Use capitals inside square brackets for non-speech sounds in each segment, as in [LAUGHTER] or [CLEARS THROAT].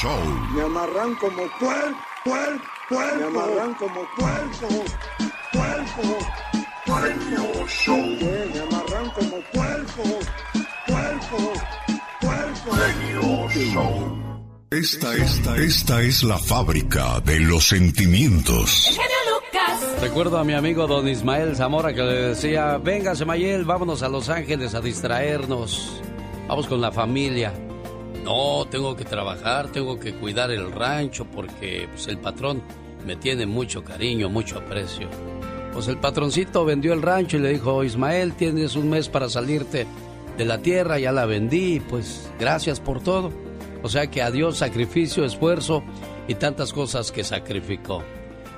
Show. Me amarran como puerco, puerco, puerco. Me amarran como puerco, puerco, puerco. Show. Me amarran como puerco, puerco, puerco. Show. Esta, esta, esta es la fábrica de los sentimientos. Recuerdo a mi amigo don Ismael Zamora que le decía, venga Mayel, vámonos a Los Ángeles a distraernos. Vamos con la familia. No, tengo que trabajar, tengo que cuidar el rancho porque pues, el patrón me tiene mucho cariño, mucho aprecio. Pues el patroncito vendió el rancho y le dijo, Ismael, tienes un mes para salirte de la tierra, ya la vendí, pues gracias por todo. O sea que adiós sacrificio, esfuerzo y tantas cosas que sacrificó.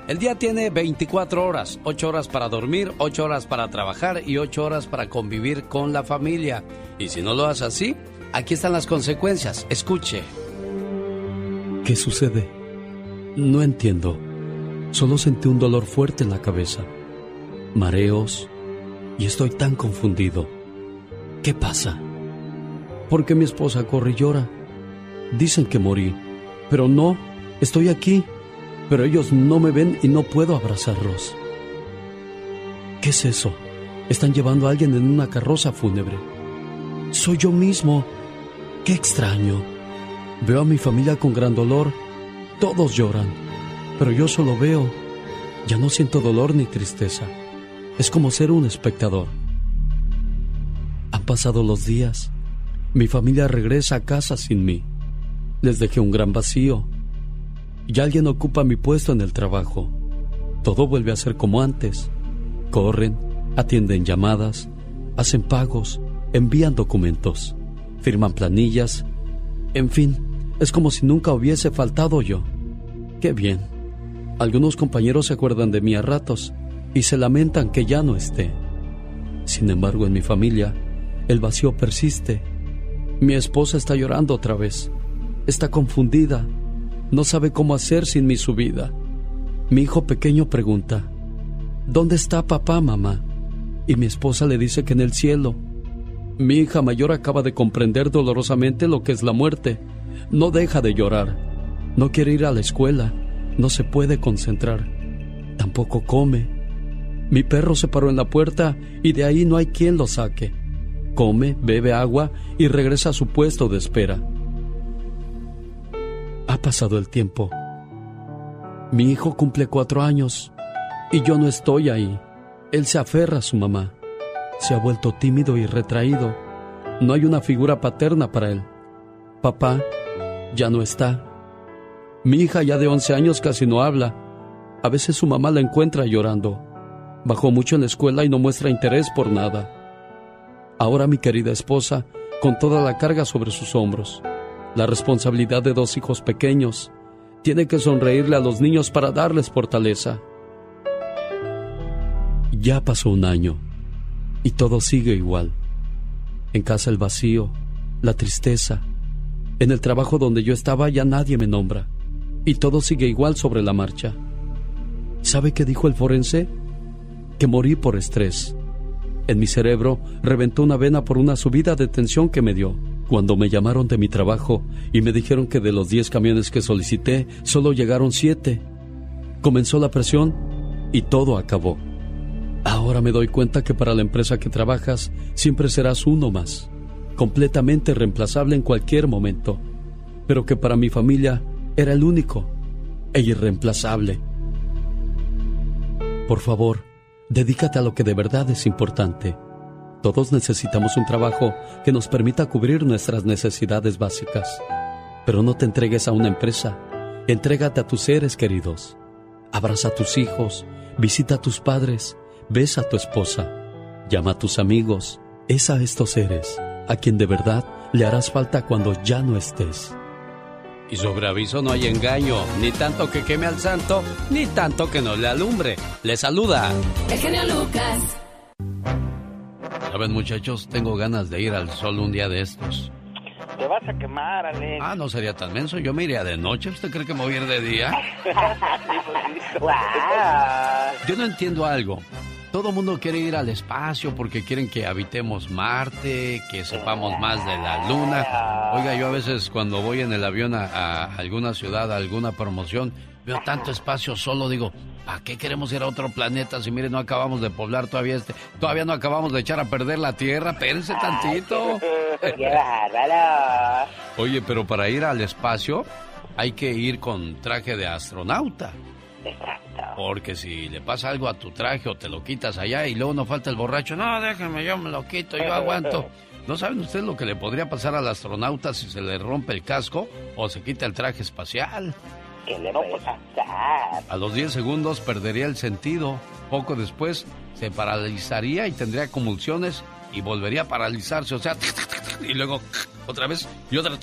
El día tiene 24 horas, 8 horas para dormir, 8 horas para trabajar y 8 horas para convivir con la familia. Y si no lo haces así, aquí están las consecuencias. Escuche. ¿Qué sucede? No entiendo. Solo sentí un dolor fuerte en la cabeza, mareos y estoy tan confundido. ¿Qué pasa? ¿Por qué mi esposa corre y llora? Dicen que morí, pero no, estoy aquí pero ellos no me ven y no puedo abrazarlos. ¿Qué es eso? Están llevando a alguien en una carroza fúnebre. Soy yo mismo. Qué extraño. Veo a mi familia con gran dolor. Todos lloran, pero yo solo veo. Ya no siento dolor ni tristeza. Es como ser un espectador. Han pasado los días. Mi familia regresa a casa sin mí. Les dejé un gran vacío y alguien ocupa mi puesto en el trabajo. Todo vuelve a ser como antes. Corren, atienden llamadas, hacen pagos, envían documentos, firman planillas. En fin, es como si nunca hubiese faltado yo. Qué bien. Algunos compañeros se acuerdan de mí a ratos y se lamentan que ya no esté. Sin embargo, en mi familia, el vacío persiste. Mi esposa está llorando otra vez. Está confundida no sabe cómo hacer sin mi subida. Mi hijo pequeño pregunta, ¿dónde está papá, mamá? Y mi esposa le dice que en el cielo. Mi hija mayor acaba de comprender dolorosamente lo que es la muerte. No deja de llorar. No quiere ir a la escuela. No se puede concentrar. Tampoco come. Mi perro se paró en la puerta y de ahí no hay quien lo saque. Come, bebe agua y regresa a su puesto de espera. Ha pasado el tiempo. Mi hijo cumple cuatro años y yo no estoy ahí. Él se aferra a su mamá. Se ha vuelto tímido y retraído. No hay una figura paterna para él. Papá ya no está. Mi hija ya de once años casi no habla. A veces su mamá la encuentra llorando. Bajó mucho en la escuela y no muestra interés por nada. Ahora mi querida esposa, con toda la carga sobre sus hombros, la responsabilidad de dos hijos pequeños. Tiene que sonreírle a los niños para darles fortaleza. Ya pasó un año y todo sigue igual. En casa el vacío, la tristeza. En el trabajo donde yo estaba ya nadie me nombra y todo sigue igual sobre la marcha. ¿Sabe qué dijo el forense? Que morí por estrés. En mi cerebro reventó una vena por una subida de tensión que me dio cuando me llamaron de mi trabajo y me dijeron que de los 10 camiones que solicité, solo llegaron 7. Comenzó la presión y todo acabó. Ahora me doy cuenta que para la empresa que trabajas siempre serás uno más, completamente reemplazable en cualquier momento, pero que para mi familia era el único e irreemplazable. Por favor, dedícate a lo que de verdad es importante todos necesitamos un trabajo que nos permita cubrir nuestras necesidades básicas. Pero no te entregues a una empresa, entrégate a tus seres queridos. Abraza a tus hijos, visita a tus padres, besa a tu esposa, llama a tus amigos, es a estos seres a quien de verdad le harás falta cuando ya no estés. Y sobre aviso no hay engaño, ni tanto que queme al santo, ni tanto que no le alumbre. Le saluda. El genio Lucas. Saben, muchachos, tengo ganas de ir al sol un día de estos. Te vas a quemar, Alex. Ah, no sería tan menso. Yo me iría de noche. ¿Usted cree que me voy a ir de día? [LAUGHS] Yo no entiendo algo. Todo el mundo quiere ir al espacio porque quieren que habitemos Marte, que sepamos más de la Luna. Oiga, yo a veces cuando voy en el avión a, alguna ciudad, a alguna promoción, veo tanto espacio solo, digo, ¿para qué queremos ir a otro planeta si miren no acabamos de poblar todavía este, todavía no acabamos de echar a perder la Tierra? Pérense tantito. [LAUGHS] ¡Qué bárbaro! Oye, pero para ir al espacio hay que ir con traje de astronauta. Exacto. Porque si le pasa algo a tu traje o te lo quitas allá y luego no falta el borracho, no, déjame, yo me lo quito, yo aguanto. [LAUGHS] ¿No saben ustedes lo que le podría pasar al astronauta si se le rompe el casco o se quita el traje espacial? ¿Qué le puede pasar? A los 10 segundos perdería el sentido. Poco después se paralizaría y tendría convulsiones y volvería a paralizarse. O sea, [LAUGHS] y luego otra vez y otra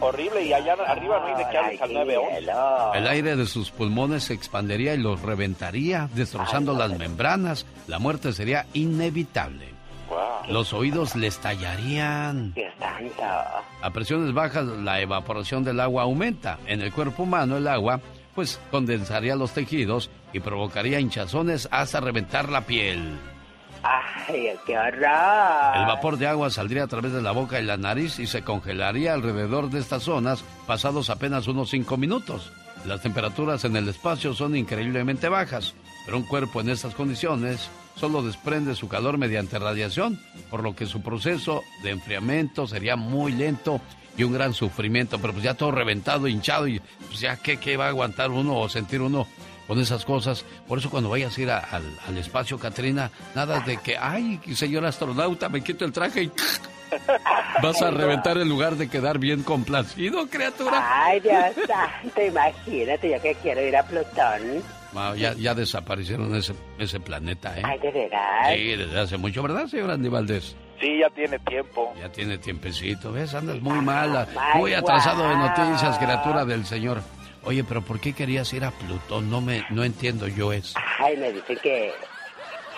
horrible. Y allá arriba no hay de qué al 911. El aire de sus pulmones se expandería y los reventaría, destrozando las membranas. La muerte sería inevitable. Los oídos le estallarían. A presiones bajas, la evaporación del agua aumenta. En el cuerpo humano, el agua, pues, condensaría los tejidos y provocaría hinchazones hasta reventar la piel. ¡Ay, qué horror! El vapor de agua saldría a través de la boca y la nariz y se congelaría alrededor de estas zonas pasados apenas unos 5 minutos. Las temperaturas en el espacio son increíblemente bajas, pero un cuerpo en estas condiciones solo desprende su calor mediante radiación, por lo que su proceso de enfriamiento sería muy lento y un gran sufrimiento, pero pues ya todo reventado, hinchado y pues ya qué, qué va a aguantar uno o sentir uno con esas cosas. Por eso cuando vayas a ir al, espacio, Katrina, nada de que, ay, señor astronauta, me quito el traje y... [LAUGHS] Vas a reventar en lugar de quedar bien complacido, criatura. Ay, Dios [LAUGHS] santo, imagínate, yo que quiero ir a Plutón. ya, ya desaparecieron ese, ese planeta, ¿eh? Ay, ¿de verdad? Sí, desde hace mucho, ¿verdad, señor Andy Valdés? Sí, ya tiene tiempo. Ya tiene tiempecito, ¿ves? Andas muy mala, muy atrasado de noticias, criatura del señor. Oye, pero ¿por qué querías ir a Plutón? No me, no entiendo yo eso. Ay, me dice que...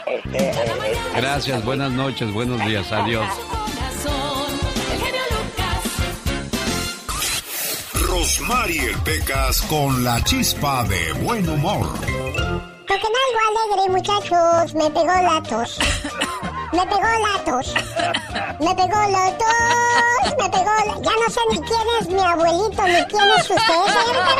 Este, eh, Gracias, buenas noches, buenos días, adiós. Rosmarie Pecas con la chispa de buen humor. Toquen algo alegre, muchachos. Me pegó la tos. [LAUGHS] Me pegó la tos. Me pegó la tos. Me pegó la... Ya no sé ni quién es mi abuelito ni quién es usted, señorita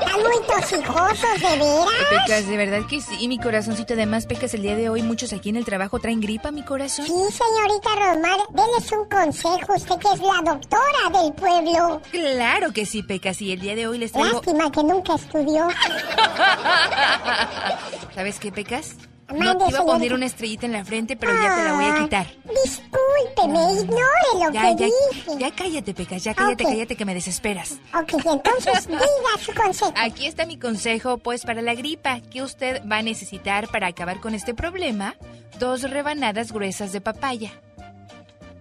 Están muy tosijosos, ¿de veras? Pecas, de verdad que sí, mi corazoncito. Además, Pecas, el día de hoy muchos aquí en el trabajo traen gripa, mi corazón. Sí, señorita Rosmar, déles un consejo, usted que es la doctora del pueblo. Claro que sí, Pecas, y el día de hoy les traigo... Lástima que nunca estudió. [LAUGHS] ¿Sabes qué, Pecas? No te iba a poner una estrellita en la frente, pero ya te la voy a quitar. Discúlpeme, ignore lo que dije. Ya cállate, Pecas, ya cállate, cállate que me desesperas. Ok, entonces [LAUGHS] diga su consejo. Aquí está mi consejo, pues para la gripa, que usted va a necesitar para acabar con este problema, dos rebanadas gruesas de papaya,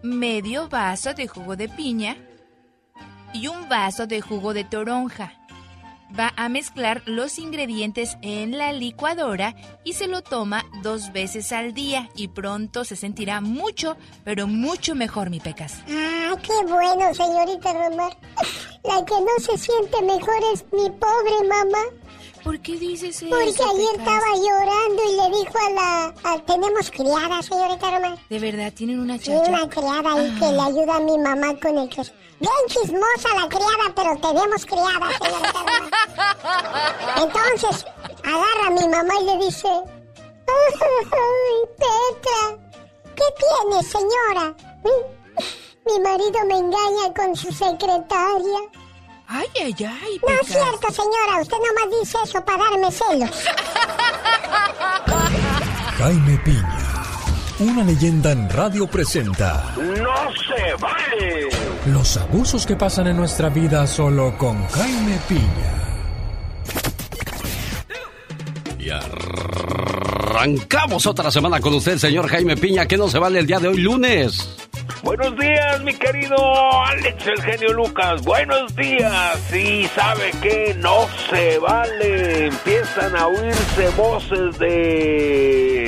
medio vaso de jugo de piña y un vaso de jugo de toronja va a mezclar los ingredientes en la licuadora y se lo toma dos veces al día y pronto se sentirá mucho, pero mucho mejor, mi Pecas. Ah, qué bueno, señorita Romar. La que no se siente mejor es mi pobre mamá. ¿Por qué dices eso? Porque ayer estaba llorando y le dijo a la... tenemos criada, señorita Romar. ¿De verdad? ¿Tienen una chacha? Sí, una criada ahí que le ah. ayuda a mi mamá con el... Bien chismosa la criada, pero tenemos criada, señorita Entonces, agarra a mi mamá y le dice... ¡Ay, Petra! ¿Qué tiene, señora? Mi marido me engaña con su secretaria. Ay, ay, ay. No es cierto, señora. Usted nomás dice eso para darme celos. Jaime Piña, una leyenda en radio presenta. ¡No se vale! Los abusos que pasan en nuestra vida solo con Jaime Piña. Y arrancamos otra semana con usted, señor Jaime Piña. ¿Qué no se vale el día de hoy, lunes? Buenos días, mi querido Alex el genio Lucas. Buenos días. Sí, sabe que no se vale. Empiezan a oírse voces de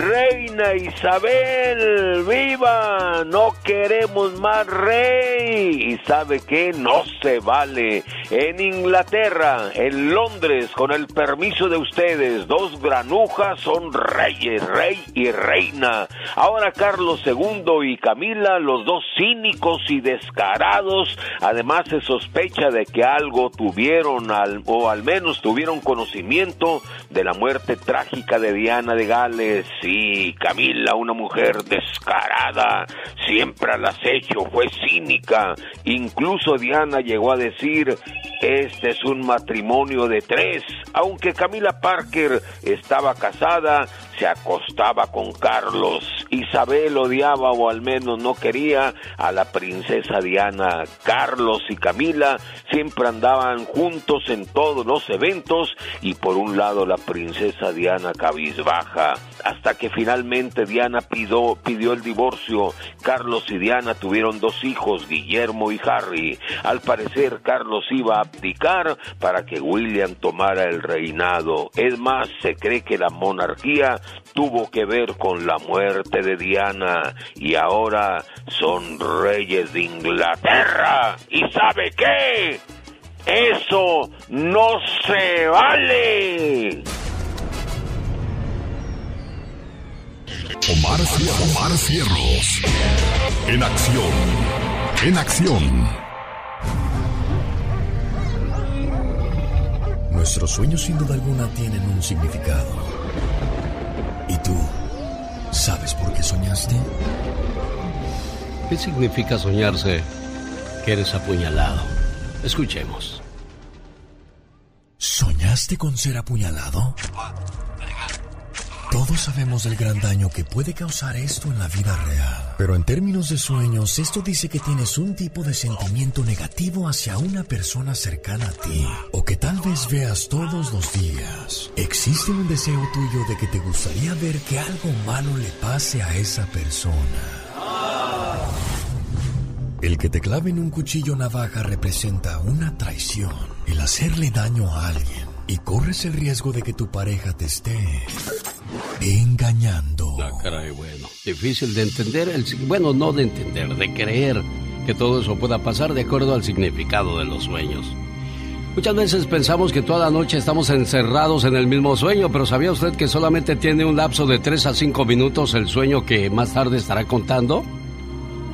Reina Isabel, viva, no queremos más rey. Y sabe que no se vale. En Inglaterra, en Londres, con el permiso de ustedes, dos granujas son reyes, rey y reina. Ahora Carlos II y Camila, los dos cínicos y descarados, además se sospecha de que algo tuvieron o al menos tuvieron conocimiento de la muerte trágica de Diana de Gales. Camila, una mujer descarada, siempre al acecho, fue cínica. Incluso Diana llegó a decir, este es un matrimonio de tres. Aunque Camila Parker estaba casada, se acostaba con Carlos. Isabel odiaba o al menos no quería a la princesa Diana. Carlos y Camila siempre andaban juntos en todos los eventos y por un lado la princesa Diana cabizbaja. Hasta que finalmente Diana pidió, pidió el divorcio. Carlos y Diana tuvieron dos hijos, Guillermo y Harry. Al parecer Carlos iba a abdicar para que William tomara el reinado. Es más, se cree que la monarquía tuvo que ver con la muerte de Diana y ahora son reyes de Inglaterra. ¿Y sabe qué? Eso no se vale. Omar, Omar Cierros. En acción. En acción. Nuestros sueños sin duda alguna tienen un significado. ¿Y tú? ¿Sabes por qué soñaste? ¿Qué significa soñarse que eres apuñalado? Escuchemos. ¿Soñaste con ser apuñalado? Todos sabemos del gran daño que puede causar esto en la vida real. Pero en términos de sueños, esto dice que tienes un tipo de sentimiento negativo hacia una persona cercana a ti. O que tal vez veas todos los días. Existe un deseo tuyo de que te gustaría ver que algo malo le pase a esa persona. El que te clave en un cuchillo navaja representa una traición. El hacerle daño a alguien. Y corres el riesgo de que tu pareja te esté engañando. Ah, caray, bueno. Difícil de entender, el, bueno, no de entender, de creer que todo eso pueda pasar de acuerdo al significado de los sueños. Muchas veces pensamos que toda la noche estamos encerrados en el mismo sueño, pero ¿sabía usted que solamente tiene un lapso de 3 a 5 minutos el sueño que más tarde estará contando?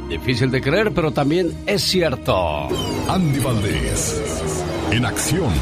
Difícil de creer, pero también es cierto. Andy Valdés, en acción.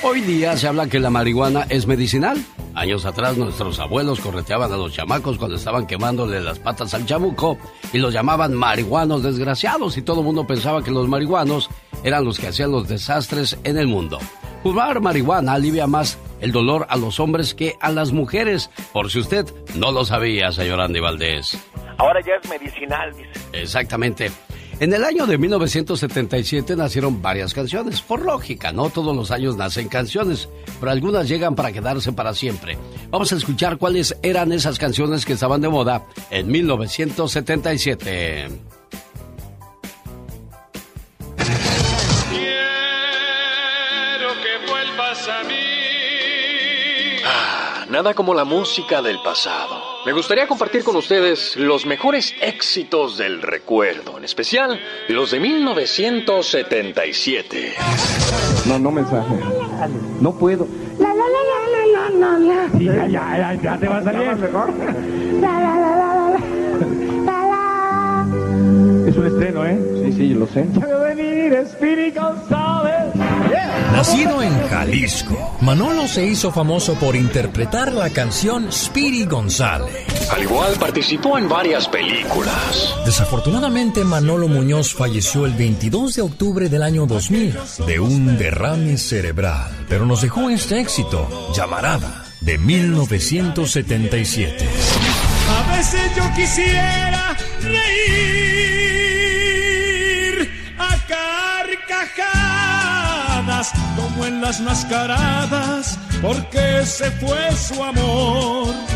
Hoy día se habla que la marihuana es medicinal. Años atrás nuestros abuelos correteaban a los chamacos cuando estaban quemándole las patas al chamuco y los llamaban marihuanos desgraciados y todo el mundo pensaba que los marihuanos eran los que hacían los desastres en el mundo. Fumar marihuana alivia más el dolor a los hombres que a las mujeres, por si usted no lo sabía, señor Andy Valdés. Ahora ya es medicinal, dice. Exactamente. En el año de 1977 nacieron varias canciones. Por lógica, no todos los años nacen canciones, pero algunas llegan para quedarse para siempre. Vamos a escuchar cuáles eran esas canciones que estaban de moda en 1977. Nada como la música del pasado. Me gustaría compartir con ustedes los mejores éxitos del recuerdo, en especial los de 1977. No, no mensaje. No puedo. La la la la la la la. Sí, ya, ya, ya, ya te va a salir mejor. La la la la la. La la. Es un estreno, ¿eh? Sí, sí, yo lo sé. Ya venir, Espíritu González. Nacido en Jalisco, Manolo se hizo famoso por interpretar la canción Speedy González. Al igual participó en varias películas. Desafortunadamente, Manolo Muñoz falleció el 22 de octubre del año 2000 de un derrame cerebral, pero nos dejó este éxito, Llamarada, de 1977. A veces yo quisiera reír como en las mascaradas, porque se fue su amor.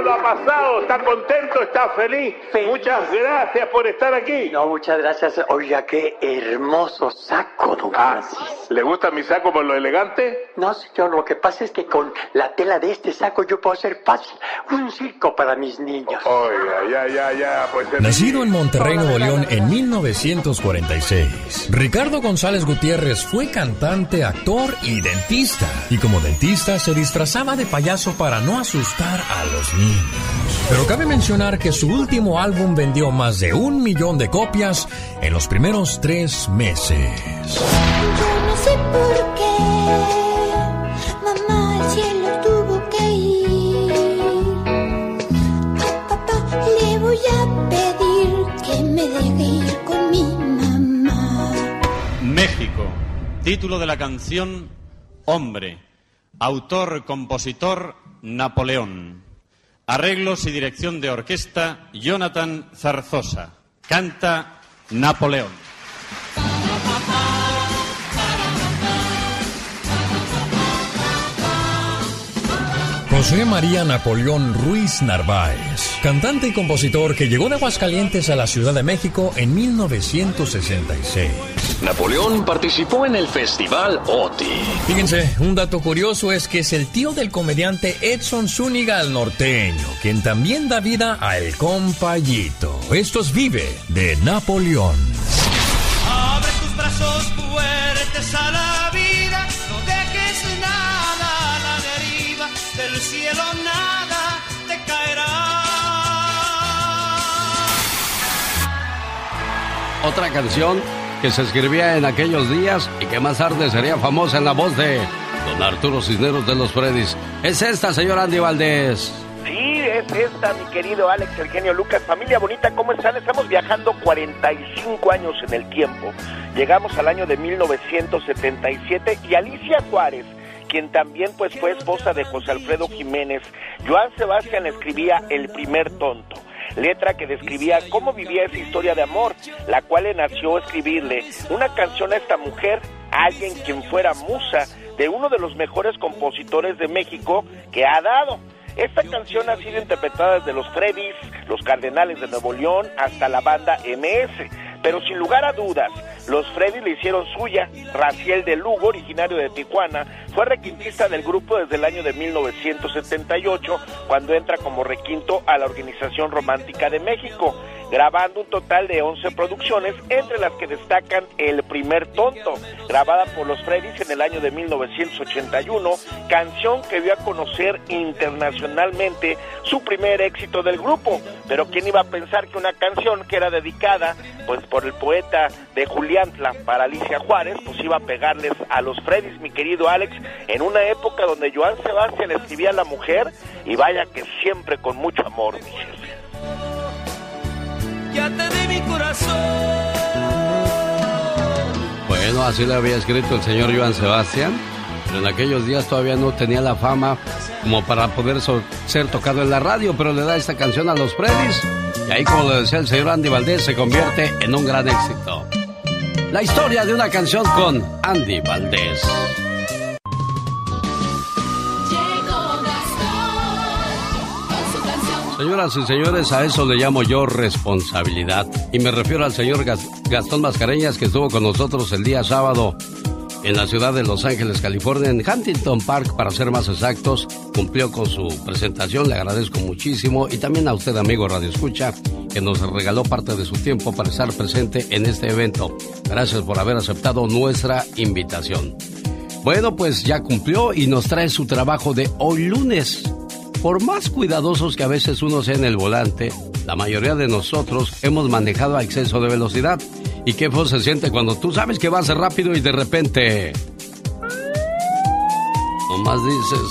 ¿Cómo está usted, Cepillín? ¿Cómo lo, Estoy ¿Cómo lo ha pasado? ¿Está contento? ¿Está feliz? Muchas gracias por estar aquí. No, muchas gracias. Oiga, qué hermoso saco, don Ah, Francis. ¿Le gusta mi saco por lo elegante? No, señor, lo que pasa es que con la tela de este saco yo puedo hacer fácil un circo para mis niños. Oiga, ya, ya, ya, pues... Nacido en Monterrey, Nuevo León en 1946, Ricardo González Gutiérrez fue cantante, actor y dentista. Y como dentista se disfrazaba de payaso para no asustar a los niños. Pero cabe mencionar que su último álbum vendió más de un millón de copias en los primeros tres meses. Yo no sé por qué mamá al cielo tuvo que ir. A papá le voy a pedir que me deje ir con mi mamá. México. Título de la canción Hombre. Autor, compositor Napoleón. Arreglos y dirección de orquesta Jonathan Zarzosa. Canta Napoleón. José María Napoleón Ruiz Narváez, cantante y compositor que llegó de Aguascalientes a la Ciudad de México en 1966. Napoleón participó en el Festival OTI. Fíjense, un dato curioso es que es el tío del comediante Edson Zúñiga el norteño, quien también da vida a El Compayito. Esto es Vive de Napoleón. Abre tus brazos fuertes a la vida, del cielo nada te caerá. Otra canción que se escribía en aquellos días y que más tarde sería famosa en la voz de don Arturo Cisneros de los Freddys. Es esta, señor Andy Valdés. Sí, es esta, mi querido Alex, el genio Lucas. Familia bonita, ¿cómo están? Estamos viajando 45 años en el tiempo. Llegamos al año de 1977 y Alicia Juárez, quien también pues fue esposa de José Alfredo Jiménez, Joan Sebastián escribía El primer tonto letra que describía cómo vivía esa historia de amor, la cual le nació escribirle una canción a esta mujer, alguien quien fuera musa de uno de los mejores compositores de México que ha dado. Esta canción ha sido interpretada desde los Freddys, los Cardenales de Nuevo León, hasta la banda MS. Pero sin lugar a dudas, los Freddys le hicieron suya. Raciel de Lugo, originario de Tijuana, fue requintista del grupo desde el año de 1978, cuando entra como requinto a la Organización Romántica de México, grabando un total de 11 producciones, entre las que destacan El primer tonto, grabada por los Freddys en el año de 1981, canción que dio a conocer internacionalmente su primer éxito del grupo. Pero quién iba a pensar que una canción que era dedicada pues por el poeta de Juliantla para Alicia Juárez, pues iba a pegarles a los Freddys, mi querido Alex, en una época donde Joan Sebastián escribía a la mujer y vaya que siempre con mucho amor, mi jefe. Ya te di mi corazón. Bueno, así le había escrito el señor Joan Sebastián, pero en aquellos días todavía no tenía la fama como para poder so- ser tocado en la radio, pero le da esta canción a los Freddys y ahí, como le decía el señor Andy Valdés, se convierte en un gran éxito. La historia de una canción con Andy Valdés. Señoras y señores, a eso le llamo yo responsabilidad. Y me refiero al señor Gas- Gastón Mascareñas que estuvo con nosotros el día sábado en la ciudad de Los Ángeles, California, en Huntington Park, para ser más exactos. Cumplió con su presentación, le agradezco muchísimo. Y también a usted, amigo Radio Escucha, que nos regaló parte de su tiempo para estar presente en este evento. Gracias por haber aceptado nuestra invitación. Bueno, pues ya cumplió y nos trae su trabajo de hoy lunes. Por más cuidadosos que a veces uno sea en el volante, la mayoría de nosotros hemos manejado a exceso de velocidad. ¿Y qué fue se siente cuando tú sabes que vas rápido y de repente... Nomás dices,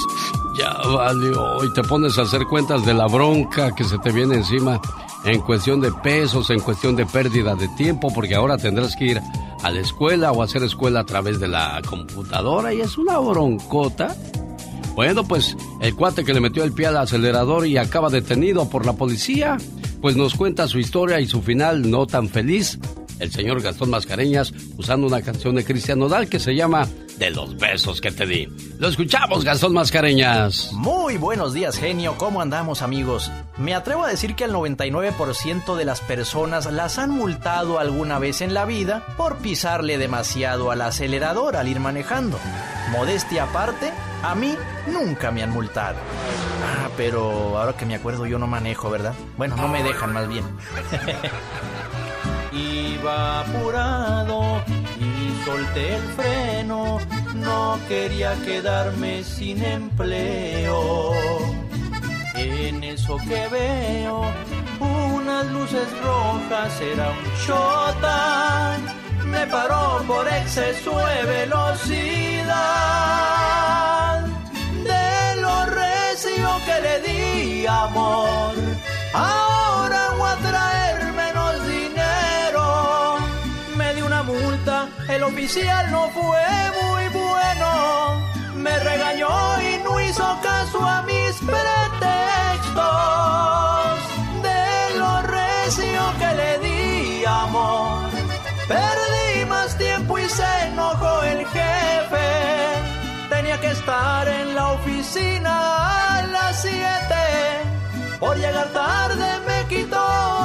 ya valió, y te pones a hacer cuentas de la bronca que se te viene encima en cuestión de pesos, en cuestión de pérdida de tiempo, porque ahora tendrás que ir a la escuela o hacer escuela a través de la computadora y es una broncota. Bueno, pues el cuate que le metió el pie al acelerador y acaba detenido por la policía, pues nos cuenta su historia y su final no tan feliz. El señor Gastón Mascareñas usando una canción de Cristian Nodal que se llama de los besos que te di. Lo escuchamos, Gastón Mascareñas. Muy buenos días, genio. ¿Cómo andamos, amigos? Me atrevo a decir que el 99% de las personas las han multado alguna vez en la vida por pisarle demasiado al acelerador al ir manejando. Modestia aparte, a mí nunca me han multado. Ah, pero ahora que me acuerdo yo no manejo, ¿verdad? Bueno, no me dejan más bien. [LAUGHS] Iba apurado y solté el freno, no quería quedarme sin empleo. En eso que veo, unas luces rojas, era un chota, me paró por exceso de velocidad. De lo recio que le di amor, ahora oficial no fue muy bueno. Me regañó y no hizo caso a mis pretextos. De lo recio que le di amor, perdí más tiempo y se enojó el jefe. Tenía que estar en la oficina a las 7. Por llegar tarde me quitó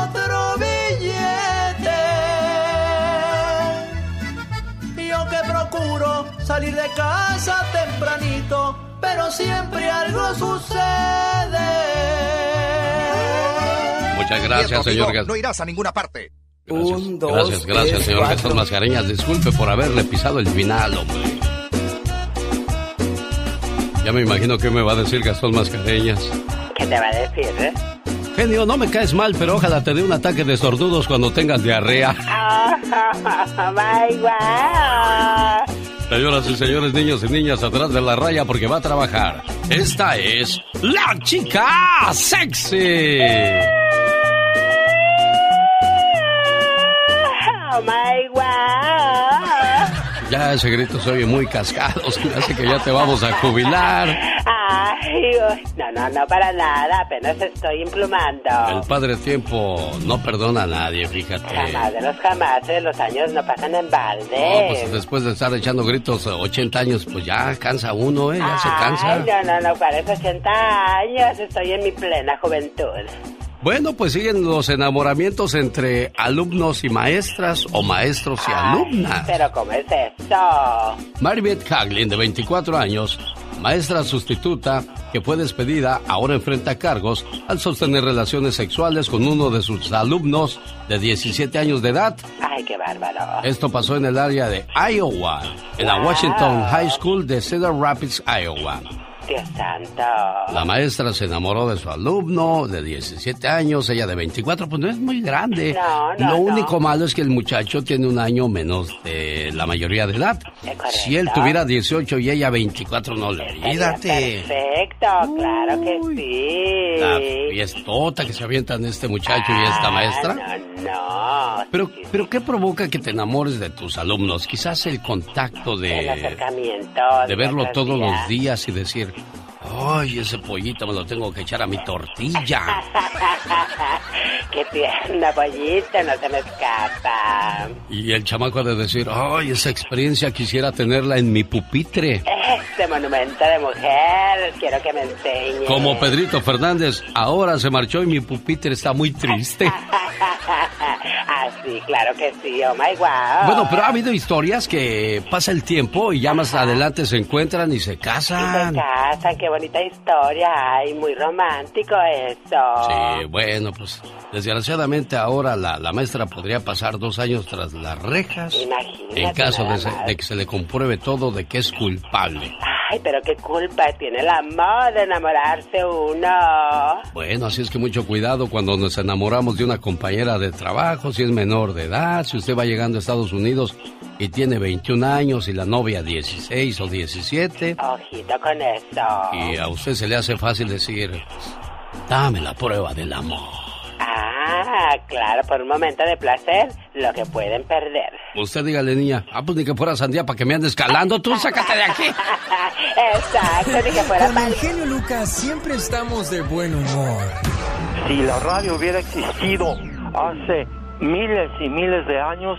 salir de casa tempranito, pero siempre algo sucede. Muchas gracias, señor Gastón. No irás a ninguna parte. Gracias, gracias, gracias, señor Gastón Mascareñas. Disculpe por haberle pisado el final, hombre. Ya me imagino que me va a decir Gastón Mascareñas. ¿Qué te va a decir, eh? Genio, no me caes mal, pero ojalá te dé un ataque de sordudos cuando tengas diarrea. [LAUGHS] [LAUGHS] my God. Señoras y señores, niños y niñas, atrás de la raya porque va a trabajar. Esta es la chica sexy. Oh my God. Ya ese grito se oye muy cascado, se hace que ya te vamos a jubilar. [LAUGHS] Ay, no, no, no para nada, apenas estoy implumando. El padre tiempo no perdona a nadie, fíjate. Jamás de los jamás, los años no pasan en balde. No, pues después de estar echando gritos 80 años, pues ya cansa uno, ¿eh? Ya se cansa. No, no, no, parece 80 años, estoy en mi plena juventud. Bueno, pues siguen los enamoramientos entre alumnos y maestras o maestros y alumnas. Pero ¿cómo es eso? Maribeth Haglin, de 24 años, maestra sustituta que fue despedida, ahora enfrenta cargos al sostener relaciones sexuales con uno de sus alumnos de 17 años de edad. Ay, qué bárbaro. Esto pasó en el área de Iowa, en la Wow. Washington High School de Cedar Rapids, Iowa. Dios santo. La maestra se enamoró de su alumno de 17 años, ella de 24, pues no es muy grande. No, no, Lo no. único malo es que el muchacho tiene un año menos de la mayoría de edad. Si él tuviera 18 y ella 24, no, olvídate. Perfecto, claro que sí. La fiestota que se avientan este muchacho y esta maestra. No, Pero, pero ¿qué provoca que te enamores de tus alumnos? Quizás el contacto el de, acercamiento. de verlo todos días. los días y decir, ay, ese pollito me lo tengo que echar a mi tortilla. [LAUGHS] Qué tierna pollito, no se me escapa. Y el chamaco ha de decir, ay, esa experiencia quisiera tenerla en mi pupitre. Este monumento de mujer, quiero que me enseñe. Como Pedrito Fernández, ahora se marchó y mi pupitre está muy triste. [LAUGHS] ah, sí, claro que sí, oh my wow. Bueno, pero ha habido historias que pasa el tiempo y ya más adelante se encuentran y se Y se casan. casan, qué bonita historia, ay, muy romántico eso. Sí, bueno, pues desgraciadamente ahora la, la maestra podría pasar dos años tras las rejas Imagínate en caso de, se- de que se le compruebe todo de que es culpable. Ay, pero qué culpa tiene el amor de enamorarse uno. Bueno, así es que mucho cuidado cuando nos enamoramos de una compañera de trabajo, si es menor de edad, si usted va llegando a Estados Unidos y tiene 21 años y la novia 16 o 17 Ojito con eso. y a usted se le hace fácil decir, dame la prueba del amor. Ah, claro, por un momento de placer, lo que pueden perder. Usted dígale, niña, ah, pues ni que fuera sandía para que me andes calando, tú sácate de aquí. [LAUGHS] Exacto, ni que fuera Con el genio Lucas siempre estamos de buen humor. Si la radio hubiera existido hace miles y miles de años,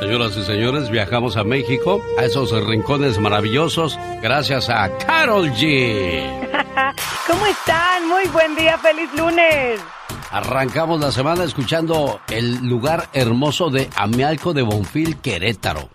Señoras y señores, viajamos a México, a esos rincones maravillosos, gracias a Carol G. [LAUGHS] ¿Cómo están? Muy buen día, feliz lunes. Arrancamos la semana escuchando el lugar hermoso de Amialco de Bonfil, Querétaro.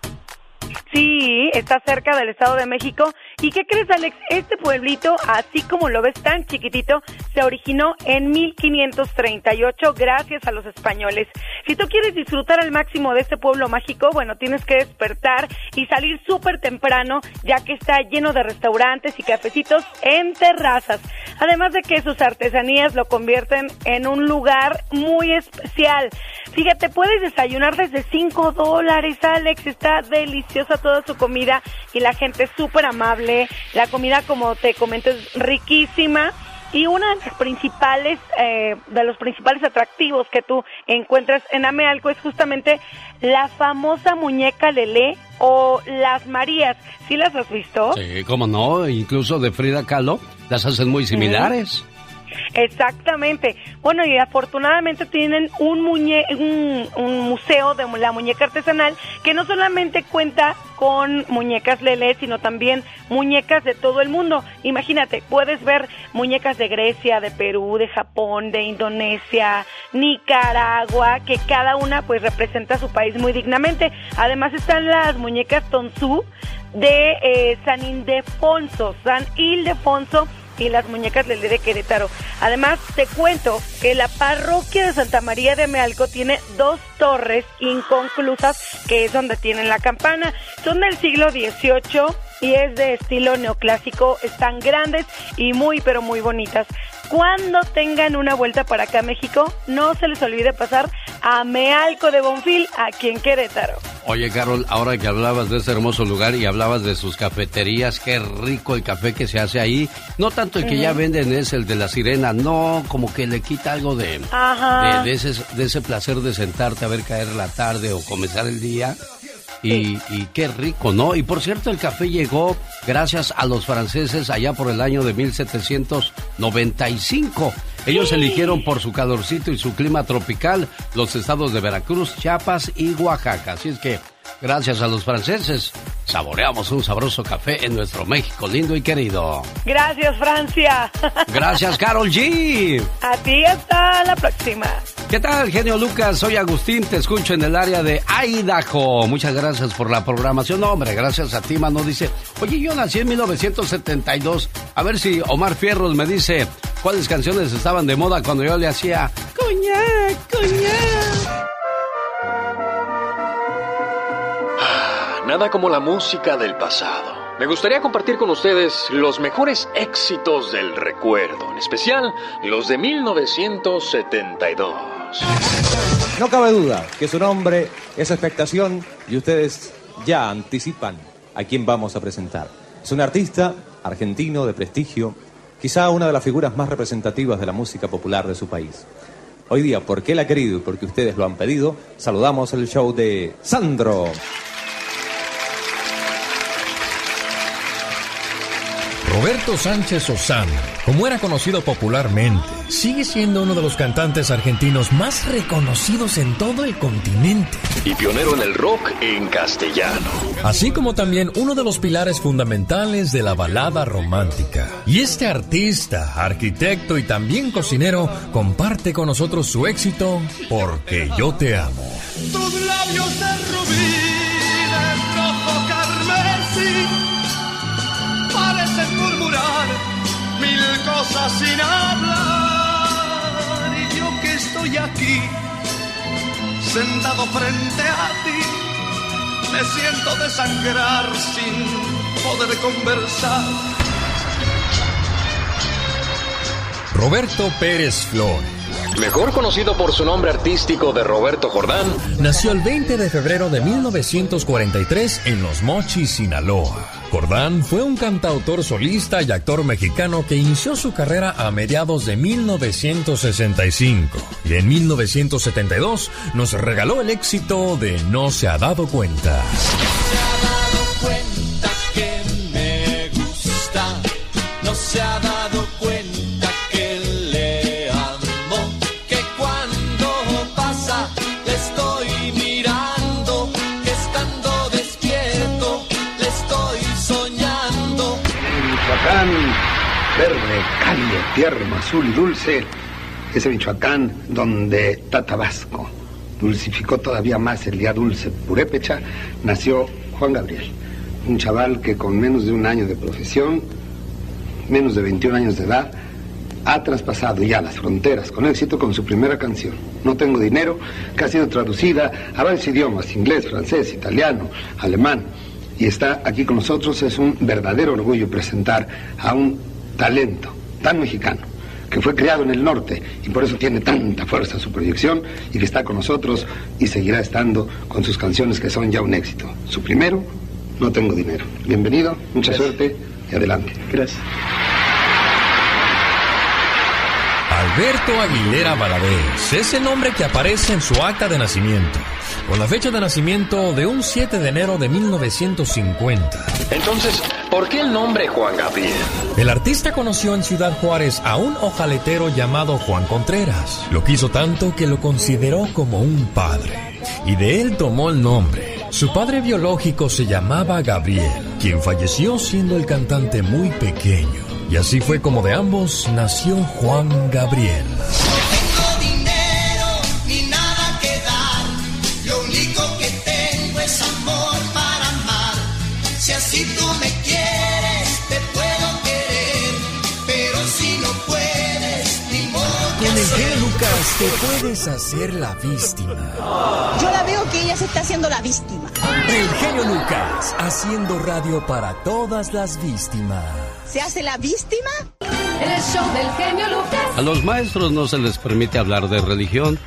Sí, está cerca del Estado de México. ¿Y qué crees, Alex? Este pueblito, así como lo ves tan chiquitito, se originó en 1538 gracias a los españoles. Si tú quieres disfrutar al máximo de este pueblo mágico, bueno, tienes que despertar y salir súper temprano, ya que está lleno de restaurantes y cafecitos en terrazas. Además de que sus artesanías lo convierten en un lugar muy especial. Fíjate, puedes desayunar desde 5 dólares, Alex. Está deliciosa toda su comida y la gente es súper amable. La comida, como te comento, es riquísima. Y una de las principales, eh, de los principales atractivos que tú encuentras en Amealco es justamente la famosa muñeca Lele o las Marías. ¿Sí las has visto? Sí, cómo no, incluso de Frida Kahlo las hacen muy similares. Exactamente. Bueno, y afortunadamente tienen un, muñe un, museo de la muñeca artesanal que no solamente cuenta con muñecas Lele, sino también muñecas de todo el mundo. Imagínate, puedes ver muñecas de Grecia, de Perú, de Japón, de Indonesia, Nicaragua, que cada una pues representa a su país muy dignamente. Además están las muñecas Tonsu de eh, San Ildefonso, San Ildefonso y las muñecas Lele de Querétaro. Además, te cuento que la parroquia de Santa María de Mealco tiene dos torres inconclusas, que es donde tienen la campana. Son del siglo XVIII y es de estilo neoclásico. Están grandes y muy, pero muy bonitas. Cuando tengan una vuelta para acá a México, no se les olvide pasar a Mealco de Bonfil, aquí en Querétaro. Oye, Carol, ahora que hablabas de ese hermoso lugar y hablabas de sus cafeterías, qué rico el café que se hace ahí. No tanto el que ya venden es el de la sirena, no, como que le quita algo de, de, de, ese, de ese placer de sentarte a ver caer la tarde o comenzar el día. Y, y, qué rico, ¿no? Y por cierto, el café llegó gracias a los franceses allá por el año de 1795. Ellos eligieron por su calorcito y su clima tropical los estados de Veracruz, Chiapas y Oaxaca. Así es que, gracias a los franceses, saboreamos un sabroso café en nuestro México lindo y querido. Gracias, Francia. [LAUGHS] Gracias, Carol G. A ti hasta la próxima. ¿Qué tal, genio Lucas? Soy Agustín, te escucho en el área de Idaho. Muchas gracias por la programación. No, hombre, gracias a ti, mano. Dice, oye, yo nací en 1972. A ver si Omar Fierros me dice cuáles canciones estaban de moda cuando yo le hacía coñac, coñac. Nada como la música del pasado. Me gustaría compartir con ustedes los mejores éxitos del recuerdo, en especial los de 1972. No cabe duda que su nombre es expectación y ustedes ya anticipan a quién vamos a presentar. Es un artista argentino de prestigio, quizá una de las figuras más representativas de la música popular de su país. Hoy día, porque él ha querido y porque ustedes lo han pedido, saludamos el show de Sandro. Roberto Sánchez Osana, como era conocido popularmente, sigue siendo uno de los cantantes argentinos más reconocidos en todo el continente. Y pionero en el rock en castellano. Así como también uno de los pilares fundamentales de la balada romántica. Y este artista, arquitecto y también cocinero comparte con nosotros su éxito Porque yo te amo. Tus labios de rubí, de rojo carmesí murmurar mil cosas sin hablar. Y yo que estoy aquí, sentado frente a ti, me siento desangrar sin poder conversar. Roberto Pérez Flores, mejor conocido por su nombre artístico de Roberto Jordán, nació el 20 de febrero de 1943 en Los Mochis, Sinaloa. Jordán fue un cantautor solista y actor mexicano que inició su carrera a mediados de 1965 y en 1972 nos regaló el éxito de No se ha dado cuenta. cuenta que me gusta, no se ha dado verde, cálido, tierno, azul y dulce, ese Michoacán donde Tatabasco dulcificó todavía más el día dulce purépecha, nació Juan Gabriel, un chaval que con menos de un año de profesión, menos de 21 años de edad, ha traspasado ya las fronteras con éxito con su primera canción, No tengo dinero, que ha sido traducida a varios idiomas, inglés, francés, italiano, alemán, y está aquí con nosotros. Es un verdadero orgullo presentar a un talento tan mexicano, que fue criado en el norte y por eso tiene tanta fuerza su proyección y que está con nosotros y seguirá estando con sus canciones que son ya un éxito. Su primero, No tengo dinero. Bienvenido, mucha suerte y adelante. Gracias. Alberto Aguilera Valadez es el nombre que aparece en su acta de nacimiento, con la fecha de nacimiento de un 7 de enero de 1950. Entonces, ¿por qué el nombre Juan Gabriel? El artista conoció en Ciudad Juárez a un ojaletero llamado Juan Contreras. Lo quiso tanto que lo consideró como un padre, y de él tomó el nombre. Su padre biológico se llamaba Gabriel, quien falleció siendo el cantante muy pequeño. Y así fue como de ambos nació Juan Gabriel. Hacer. genio Lucas te puedes hacer la víctima. Yo la veo que ella se está haciendo la víctima. El genio Lucas haciendo radio para todas las víctimas. ¿Se hace la víctima? El show del genio Lucas. A los maestros no se les permite hablar de religión.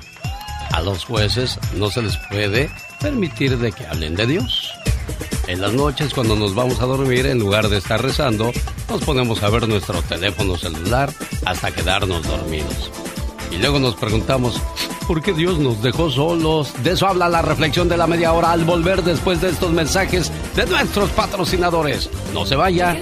A los jueces no se les puede permitir de que hablen de Dios. En las noches cuando nos vamos a dormir, en lugar de estar rezando, nos ponemos a ver nuestro teléfono celular hasta quedarnos dormidos. Y luego nos preguntamos, ¿por qué Dios nos dejó solos? De eso habla la reflexión de la media hora al volver después de estos mensajes de nuestros patrocinadores. No se vaya.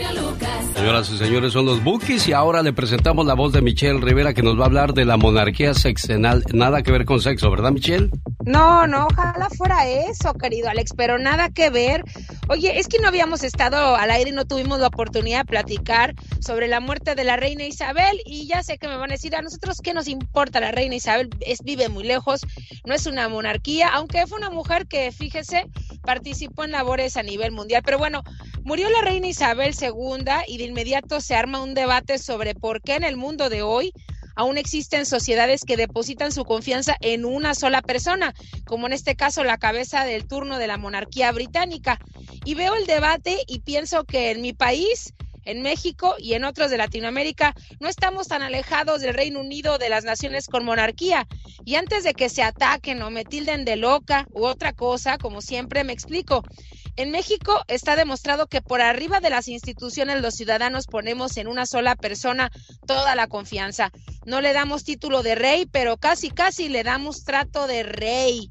Señoras y señores, son los Bookies y ahora le presentamos la voz de Michelle Rivera que nos va a hablar de la monarquía sexenal. Nada que ver con sexo, ¿verdad, Michelle? No, no, ojalá fuera eso, querido Alex, pero nada que ver. Oye, es que no habíamos estado al aire y no tuvimos la oportunidad de platicar sobre la muerte de la reina Isabel y ya sé que me van a decir, a nosotros qué nos importa la reina Isabel, es, vive muy lejos, no es una monarquía, aunque fue una mujer que, fíjese, participó en labores a nivel mundial. Pero bueno, murió la reina Isabel II y de inmediato se arma un debate sobre por qué en el mundo de hoy aún existen sociedades que depositan su confianza en una sola persona, como en este caso la cabeza del turno de la monarquía británica. Y veo el debate y pienso que en mi país, en México y en otros de Latinoamérica, no estamos tan alejados del Reino Unido de las naciones con monarquía. Y antes de que se ataquen o me tilden de loca u otra cosa, como siempre me explico, en México está demostrado que por arriba de las instituciones los ciudadanos ponemos en una sola persona toda la confianza. No le damos título de rey, pero casi casi le damos trato de rey.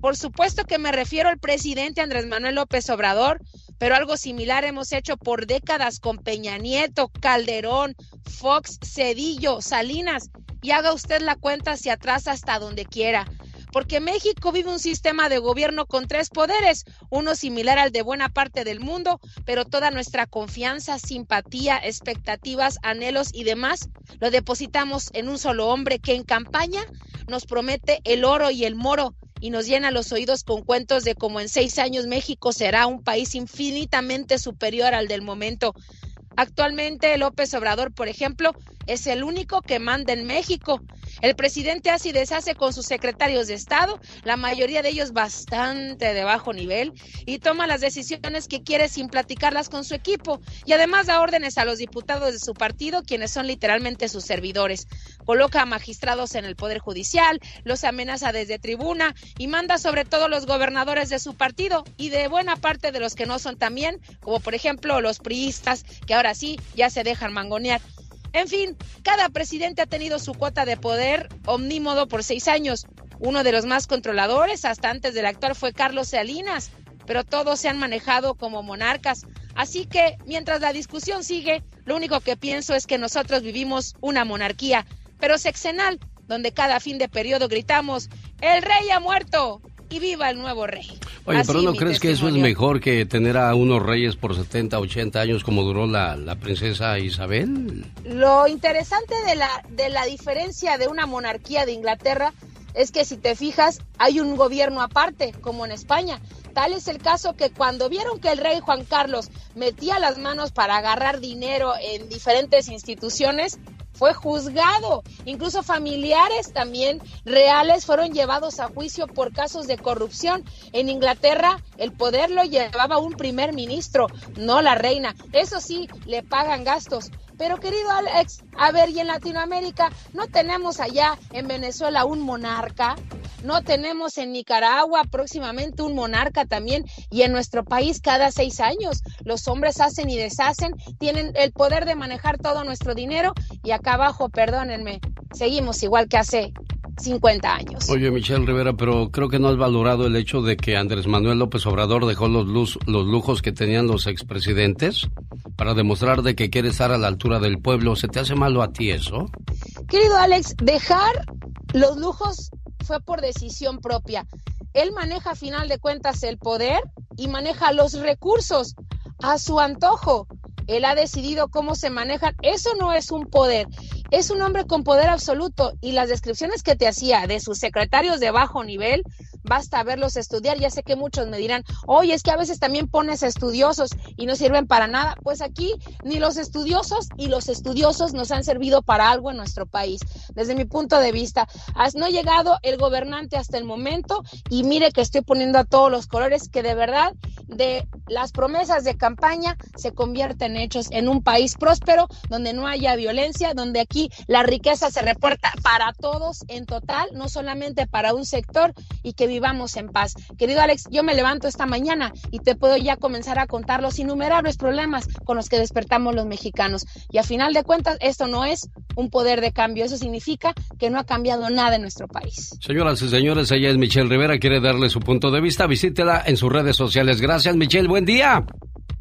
Por supuesto que me refiero al presidente Andrés Manuel López Obrador, pero algo similar hemos hecho por décadas con Peña Nieto, Calderón, Fox, Cedillo, Salinas, y haga usted la cuenta hacia atrás hasta donde quiera porque México vive un sistema de gobierno con tres poderes, uno similar al de buena parte del mundo, pero toda nuestra confianza, simpatía, expectativas, anhelos y demás lo depositamos en un solo hombre que en campaña nos promete el oro y el moro y nos llena los oídos con cuentos de cómo en seis años México será un país infinitamente superior al del momento. Actualmente López Obrador, por ejemplo, es el único que manda en México El presidente hace y deshace con sus secretarios de Estado, la mayoría de ellos bastante de bajo nivel, y toma las decisiones que quiere sin platicarlas con su equipo, y además da órdenes a los diputados de su partido, quienes son literalmente sus servidores. Coloca a magistrados en el Poder Judicial, los amenaza desde tribuna y manda sobre todo los gobernadores de su partido y de buena parte de los que no son también, como por ejemplo los priistas, que ahora sí ya se dejan mangonear. En fin, cada presidente ha tenido su cuota de poder omnímodo por seis años. Uno de los más controladores, hasta antes del actual, fue Carlos Salinas, pero todos se han manejado como monarcas. Así que, mientras la discusión sigue, lo único que pienso es que nosotros vivimos una monarquía, pero sexenal, donde cada fin de periodo gritamos, el rey ha muerto y viva el nuevo rey. Oye, Así pero ¿no crees que eso es mejor que tener a unos reyes por 70, 80 años como duró la, la princesa Isabel? Lo interesante de la, de la diferencia de una monarquía de Inglaterra es que si te fijas, hay un gobierno aparte, como en España. Tal es el caso que cuando vieron que el rey Juan Carlos metía las manos para agarrar dinero en diferentes instituciones, fue juzgado. Incluso familiares también reales fueron llevados a juicio por casos de corrupción. En Inglaterra el poder lo llevaba un primer ministro, no la reina. Eso sí, le pagan gastos. Pero querido Alex, a ver, y en Latinoamérica, ¿no tenemos allá en Venezuela un monarca? ¿No tenemos en Nicaragua próximamente un monarca también? Y en nuestro país cada seis años los hombres hacen y deshacen, tienen el poder de manejar todo nuestro dinero y acá abajo, perdónenme, seguimos igual que hace 50 años. Oye, Michelle Rivera, pero creo que no has valorado el hecho de que Andrés Manuel López Obrador dejó los, luz- los lujos que tenían los expresidentes para demostrar de que quiere estar a la altura del pueblo. ¿Se te hace malo a ti eso? Querido Alex, dejar los lujos fue por decisión propia. Él maneja a final de cuentas el poder y maneja los recursos a su antojo. Él ha decidido cómo se manejan. Eso no es un poder, es un hombre con poder absoluto. Y las descripciones que te hacía de sus secretarios de bajo nivel, basta verlos estudiar. Ya sé que muchos me dirán, oye, es que a veces también pones estudiosos y no sirven para nada. Pues aquí ni los estudiosos y los estudiosos nos han servido para algo en nuestro país. Desde mi punto de vista, has no llegado el gobernante hasta el momento y mire que estoy poniendo a todos los colores que de verdad de las promesas de campaña se convierten en hechos en un país próspero donde no haya violencia, donde aquí la riqueza se reporta para todos en total, no solamente para un sector y que vivamos en paz. Querido Alex, yo me levanto esta mañana y te puedo ya comenzar a contar los innumerables problemas con los que despertamos los mexicanos. Y a final de cuentas, esto no es un poder de cambio, eso significa que no ha cambiado nada en nuestro país. Señoras y señores, ella es Michelle Rivera, quiere darle su punto de vista. Visítela en sus redes sociales. Gracias, Michelle. Buen día.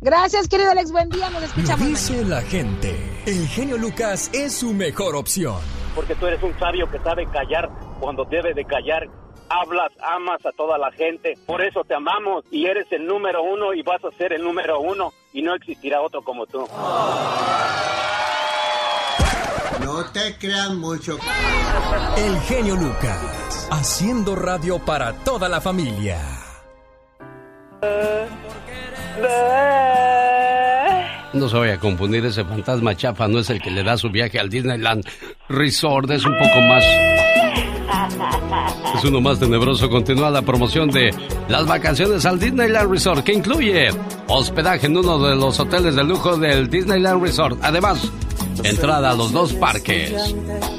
Gracias, querido Alex, buen día, nos Lo escuchamos. dice la gente. El genio Lucas es su mejor opción. porque tú eres un sabio que sabe callar cuando debe de callar. Hablas, amas a toda la gente, por eso te amamos y eres el número uno y vas a ser el número uno y no existirá otro como tú. No te crean mucho. El genio Lucas. Haciendo radio para toda la familia. No se vaya a confundir, ese fantasma chafa no es el que le da su viaje al Disneyland Resort, es un poco más... Es uno más tenebroso. Continúa la promoción de las vacaciones al Disneyland Resort, que incluye hospedaje en uno de los hoteles de lujo del Disneyland Resort. Además, entrada a los dos parques.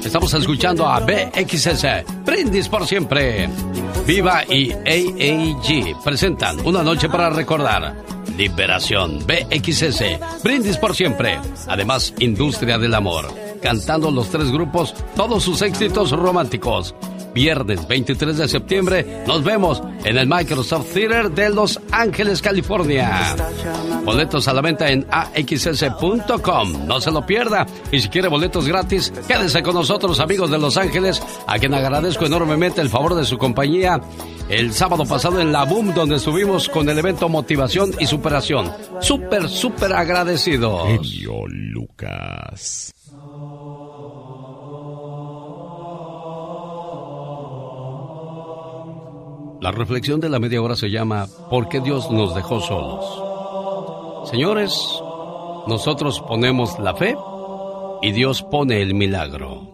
Estamos escuchando a BXS, Brindis por siempre. Viva y AAG presentan Una noche para recordar. Liberación, BXS, Brindis por siempre. Además, Industria del Amor. Cantando los tres grupos todos sus éxitos románticos. Viernes 23 de septiembre nos vemos en el Microsoft Theater de Los Ángeles, California. Boletos a la venta en axs.com. No se lo pierda. Y si quiere boletos gratis, quédese con nosotros, amigos de Los Ángeles, a quien agradezco enormemente el favor de su compañía el sábado pasado en la Boom, donde estuvimos con el evento Motivación y Superación. Súper, súper agradecidos. Genio Lucas. La reflexión de la media hora se llama ¿Por qué Dios nos dejó solos? Señores, nosotros ponemos la fe y Dios pone el milagro.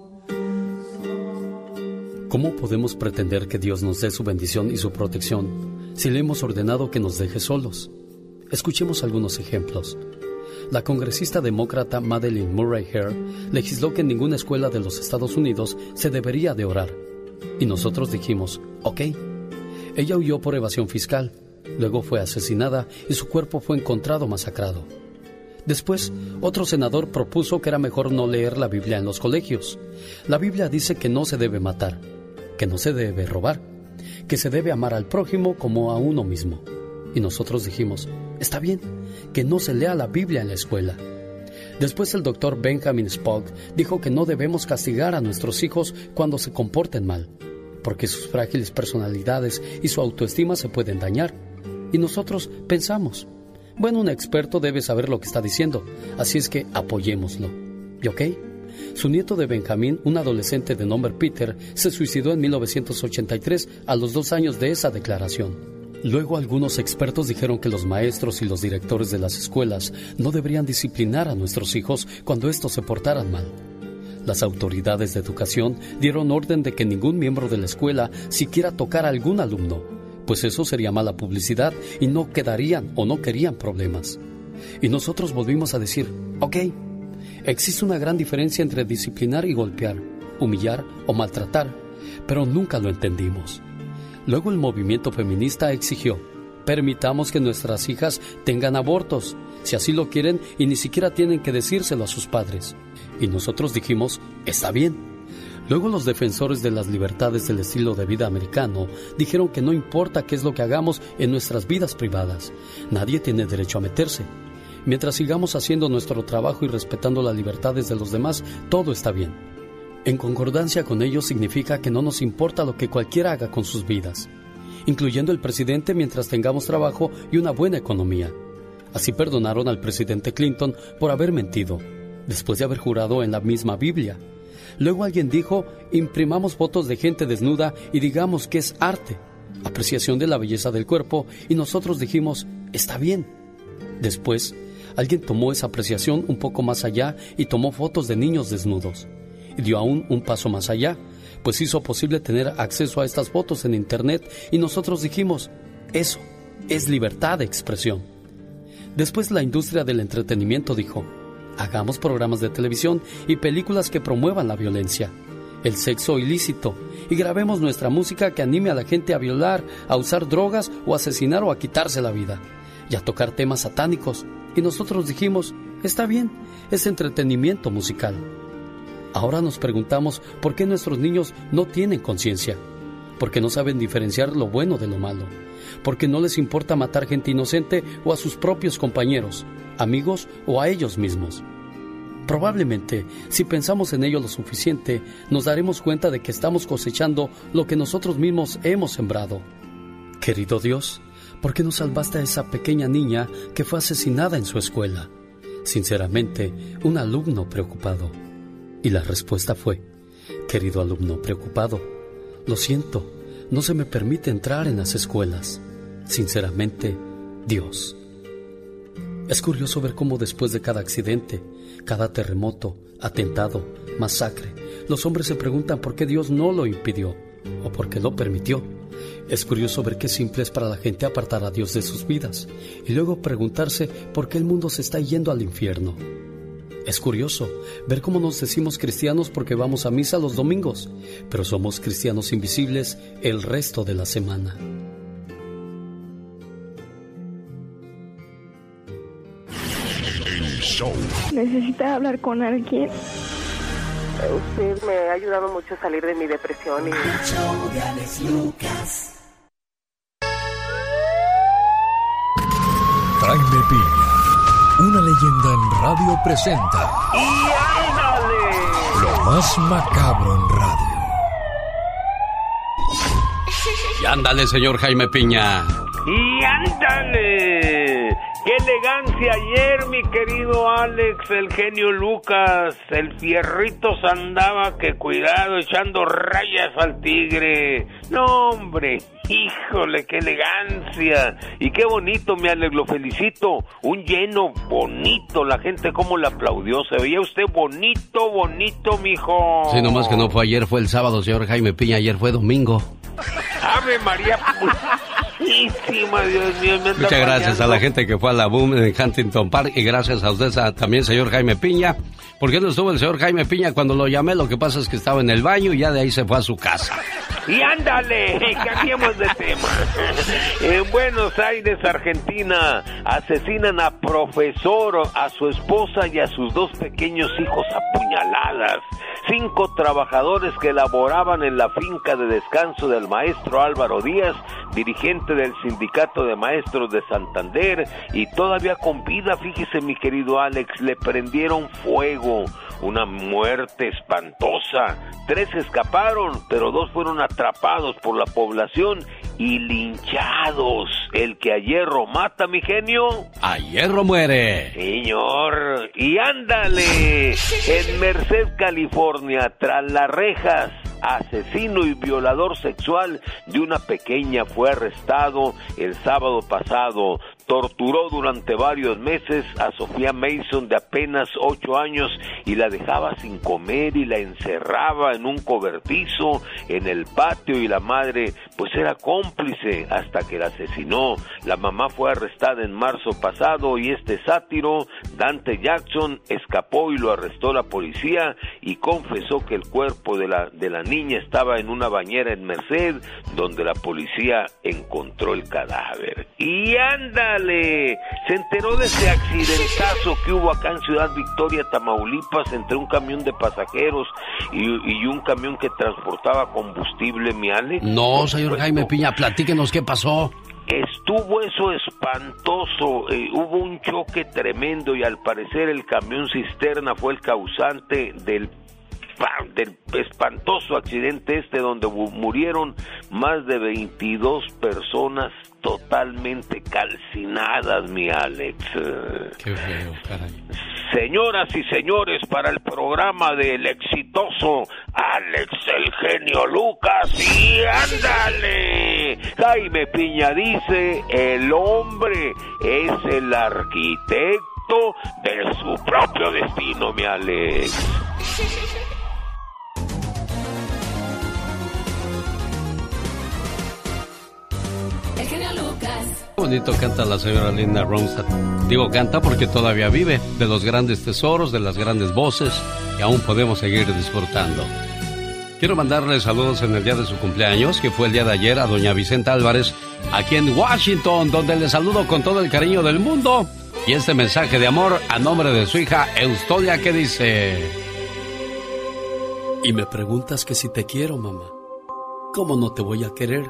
¿Cómo podemos pretender que Dios nos dé su bendición y su protección si le hemos ordenado que nos deje solos? Escuchemos algunos ejemplos. La congresista demócrata Madeleine Murray Hare legisló que en ninguna escuela de los Estados Unidos se debería de orar. Y nosotros dijimos, ok. Ella huyó por evasión fiscal, luego fue asesinada y su cuerpo fue encontrado masacrado. Después, otro senador propuso que era mejor no leer la Biblia en los colegios. La Biblia dice que no se debe matar, que no se debe robar, que se debe amar al prójimo como a uno mismo. Y nosotros dijimos, está bien, que no se lea la Biblia en la escuela. Después el doctor Benjamin Spock dijo que no debemos castigar a nuestros hijos cuando se comporten mal, porque sus frágiles personalidades y su autoestima se pueden dañar. Y nosotros pensamos, bueno, un experto debe saber lo que está diciendo, así es que apoyémoslo. ¿Y ok? Su nieto de Benjamín, un adolescente de nombre Peter, se suicidó en 1983 a los dos años de esa declaración. Luego algunos expertos dijeron que los maestros y los directores de las escuelas no deberían disciplinar a nuestros hijos cuando estos se portaran mal. Las autoridades de educación dieron orden de que ningún miembro de la escuela siquiera tocara a algún alumno, pues eso sería mala publicidad y no quedarían o no querían problemas. Y nosotros volvimos a decir, ok, existe una gran diferencia entre disciplinar y golpear, humillar o maltratar, pero nunca lo entendimos. Luego el movimiento feminista exigió, permitamos que nuestras hijas tengan abortos, si así lo quieren y ni siquiera tienen que decírselo a sus padres. Y nosotros dijimos, está bien. Luego los defensores de las libertades del estilo de vida americano dijeron que no importa qué es lo que hagamos en nuestras vidas privadas, nadie tiene derecho a meterse. Mientras sigamos haciendo nuestro trabajo y respetando las libertades de los demás, todo está bien. En concordancia con ellos significa que no nos importa lo que cualquiera haga con sus vidas, incluyendo el presidente mientras tengamos trabajo y una buena economía. Así perdonaron al presidente Clinton por haber mentido, después de haber jurado en la misma Biblia. Luego alguien dijo, imprimamos fotos de gente desnuda y digamos que es arte, apreciación de la belleza del cuerpo, y nosotros dijimos, está bien. Después, alguien tomó esa apreciación un poco más allá y tomó fotos de niños desnudos y dio aún un paso más allá, pues hizo posible tener acceso a estas fotos en Internet y nosotros dijimos, eso es libertad de expresión. Después la industria del entretenimiento dijo, hagamos programas de televisión y películas que promuevan la violencia, el sexo ilícito, y grabemos nuestra música que anime a la gente a violar, a usar drogas o asesinar o a quitarse la vida, y a tocar temas satánicos. Y nosotros dijimos, está bien, es entretenimiento musical. Ahora nos preguntamos por qué nuestros niños no tienen conciencia, porque no saben diferenciar lo bueno de lo malo, porque no les importa matar gente inocente o a sus propios compañeros, amigos o a ellos mismos. Probablemente, si pensamos en ello lo suficiente, nos daremos cuenta de que estamos cosechando lo que nosotros mismos hemos sembrado. Querido Dios, ¿por qué no salvaste a esa pequeña niña que fue asesinada en su escuela? Sinceramente, un alumno preocupado. Y la respuesta fue, querido alumno preocupado, lo siento, no se me permite entrar en las escuelas. Sinceramente, Dios. Es curioso ver cómo después de cada accidente, cada terremoto, atentado, masacre, los hombres se preguntan por qué Dios no lo impidió o por qué lo permitió. Es curioso ver qué simple es para la gente apartar a Dios de sus vidas y luego preguntarse por qué el mundo se está yendo al infierno. Es curioso ver cómo nos decimos cristianos porque vamos a misa los domingos, pero somos cristianos invisibles el resto de la semana. ¿Necesita hablar con alguien? Usted me ha ayudado mucho a salir de mi depresión y... Jaime Piña, una leyenda en radio presenta. ¡Y ándale! Lo más macabro en radio. Y ándale, señor Jaime Piña. ¡Y ándale! ¡Qué elegancia ayer, mi querido Alex, el genio Lucas! El fierrito andaba que cuidado, echando rayas al tigre. No, hombre, híjole, qué elegancia. Y qué bonito, mi Alex, lo felicito. Un lleno bonito, la gente cómo le aplaudió. Se veía usted bonito, bonito, mijo. Sí, nomás que no fue ayer, fue el sábado, señor Jaime Piña, ayer fue domingo. Ave María Purísima, Dios mío. Me Muchas gracias a la gente que fue a la Boom en Huntington Park y gracias a usted también, señor Jaime Piña. ¿Por qué no estuvo el señor Jaime Piña cuando lo llamé? Lo que pasa es que estaba en el baño y ya de ahí se fue a su casa. Y ándale, cambiemos de tema. [LAUGHS] En Buenos Aires, Argentina, asesinan a profesor, a su esposa y a sus dos pequeños hijos apuñaladas. Cinco trabajadores que laboraban en la finca de descanso del maestro Álvaro Díaz, dirigente del sindicato de maestros de Santander, y todavía con vida, fíjese mi querido Alex, le prendieron fuego una muerte espantosa. Tres escaparon, pero dos fueron atrapados por la población y linchados. El que a hierro mata, mi genio. A hierro muere. Señor. Y ándale. En Merced, California, tras las rejas, asesino y violador sexual de una pequeña fue arrestado el sábado pasado torturó durante varios meses a Sofía Mason de apenas ocho años y la dejaba sin comer y la encerraba en un cobertizo en el patio y la madre pues era cómplice hasta que la asesinó. La mamá fue arrestada en marzo pasado y este sátiro, Dante Jackson, escapó y lo arrestó la policía y confesó que el cuerpo de la, de la niña estaba en una bañera en Merced donde la policía encontró el cadáver. Y anda se enteró de ese accidentazo que hubo acá en Ciudad Victoria, Tamaulipas, entre un camión de pasajeros y, un camión que transportaba combustible, mi Ale. No, señor Jaime Piña, platíquenos qué pasó. Estuvo eso espantoso, eh, hubo un choque tremendo y al parecer el camión cisterna fue el causante del del espantoso accidente este donde murieron más de 22 personas totalmente calcinadas, mi Alex. Qué feo, caray. Señoras y señores, para el programa del exitoso Alex el genio Lucas y ándale. Jaime Piña dice, el hombre es el arquitecto de su propio destino, mi Alex. [LAUGHS] bonito canta la señora Linda Ronstadt. Digo canta porque todavía vive de los grandes tesoros, de las grandes voces y aún podemos seguir disfrutando. Quiero mandarle saludos en el día de su cumpleaños, que fue el día de ayer, a doña Vicenta Álvarez, aquí en Washington, donde le saludo con todo el cariño del mundo. Y este mensaje de amor a nombre de su hija Eustolia que dice... Y me preguntas que si te quiero, mamá. ¿Cómo no te voy a querer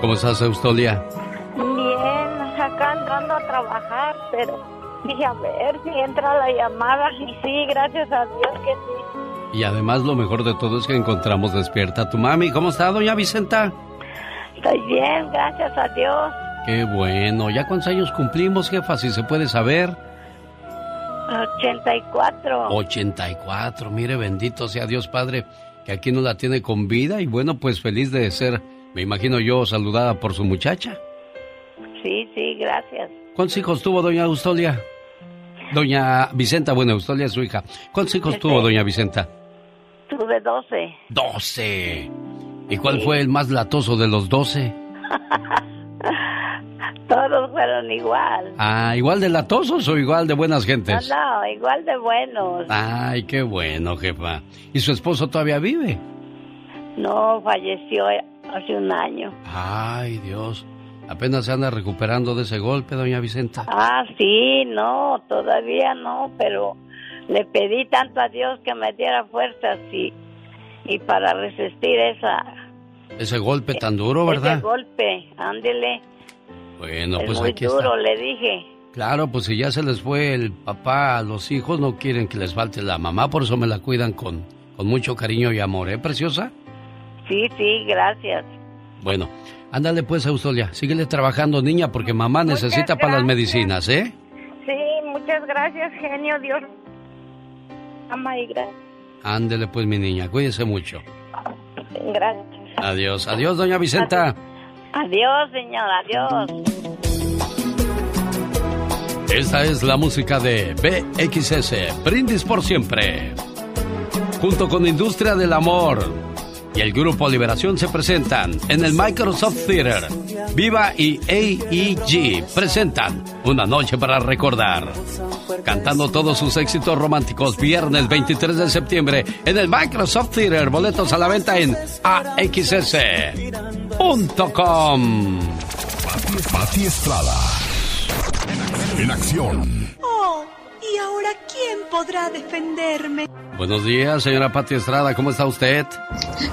¿Cómo estás, Eustolia? acá entrando a trabajar, pero dije a ver si entra la llamada y sí, gracias a Dios que sí. Y además lo mejor de todo es que encontramos despierta a tu mami. ¿Cómo está, doña Vicenta? Estoy bien, gracias a Dios. Qué bueno. ¿Ya cuántos años cumplimos, jefa, si se puede saber? 84. 84. Mire, bendito sea Dios Padre, que aquí no la tiene con vida y bueno, pues feliz de ser, me imagino yo, saludada por su muchacha. Sí, sí, gracias. ¿Cuántos hijos tuvo doña Eustolia? Doña Vicenta, bueno, Eustolia es su hija. ¿Cuántos hijos tuvo este, doña Vicenta? Tuve doce. Doce. ¿Y cuál fue el más latoso de los doce? [LAUGHS] Todos fueron igual. Ah, ¿igual de latosos o igual de buenas gentes? No, no, igual de buenos. Ay, qué bueno, jefa. ¿Y su esposo todavía vive? No, falleció hace un año. Ay, Dios. Apenas se anda recuperando de ese golpe, doña Vicenta. Ah, sí, no, todavía no, pero le pedí tanto a Dios que me diera fuerzas y, y para resistir esa... Ese golpe tan duro, ¿verdad? Ese golpe, ándele. Bueno, es pues muy aquí duro, está. le dije. Claro, pues si ya se les fue el papá a los hijos, no quieren que les falte la mamá, por eso me la cuidan con, con mucho cariño y amor, ¿eh, preciosa? Sí, sí, gracias. Bueno, ándale pues, Eustolia, síguele trabajando, niña, porque mamá necesita para las medicinas, ¿eh? Sí, muchas gracias, genio. Dios ama y gracias. Ándele pues, mi niña, cuídese mucho. Gracias. Adiós, adiós, doña Vicenta. Adiós, señor, adiós. Esta es la música de BXS, Brindis por Siempre. Junto con Industria del Amor y el Grupo Liberación se presentan en el Microsoft Theater. Viva y AEG presentan Una Noche para Recordar. Cantando todos sus éxitos románticos, viernes 23 de septiembre en el Microsoft Theater. Boletos a la venta en AXS.com. Pati Estrada. En acción. Oh, ¿y ahora quién podrá defenderme? Buenos días, señora Pati Estrada, ¿cómo está usted?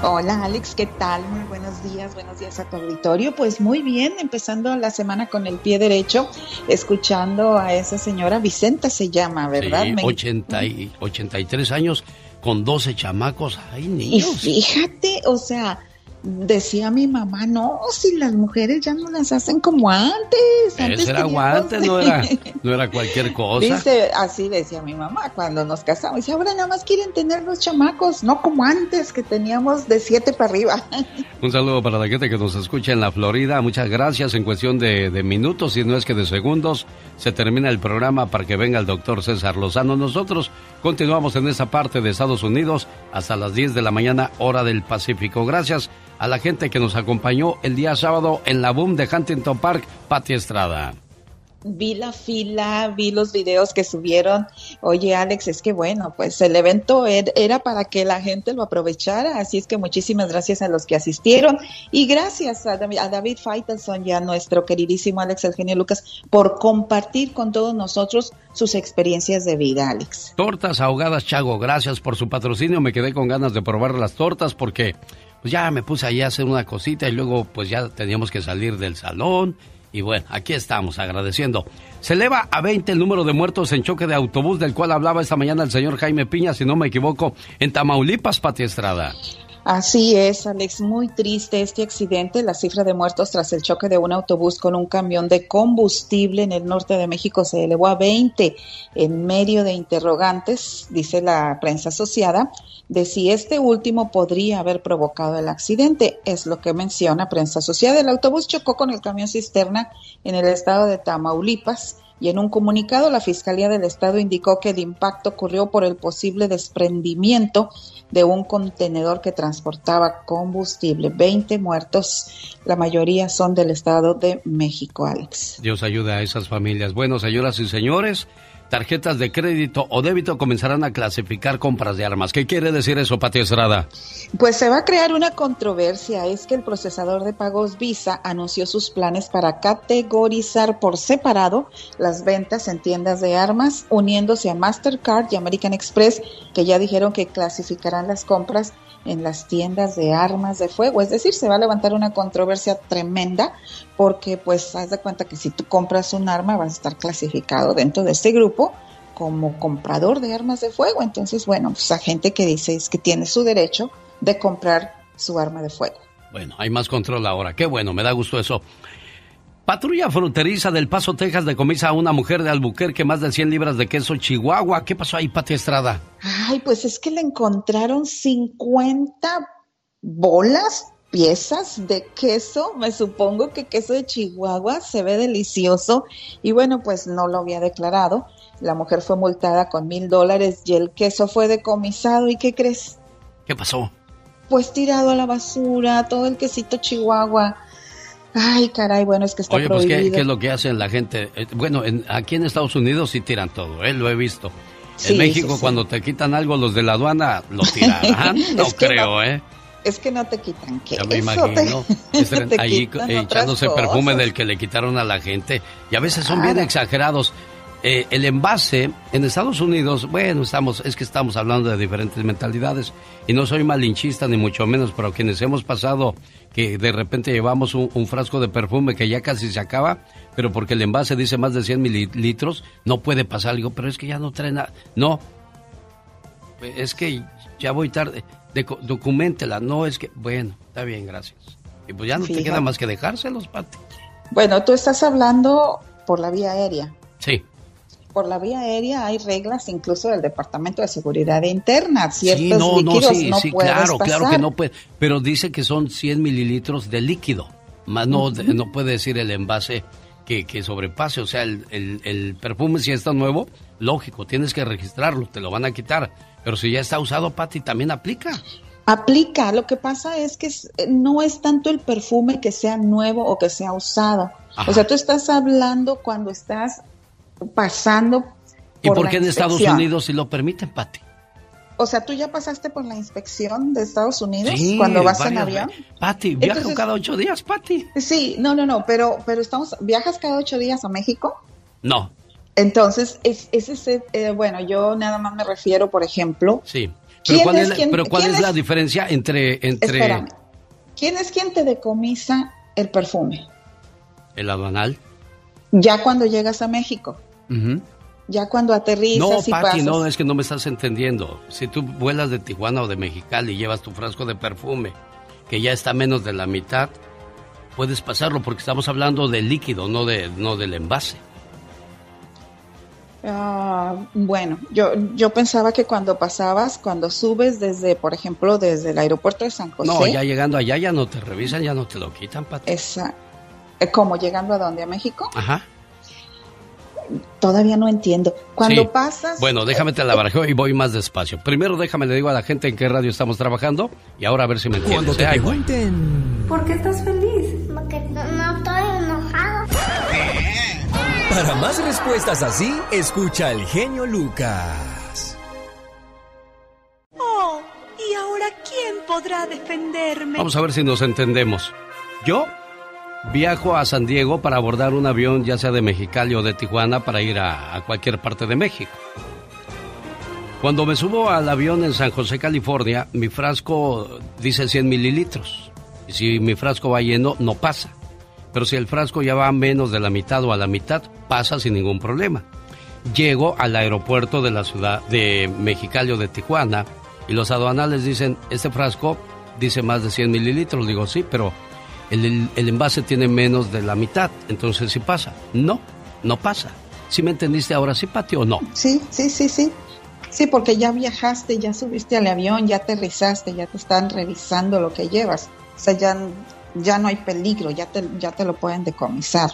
Hola Alex, ¿qué tal? Muy buenos días, buenos días a tu auditorio. Pues muy bien, empezando la semana con el pie derecho, escuchando a esa señora Vicenta se llama, ¿verdad? Sí, Me- 80 y 83 años con 12 chamacos. Ay, Y niños. fíjate, o sea, decía mi mamá, no, si las mujeres ya no las hacen como antes. antes era guante, no era, no era cualquier cosa. Dice, así decía mi mamá cuando nos casamos. Dice, ahora nada más quieren tener los chamacos, no como antes que teníamos de siete para arriba. [LAUGHS] Un saludo para la gente que nos escucha en la Florida. Muchas gracias. En cuestión de, de minutos, si no es que de segundos, se termina el programa para que venga el doctor César Lozano. Nosotros continuamos en esa parte de Estados Unidos hasta las 10 de la mañana, hora del Pacífico. Gracias a la gente que nos acompañó el día sábado en la boom de Huntington Park, Pati Estrada. Vi la fila, vi los videos que subieron. Oye, Alex, es que bueno, pues el evento er- era para que la gente lo aprovechara, así es que muchísimas gracias a los que asistieron y gracias a David, a David Faitelson y a nuestro queridísimo Alex Eugenio Lucas por compartir con todos nosotros sus experiencias de vida, Alex. Tortas ahogadas Chago, gracias por su patrocinio. Me quedé con ganas de probar las tortas porque pues ya me puse allí a hacer una cosita y luego pues ya teníamos que salir del salón. Y bueno, aquí estamos agradeciendo. Se eleva a 20 el número de muertos en choque de autobús del cual hablaba esta mañana el señor Jaime Piña, si no me equivoco, en Tamaulipas, Pati Estrada. Así es, Alex, muy triste este accidente. La cifra de muertos tras el choque de un autobús con un camión de combustible en el norte de México se elevó a 20 en medio de interrogantes, dice la prensa asociada, de si este último podría haber provocado el accidente. Es lo que menciona prensa asociada. El autobús chocó con el camión cisterna en el estado de Tamaulipas. Y en un comunicado, la Fiscalía del Estado indicó que el impacto ocurrió por el posible desprendimiento de un contenedor que transportaba combustible. 20 muertos, la mayoría son del Estado de México, Alex. Dios ayude a esas familias. Bueno, señoras y señores, tarjetas de crédito o débito comenzarán a clasificar compras de armas. ¿Qué quiere decir eso, Pati Estrada? Pues se va a crear una controversia. Es que el procesador de pagos Visa anunció sus planes para categorizar por separado las ventas en tiendas de armas, uniéndose a Mastercard y American Express, que ya dijeron que clasificarán las compras en las tiendas de armas de fuego. Es decir, se va a levantar una controversia tremenda porque pues haz de cuenta que si tú compras un arma vas a estar clasificado dentro de este grupo como comprador de armas de fuego. Entonces, bueno, pues a gente que dice es que tiene su derecho de comprar su arma de fuego. Bueno, hay más control ahora. Qué bueno, me da gusto eso. Patrulla fronteriza del Paso, Texas, decomisa a una mujer de Albuquerque más de 100 libras de queso Chihuahua. ¿Qué pasó ahí, Pati Estrada? Ay, pues es que le encontraron 50 bolas, piezas de queso. Me supongo que queso de Chihuahua se ve delicioso. Y bueno, pues no lo había declarado. La mujer fue multada con mil dólares y el queso fue decomisado. ¿Y qué crees? ¿Qué pasó? Pues tirado a la basura, todo el quesito Chihuahua. Ay, caray, bueno, es que está Oye, pues ¿qué, qué es lo que hacen la gente? Eh, bueno, en- aquí en Estados Unidos sí tiran todo, ¿eh? Lo he visto. Sí, en México sí, sí. cuando te quitan algo los de la aduana, lo [LAUGHS] tirarán. no creo, no- ¿eh? Es que no te quitan que Ya me imagino. Están [LAUGHS] ahí eh, echándose perfume del que le quitaron a la gente. Y a veces son bien exagerados. Eh, el envase en Estados Unidos, bueno, estamos, es que estamos hablando de diferentes mentalidades y no soy malinchista ni mucho menos, pero quienes hemos pasado que de repente llevamos un, un frasco de perfume que ya casi se acaba, pero porque el envase dice más de 100 mililitros, no puede pasar. Digo, pero es que ya no trae nada. No, es que ya voy tarde. Docu- documentela, no es que, bueno, está bien, gracias. Y pues ya no te queda más que dejárselos, Pati. Bueno, tú estás hablando por la vía aérea. Sí. Por la vía aérea hay reglas incluso del Departamento de Seguridad Interna. Ciertos Sí, no, no, líquidos sí, no sí, puedes claro, claro que no puede. Pero dice que son 100 mililitros de líquido. Más no, no puede decir el envase que, que sobrepase. O sea, el, el- el perfume si está nuevo, lógico, tienes que registrarlo, te lo van a quitar. Pero si ya está usado, Pati, también aplica. Aplica, lo que pasa es que es- no es tanto el perfume que sea nuevo o que sea usado. Ajá. O sea, tú estás hablando cuando estás pasando ¿Y por qué en Estados. Unidos sí lo permiten, Pati? O sea, tú ya pasaste por la inspección de Estados Unidos Sí, cuando vas en avión. Pati, viajo Entonces- cada ocho días, Pati. Sí, no, no, no, pero, pero estamos, ¿viajas cada ocho días a México? No, Entonces, es, ese es, eh, bueno, yo nada más me refiero, por ejemplo, sí. ¿Quién Pero ¿cuál es es, la- quién- pero cuál quién es la es? diferencia entre, entre espérame, ¿quién es quien te decomisa el perfume? el aduanal? Ya cuando llegas a México, Ya cuando aterrizas No, y Pati, pasas. no, es que no me estás entendiendo. Si tú vuelas de Tijuana o de Mexicali y llevas tu frasco de perfume, que ya está menos de la mitad, puedes pasarlo porque estamos hablando del líquido, no, de, no del envase. Ah, bueno, yo, yo pensaba que cuando pasabas, cuando subes desde, por ejemplo, desde el aeropuerto de San José, No, ya llegando allá ya no te revisan, ya no te lo quitan, Pati. esa, eh, como llegando a donde, a México, Ajá. Todavía no entiendo. Cuando Sí. pasas, Bueno, déjame te la barajeo y voy más despacio. Primero déjame le digo a la gente en qué radio estamos trabajando y ahora a ver si me entiendes. Cuando te ¿eh? Pregunten ¿Por qué estás feliz? Porque no, no estoy enojado. para más respuestas así, escucha al genio Lucas. Oh, ¿y ahora quién podrá defenderme? Vamos a ver si nos entendemos. Yo viajo a San Diego para abordar un avión, ya sea de Mexicali o de Tijuana, para ir a, cualquier parte de México. Cuando me subo al avión en San José, California, mi frasco dice 100 mililitros. Y si mi frasco va lleno, no pasa. Pero si el frasco ya va menos de la mitad o a la mitad, pasa sin ningún problema. Llego al aeropuerto de la ciudad de Mexicali o de Tijuana y los aduanales dicen, este frasco dice más de 100 mililitros. Digo, sí, pero el, el- el envase tiene menos de la mitad, entonces sí pasa. No, no pasa. ¿Sí me entendiste ahora sí, Pati, o no? sí, sí, sí, sí. Sí, porque ya viajaste, ya subiste al avión, ya aterrizaste, ya te están revisando lo que llevas. O sea, ya, ya no hay peligro, ya te, ya te lo pueden decomisar.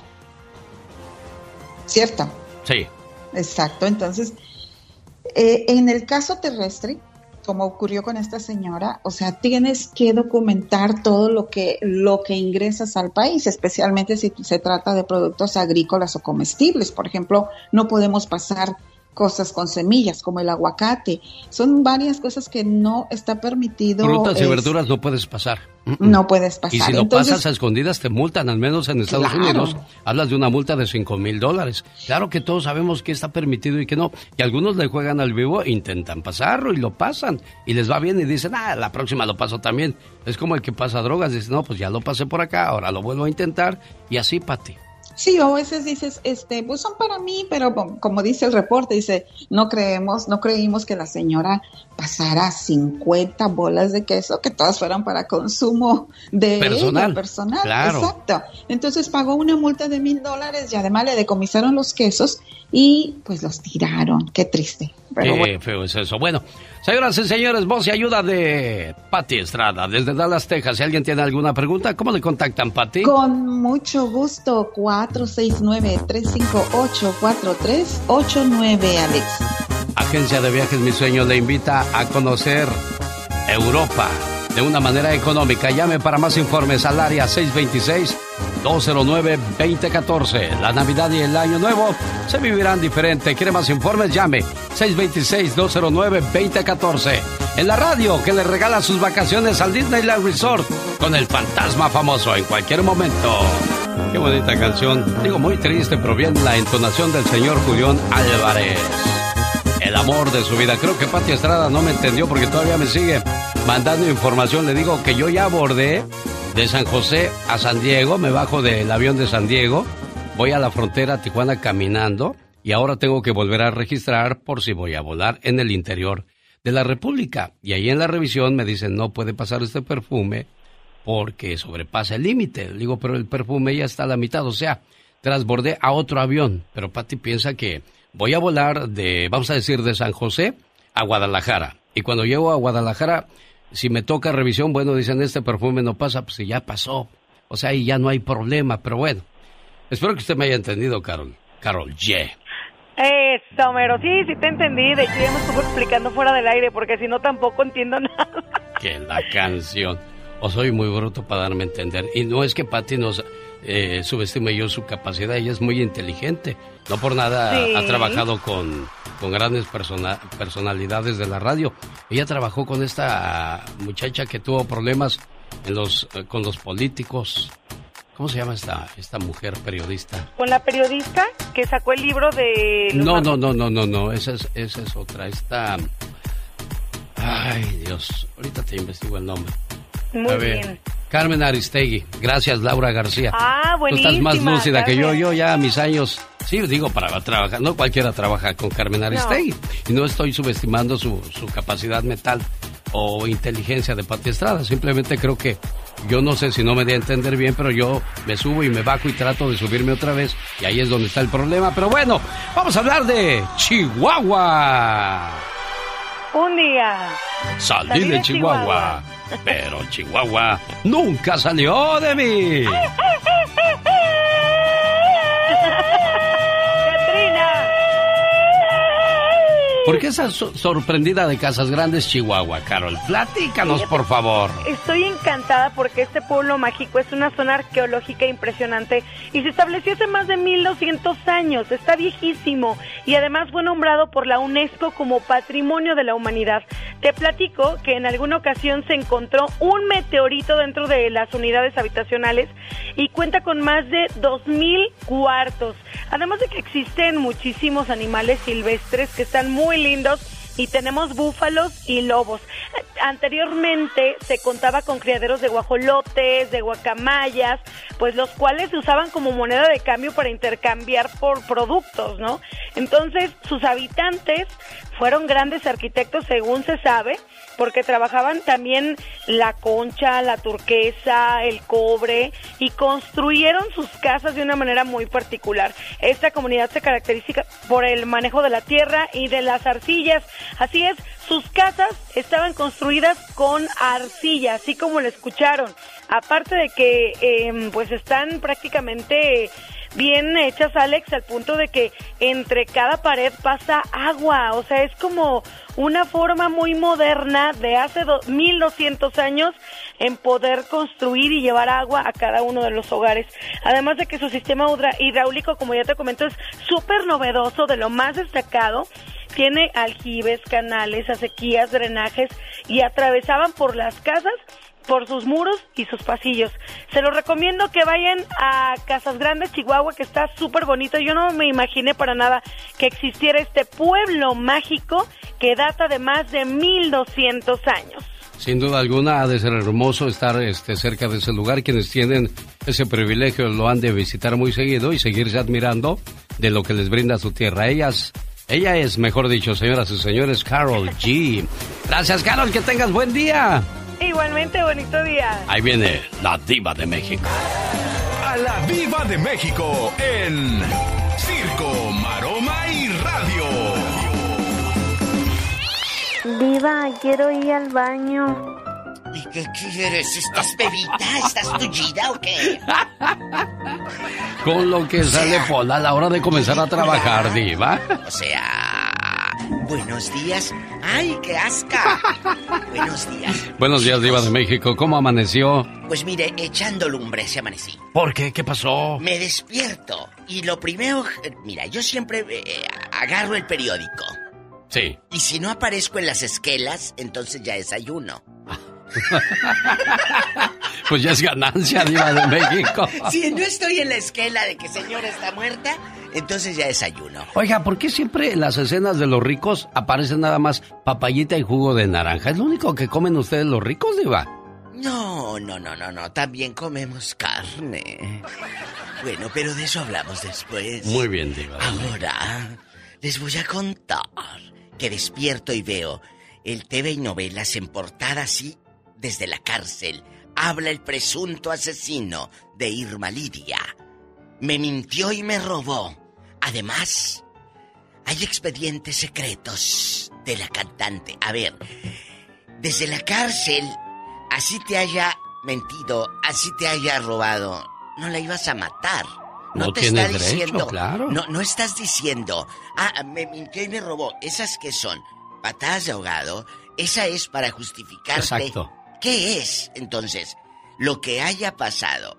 ¿Cierto? Sí. Exacto. Entonces, eh, en el caso terrestre, como ocurrió con esta señora, o sea, tienes que documentar todo lo que, lo que ingresas al país, especialmente si se trata de productos agrícolas o comestibles. Por ejemplo, no podemos pasar cosas con semillas como el aguacate. Son varias cosas que no está permitido. Frutas y es- verduras no puedes pasar. No puedes pasar. Y si lo Entonces- pasas a escondidas te multan, al menos en Estados Claro. Unidos. Hablas de una multa de 5 mil dólares. Claro que todos sabemos que está permitido y que no. Y algunos le juegan al vivo intentan pasarlo y lo pasan. Y les va bien y dicen, ah, la próxima lo paso también. Es como el que pasa drogas. Dice, no, pues ya lo pasé por acá, ahora lo vuelvo a intentar. Y así, Pati. Sí, o a veces dices, este, pues son para mí, pero como- dice el reporte, dice, no creemos, no creímos que la señora pasara 50 bolas de queso, que todas fueran para consumo de Personal, ella, personal. claro. Exacto. Entonces pagó una multa de mil dólares y además le decomisaron los quesos y pues los tiraron. Qué triste. Pero Qué bueno. feo es eso. Bueno, señoras y señores, voz y ayuda de Pati Estrada, desde Dallas, Texas. Si alguien tiene alguna pregunta, ¿cómo le contactan, Pati? Con mucho gusto, 469-358-4389, Alex. Agencia de Viajes Mi Sueño le invita a conocer Europa de una manera económica. Llame para más informes al área 209-2014. La Navidad y el Año Nuevo se vivirán diferente. ¿Quiere más informes? Llame 626-209-2014. En la radio que le regala sus vacaciones al Disneyland Resort con el fantasma famoso en cualquier momento. Qué bonita canción. Digo, muy triste, pero bien la entonación del señor Julián Álvarez. El amor de su vida. Creo que Pati Estrada no me entendió porque todavía me sigue mandando información. Le digo que yo ya abordé de San José a San Diego, me bajo del avión de San Diego, voy a la frontera Tijuana caminando y ahora tengo que volver a registrar por si voy a volar en el interior de la República. Y ahí en la revisión me dicen no puede pasar este perfume porque sobrepasa el límite. Digo, pero el perfume ya está a la mitad, o sea, transbordé a otro avión. Pero Patti piensa que voy a volar de, vamos a decir, de San José a Guadalajara. Y cuando llego a Guadalajara, si me toca revisión, bueno, dicen, este perfume no pasa, pues si ya pasó. O sea, ahí ya no hay problema, pero bueno. Espero que usted me haya entendido, Carol. Carol Yeah. Eso, mero. Sí, sí te entendí. De hecho, ya me estuvo explicando fuera del aire, porque si no tampoco entiendo nada. Que la canción. O soy muy bruto para darme a entender. Y no es que Patty nos eh, subestime yo su capacidad, ella es muy inteligente. No por nada ha trabajado con, con grandes personalidades de la radio. Ella trabajó con esta muchacha que tuvo problemas en los, eh, con los políticos. ¿Cómo se llama esta, esta mujer periodista? Con la periodista que sacó el libro de... No, no, no, no, no, no, esa es, esa es otra. Esta... Ay, Dios, ahorita te investigo el nombre. Muy bien. Carmen Aristegui. Gracias, Laura García. Ah, buenísima. Tú estás más lúcida que yo. Yo ya a mis años, sí, digo, para trabajar. No cualquiera trabaja con Carmen Aristegui. Y no estoy subestimando su, su capacidad mental o inteligencia de Pati Estrada. Simplemente creo que yo no sé si no me di a entender bien, pero yo me subo y me bajo y trato de subirme otra vez. Y ahí es donde está el problema. Pero bueno, vamos a hablar de Chihuahua. Un día. Salí, de, Chihuahua pero Chihuahua nunca salió de mí. [LAUGHS] ¿Por qué estás sorprendida de Casas Grandes, Chihuahua, Carol? Platícanos, por favor. Estoy encantada porque este pueblo mágico es una zona arqueológica impresionante y se estableció hace más de 1200 años. Está viejísimo y además fue nombrado por la UNESCO como Patrimonio de la Humanidad. Te platico que en alguna ocasión se encontró un meteorito dentro de las unidades habitacionales y cuenta con más de 2000 cuartos. Además de que existen muchísimos animales silvestres que están muy lindos y tenemos búfalos y lobos. Anteriormente se contaba con criaderos de guajolotes, de guacamayas, pues los cuales se usaban como moneda de cambio para intercambiar por productos, ¿no? Entonces sus habitantes fueron grandes arquitectos según se sabe porque trabajaban también la concha, la turquesa, el cobre y construyeron sus casas de una manera muy particular. Esta comunidad se caracteriza por el manejo de la tierra y de las arcillas. Así es, sus casas estaban construidas con arcilla, así como lo escucharon. Aparte de que em, pues están prácticamente bien hechas, Alex, al punto de que entre cada pared pasa agua. O sea, es como una forma muy moderna de hace 1200 años en poder construir y llevar agua a cada uno de los hogares. Además de que su sistema hidráulico, como ya te comento, es súper novedoso, de lo más destacado. Tiene aljibes, canales, acequias, drenajes y atravesaban por las casas por sus muros y sus pasillos. Se los recomiendo que vayan a Casas Grandes, Chihuahua, que está súper bonito. Yo no me imaginé para nada que existiera este pueblo mágico que data de más de 1200 años. Sin duda alguna ha de ser hermoso estar este, cerca de ese lugar. Quienes tienen ese privilegio lo han de visitar muy seguido y seguirse admirando de lo que les brinda su tierra. Ellas, ella es, mejor dicho, señoras y señores, Carol G. Gracias, Carol, que tengas buen día. Igualmente, bonito día. Ahí viene la diva de México. A la diva de México en Circo, Maroma y Radio. Diva, quiero ir al baño. ¿Y qué quieres? ¿Estás bebita? ¿Estás tullida o qué? Con lo que sale Pola a la hora de comenzar a trabajar, diva. O sea, Buenos días. ¡Ay, qué asca! [LAUGHS] Buenos días. Buenos días, Diva de México. ¿Cómo amaneció? Pues mire, echando lumbre se amanecí. ¿Por qué? ¿Qué pasó? Me despierto y lo primero, mira, yo siempre eh, agarro el periódico. Sí. Y si no aparezco en las esquelas, entonces ya desayuno. [LAUGHS] pues ya es ganancia, Diva de México. [LAUGHS] si no estoy en la esquela de que señora está muerta, entonces ya desayuno. Oiga, ¿por qué siempre en las escenas de los ricos aparecen nada más papayita y jugo de naranja? ¿Es lo único que comen ustedes los ricos, Diva? No, no, no, no, no. También comemos carne. Bueno, pero de eso hablamos después. Muy bien, Diva. Ahora les voy a contar que despierto y veo el TV y novelas en portada así desde la cárcel. Habla el presunto asesino de Irma Lidia. Me mintió y me robó. Además, hay expedientes secretos de la cantante. A ver, desde la cárcel, así te haya mentido, así te haya robado, no la ibas a matar. No, te está diciendo, claro. no, no estás diciendo, ah, me mintió y me robó. Esas que son patadas de ahogado, esa es para justificarte. Exacto. ¿Qué es entonces? Lo que haya pasado.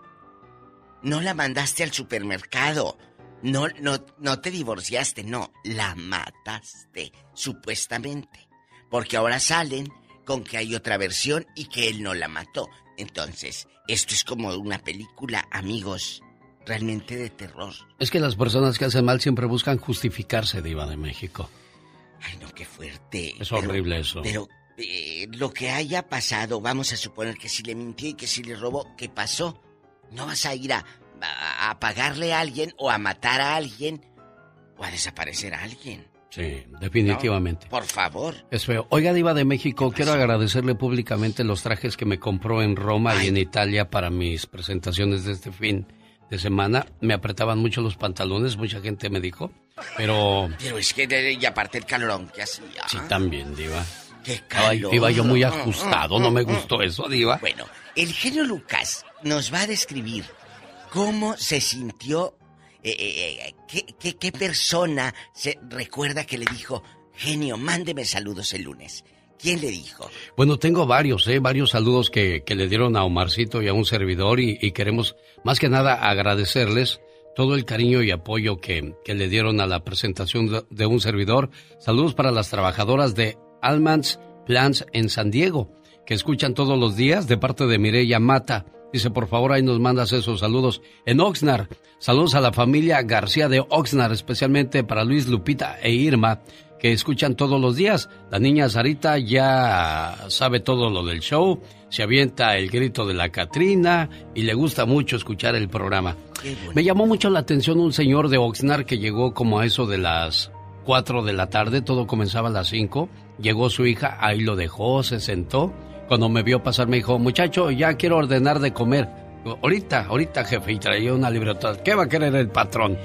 No la mandaste al supermercado. No, no, no te divorciaste, no, la mataste, supuestamente. Porque ahora salen con que hay otra versión y que él no la mató. Entonces, esto es como una película, amigos, realmente de terror. Es que las personas que hacen mal siempre buscan justificarse, Diva de México. Ay, no, qué fuerte. Es horrible eso. Pero eh, lo que haya pasado, vamos a suponer que si le mintió y que si le robó, ¿qué pasó? No vas a ir a, a, pagarle a alguien o a matar a alguien o a desaparecer a alguien. Sí, definitivamente. por favor. Es feo. Oiga, Diva de México, quiero agradecerle públicamente los trajes que me compró en Roma y en Italia para mis presentaciones de este fin de semana. Me apretaban mucho los pantalones, mucha gente me dijo, pero... Pero es que, y aparte el calorón que hacía. Sí, también, Diva. Qué calor. iba yo muy ajustado, no me gustó eso, Diva. Bueno, el genio Lucas nos va a describir cómo se sintió, eh, eh, qué, qué, persona se recuerda que le dijo, genio, mándeme saludos el lunes. ¿Quién le dijo? Bueno, tengo varios, ¿eh? varios saludos que, que le dieron a Omarcito y a un servidor y, queremos más que nada agradecerles todo el cariño y apoyo que, que le dieron a la presentación de, un servidor. Saludos para las trabajadoras de Almans Plants en San Diego, que escuchan todos los días de parte de Mireya Mata. Dice, por favor, ahí nos mandas esos saludos. En Oxnard, saludos a la familia García de Oxnard, especialmente para Luis, Lupita e Irma, que escuchan todos los días. La niña Sarita ya sabe todo lo del show, se avienta el grito de la Catrina y le gusta mucho escuchar el programa. Me llamó mucho la atención un señor de Oxnard que llegó como a eso de las 4 de la tarde, todo comenzaba a las 5. Llegó su hija, ahí lo dejó, se sentó cuando me vio pasar me dijo, muchacho, ya quiero ordenar de comer. Ahorita, ahorita, jefe, y traía una libreta. ¿Qué va a querer el patrón?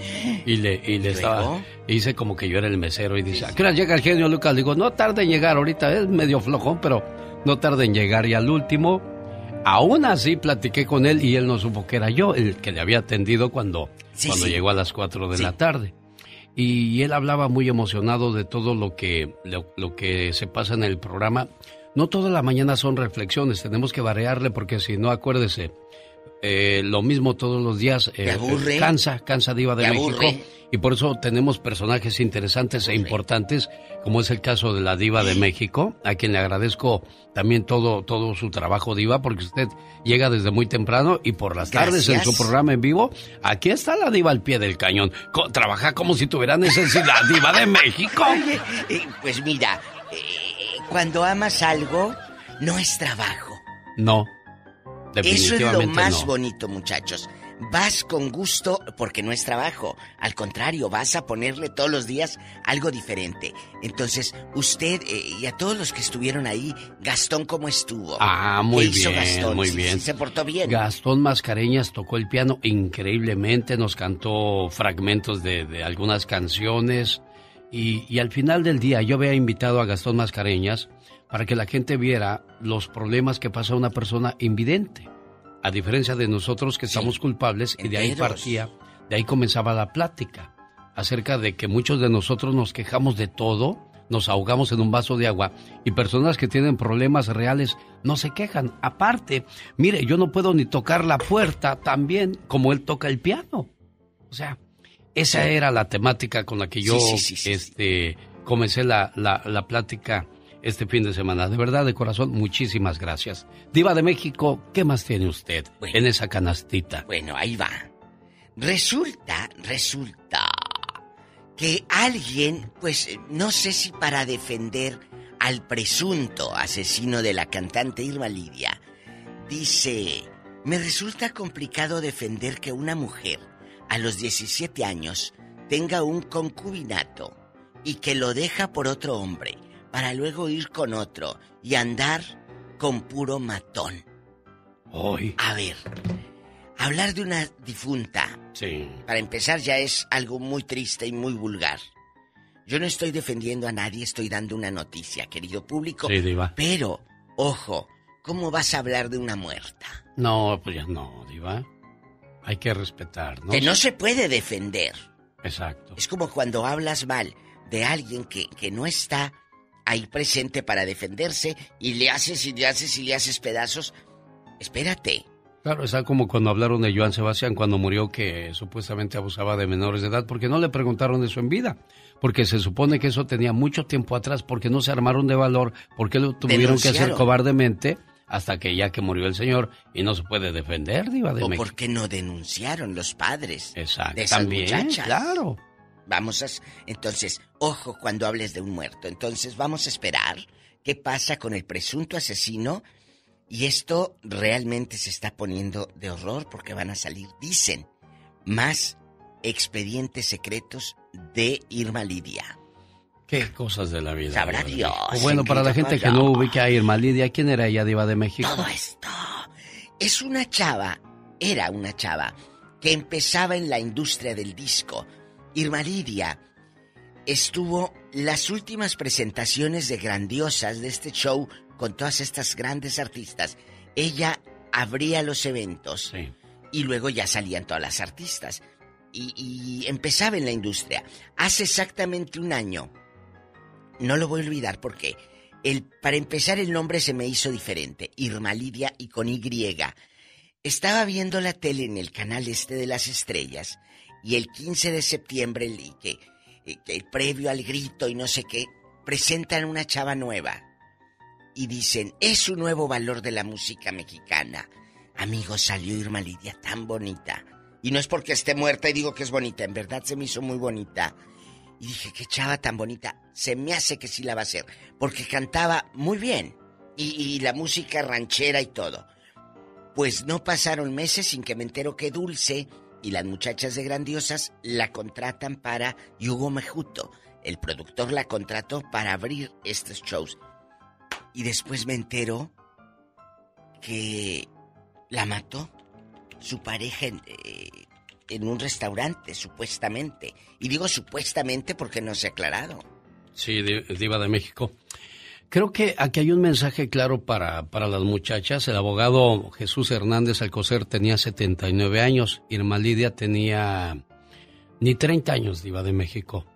Y le, y le estaba. Hice como que yo era el mesero y dice, ¿a qué hora llega el genio Lucas? Le digo, no tarde en llegar ahorita, es medio flojón, pero no tarde en llegar. Y al último, aún así platiqué con él y él no supo que era yo el que le había atendido cuando, cuando llegó a las 4 de la tarde. Y él hablaba muy emocionado de todo lo que, lo que se pasa en el programa no toda la mañana son reflexiones, tenemos que variarle porque si no, acuérdese, eh, lo mismo todos los días eh, cansa, cansa Diva de México. Y por eso tenemos personajes interesantes e importantes, como es el caso de la Diva de México, a quien le agradezco también todo, todo su trabajo, Diva, porque usted llega desde muy temprano y por las tardes en su programa en vivo, aquí está la Diva al pie del cañón. trabaja como si tuviera necesidad, Diva de México. Eh, pues mira, cuando amas algo, no es trabajo. No. Eso es lo más bonito, muchachos. Vas con gusto porque no es trabajo. Al contrario, vas a ponerle todos los días algo diferente. Entonces, usted eh, y a todos los que estuvieron ahí, Gastón, ¿cómo estuvo? Ah, muy bien, muy bien. se portó bien. Gastón Mascareñas tocó el piano increíblemente, nos cantó fragmentos de, de algunas canciones. Y, al final del día yo había invitado a Gastón Mascareñas para que la gente viera los problemas que pasa una persona invidente. A diferencia de nosotros que estamos culpables y de ahí partía, de ahí comenzaba la plática acerca de que muchos de nosotros nos quejamos de todo, nos ahogamos en un vaso de agua y personas que tienen problemas reales no se quejan. Aparte, mire, yo no puedo ni tocar la puerta tan bien como él toca el piano. O sea, esa era la temática con la que yo este, comencé la, la, plática este fin de semana. De verdad, de corazón, muchísimas gracias. Diva de México, ¿qué más tiene usted en esa canastita? Bueno, ahí va. Resulta, resulta que alguien, pues no sé si para defender al presunto asesino de la cantante Irma Lidia, dice, me resulta complicado defender que una mujer a los 17 años tenga un concubinato y que lo deja por otro hombre para luego ir con otro y andar con puro matón. Hoy. A ver, hablar de una difunta, sí. para empezar ya es algo muy triste y muy vulgar. Yo no estoy defendiendo a nadie, estoy dando una noticia, querido público. Sí, diva. Pero, ojo, ¿cómo vas a hablar de una muerta? No, pues ya no, diva. Hay que respetar, ¿no? Que no se puede defender. Exacto. Es como cuando hablas mal de alguien que, que no está ahí presente para defenderse y le haces y le haces y le haces pedazos. Espérate. Claro, es como cuando hablaron de Joan Sebastián cuando murió que supuestamente abusaba de menores de edad porque no le preguntaron eso en vida. Porque se supone que eso tenía mucho tiempo atrás, porque no se armaron de valor, porque lo tuvieron que hacer cobardemente hasta que ya que murió el señor y no se puede defender, Diva de ¿O por qué no denunciaron los padres Exacto. de esas También, muchachas? Claro. Vamos a... Entonces, ojo cuando hables de un muerto. Entonces, vamos a esperar qué pasa con el presunto asesino. Y esto realmente se está poniendo de horror porque van a salir, dicen, más expedientes secretos de Irma Lidia. Qué cosas de la vida. Sabrá Dios. Bueno, para la gente que no ubica a Irma Lidia, ¿quién era ella, Diva de México? Todo esto. Es una chava, era una chava, que empezaba en la industria del disco. Irma Lidia estuvo las últimas presentaciones de grandiosas de este show con todas estas grandes artistas. Ella abría los eventos y luego ya salían todas las artistas. Y, y empezaba en la industria. Hace exactamente un año no lo voy a olvidar porque el, para empezar el nombre se me hizo diferente, Irma Lidia y con Y. Estaba viendo la tele en el canal este de las estrellas y el 15 de septiembre, el, que, eh, que previo al grito y no sé qué, presentan una chava nueva y dicen, es un nuevo valor de la música mexicana. Amigos, salió Irma Lidia tan bonita. Y no es porque esté muerta y digo que es bonita, en verdad se me hizo muy bonita. Y dije, qué chava tan bonita. Se me hace que sí la va a hacer. Porque cantaba muy bien. Y, la música ranchera y todo. Pues no pasaron meses sin que me entero que Dulce y las muchachas de Grandiosas la contratan para Hugo Mejuto. El productor la contrató para abrir estos shows. Y después me entero que la mató su pareja eh, en un restaurante, supuestamente. Y digo supuestamente porque no se ha aclarado. Sí, Diva de México. Creo que aquí hay un mensaje claro para, para las muchachas. El abogado Jesús Hernández Alcocer tenía 79 años. Irma Lidia tenía ni 30 años, Diva de México.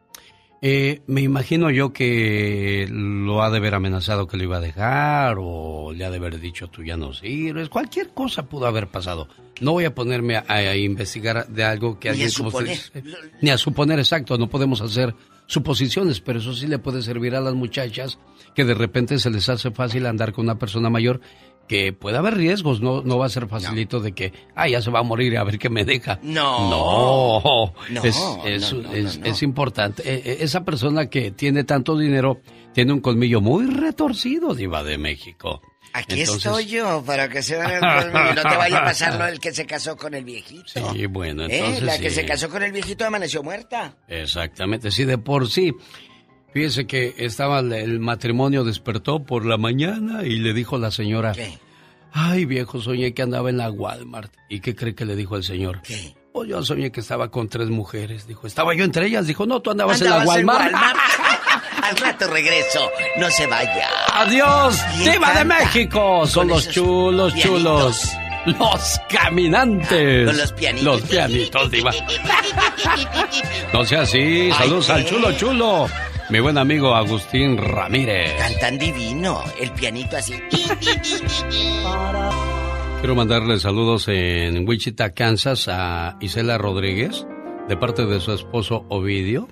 Eh, me imagino yo que lo ha de haber amenazado que lo iba a dejar o le ha de haber dicho tú ya no sirves. Cualquier cosa pudo haber pasado. No voy a ponerme a, investigar de algo que ni alguien a suponer. ni a suponer exacto. No podemos hacer suposiciones, pero eso sí le puede servir a las muchachas que de repente se les hace fácil andar con una persona mayor que puede haber riesgos, no, no va a ser facilito de que, ah, ya se va a morir a ver qué me deja. No. No. es, es, es, importante. E, e, esa persona que tiene tanto dinero tiene un colmillo muy retorcido, Diva de México. Aquí estoy yo para que se vean el colmillo. No te vaya a pasar lo del que se casó con el viejito. Sí, bueno, ¿Eh? entonces. La que se casó con el viejito amaneció muerta. Exactamente, sí, de por sí. Fíjese que estaba el matrimonio despertó por la mañana y le dijo a la señora, ¿Qué? ay viejo, soñé que andaba en la Walmart. ¿Y qué cree que le dijo el señor? ¿Qué? Oh, yo soñé que estaba con tres mujeres. Dijo, ¿estaba yo entre ellas? Dijo, no, tú andabas, en la Walmart. [LAUGHS] Al rato regreso, no se vaya. Adiós, Diva de México. Son los chulos, chulos. Los caminantes. Con los pianitos. Los pianitos, Diva. [LAUGHS] No sea así. Saludos al chulo, chulo. Mi buen amigo Agustín Ramírez. Cantan divino, el pianito así. [LAUGHS] Quiero mandarle saludos en Wichita, Kansas a Isela Rodríguez, de parte de su esposo Ovidio.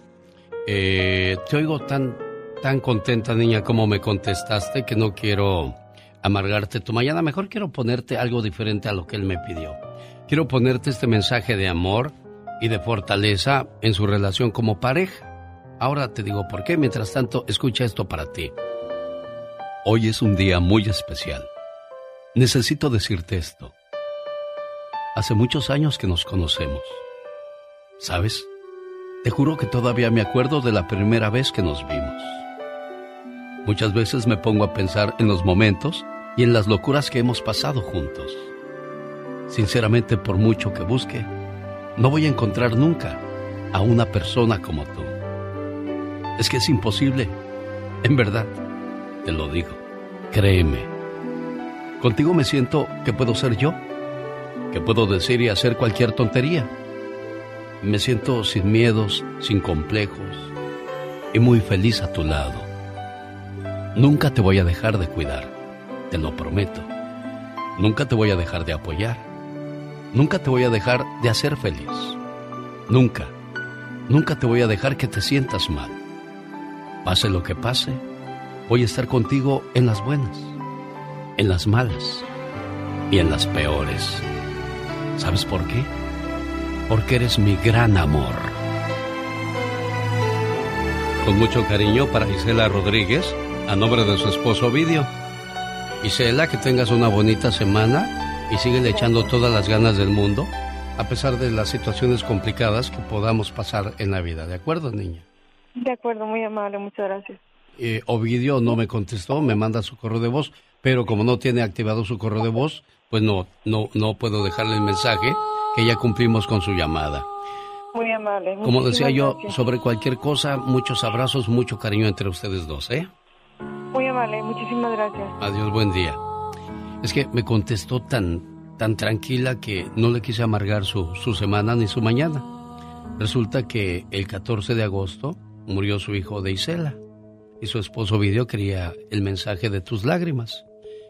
Eh, te oigo tan, tan contenta, niña, como me contestaste, que no quiero amargarte tu mañana. Mejor quiero ponerte algo diferente a lo que él me pidió. Quiero ponerte este mensaje de amor y de fortaleza en su relación como pareja. Ahora te digo por qué. Mientras tanto, escucha esto para ti. Hoy es un día muy especial. Necesito decirte esto. Hace muchos años que nos conocemos. ¿Sabes? Te juro que todavía me acuerdo de la primera vez que nos vimos. Muchas veces me pongo a pensar en los momentos y en las locuras que hemos pasado juntos. Sinceramente, por mucho que busque, no voy a encontrar nunca a una persona como tú. Es que es imposible. En verdad, te lo digo. Créeme. Contigo me siento que puedo ser yo, que puedo decir y hacer cualquier tontería. Me siento sin miedos, sin complejos y muy feliz a tu lado. Nunca te voy a dejar de cuidar, te lo prometo. Nunca te voy a dejar de apoyar. Nunca te voy a dejar de hacer feliz. Nunca, nunca te voy a dejar que te sientas mal. Pase lo que pase, voy a estar contigo en las buenas en las malas y en las peores. ¿Sabes por qué? Porque eres mi gran amor. Con mucho cariño para Isela Rodríguez, a nombre de su esposo Ovidio. Isela, que tengas una bonita semana y sigue echando todas las ganas del mundo, a pesar de las situaciones complicadas que podamos pasar en la vida. ¿De acuerdo, niña? De acuerdo, muy amable, muchas gracias. Eh, Ovidio no me contestó, me manda su correo de voz pero como no tiene activado su correo de voz, pues no, no, no puedo dejarle el mensaje que ya cumplimos con su llamada. Muy amable. Como decía yo, sobre cualquier cosa, muchos abrazos, mucho cariño entre ustedes dos, ¿eh? Muy amable, muchísimas gracias. Adiós, buen día. Es que me contestó tan, tan tranquila que no le quise amargar su, su semana ni su mañana. Resulta que el 14 de agosto murió su hijo de Isela y su esposo Video quería el mensaje de tus lágrimas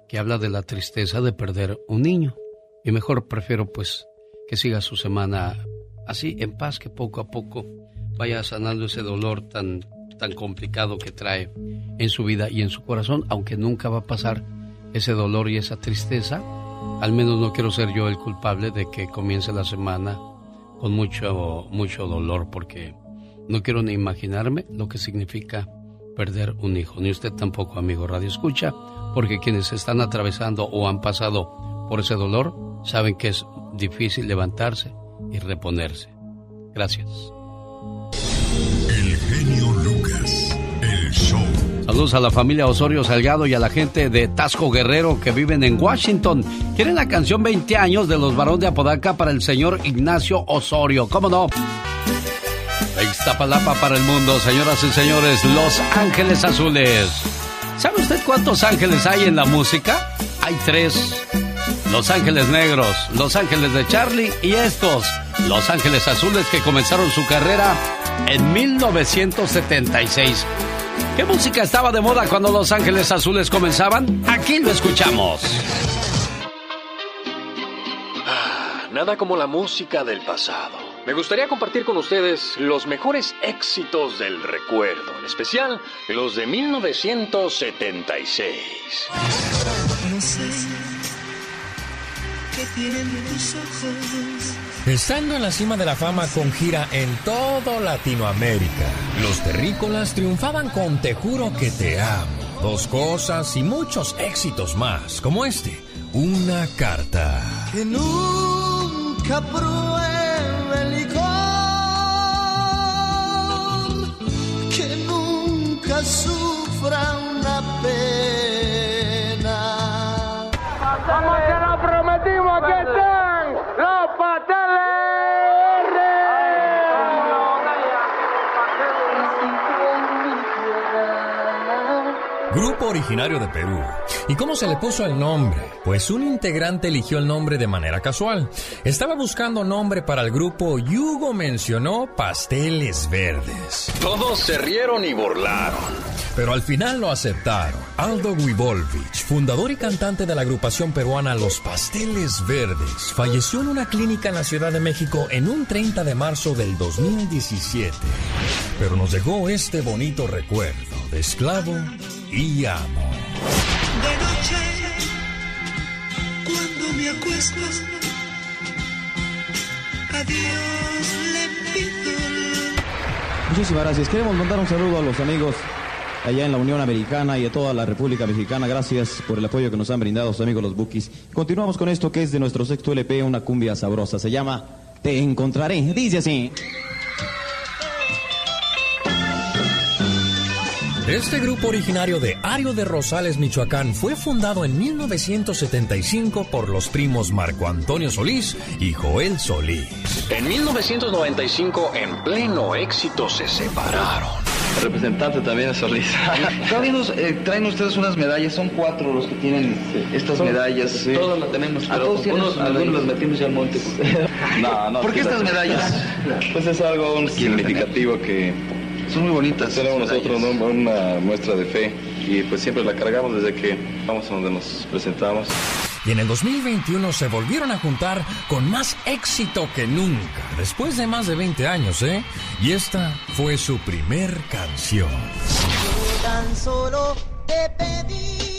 que habla de la tristeza de perder un niño. Y mejor prefiero pues que siga su semana así en paz, que poco a poco vaya sanando ese dolor tan, tan complicado que trae en su vida y en su corazón, aunque nunca va a pasar ese dolor y esa tristeza. Al menos no quiero ser yo el culpable de que comience la semana con mucho, mucho dolor, porque no quiero ni imaginarme lo que significa perder un hijo. Ni usted tampoco, amigo Radio Escucha, porque quienes están atravesando o han pasado por ese dolor saben que es difícil levantarse y reponerse. Gracias. El genio Lucas, el show. Saludos a la familia Osorio Salgado y a la gente de Tasco Guerrero que viven en Washington. Quieren la canción 20 años de los varones de Apodaca para el señor Ignacio Osorio. ¿Cómo no? Iztapalapa para el mundo, señoras y señores, Los Ángeles Azules. ¿Sabe usted cuántos ángeles hay en la música? Hay tres. Los Ángeles Negros, Los Ángeles de Charlie y estos, Los Ángeles Azules que comenzaron su carrera en 1976. ¿Qué música estaba de moda cuando Los Ángeles Azules comenzaban? Aquí lo escuchamos. Ah, nada como la música del pasado me gustaría compartir con ustedes los mejores éxitos del recuerdo, en especial los de 1976. No sé qué tienen tus ojos. Estando en la cima de la fama con gira en todo Latinoamérica, los terrícolas triunfaban con Te juro que te amo, dos cosas y muchos éxitos más, como este, una carta. Que nunca pruebe que nunca sufra una pena. Como se lo prometimos, que están los pasteles. Grupo originario de Perú. ¿Y cómo se le puso el nombre? Pues un integrante eligió el nombre de manera casual. Estaba buscando nombre para el grupo y Hugo mencionó Pasteles Verdes. Todos se rieron y burlaron. Pero al final lo aceptaron. Aldo Guivolvich, fundador y cantante de la agrupación peruana Los Pasteles Verdes, falleció en una clínica en la Ciudad de México en un 30 de marzo del 2017. Pero nos llegó este bonito recuerdo de esclavo y amo. De noche, cuando me acuesto, adiós le pido. Muchísimas gracias. Queremos mandar un saludo a los amigos allá en la Unión Americana y a toda la República Mexicana. Gracias por el apoyo que nos han brindado sus amigos los Bookies. Continuamos con esto que es de nuestro sexto LP, una cumbia sabrosa. Se llama Te Encontraré. Dice así. Este grupo originario de Ario de Rosales, Michoacán, fue fundado en 1975 por los primos Marco Antonio Solís y Joel Solís. En 1995, en pleno éxito, se separaron. El representante también es Solís. [LAUGHS] eh, traen ustedes unas medallas, son cuatro los que tienen estas medallas. Todos las tenemos, A pero todos tienen unos- algunos las metimos ya al monte. [LAUGHS] No, no, ¿Por qué sí, estas las- medallas? [LAUGHS] Pues es algo significativo que son muy bonitas. Tenemos nosotros ¿no? una muestra de fe y pues siempre la cargamos desde que vamos a donde nos presentamos. Y en el 2021 se volvieron a juntar con más éxito que nunca, después de más de 20 años, ¿eh? Y esta fue su primer canción. Tan solo te pedí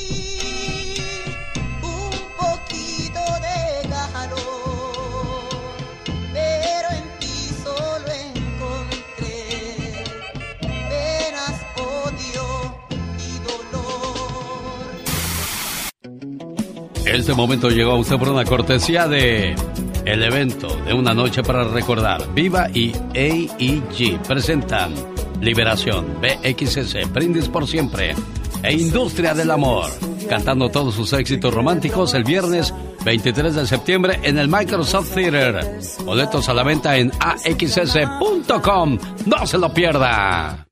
Este momento llegó a usted por una cortesía de el evento de una noche para recordar. Viva y AEG presentan Liberación, BXS, Brindis por siempre e Industria del Amor, cantando todos sus éxitos románticos el viernes 23 de septiembre en el Microsoft Theater. Boletos a la venta en axs.com. No se lo pierda.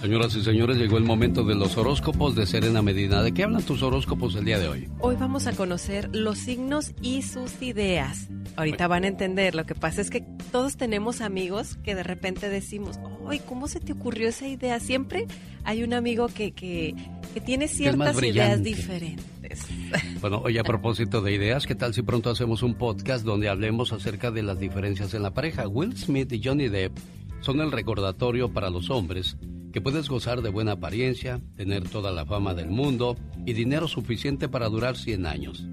Señoras y señores, llegó el momento de los horóscopos de Serena Medina. ¿De qué hablan tus horóscopos el día de hoy? Hoy vamos a conocer los signos y sus ideas. Ahorita van a entender. Lo que pasa es que todos tenemos amigos que de repente decimos, ¡ay, cómo se te ocurrió esa idea! Siempre hay un amigo que, que, que tiene ciertas ideas diferentes. [LAUGHS] Bueno, oye, a propósito de ideas, ¿qué tal si pronto hacemos un podcast donde hablemos acerca de las diferencias en la pareja? Will Smith y Johnny Depp son el recordatorio para los hombres que puedes gozar de buena apariencia, tener toda la fama del mundo y dinero suficiente para durar 100 años.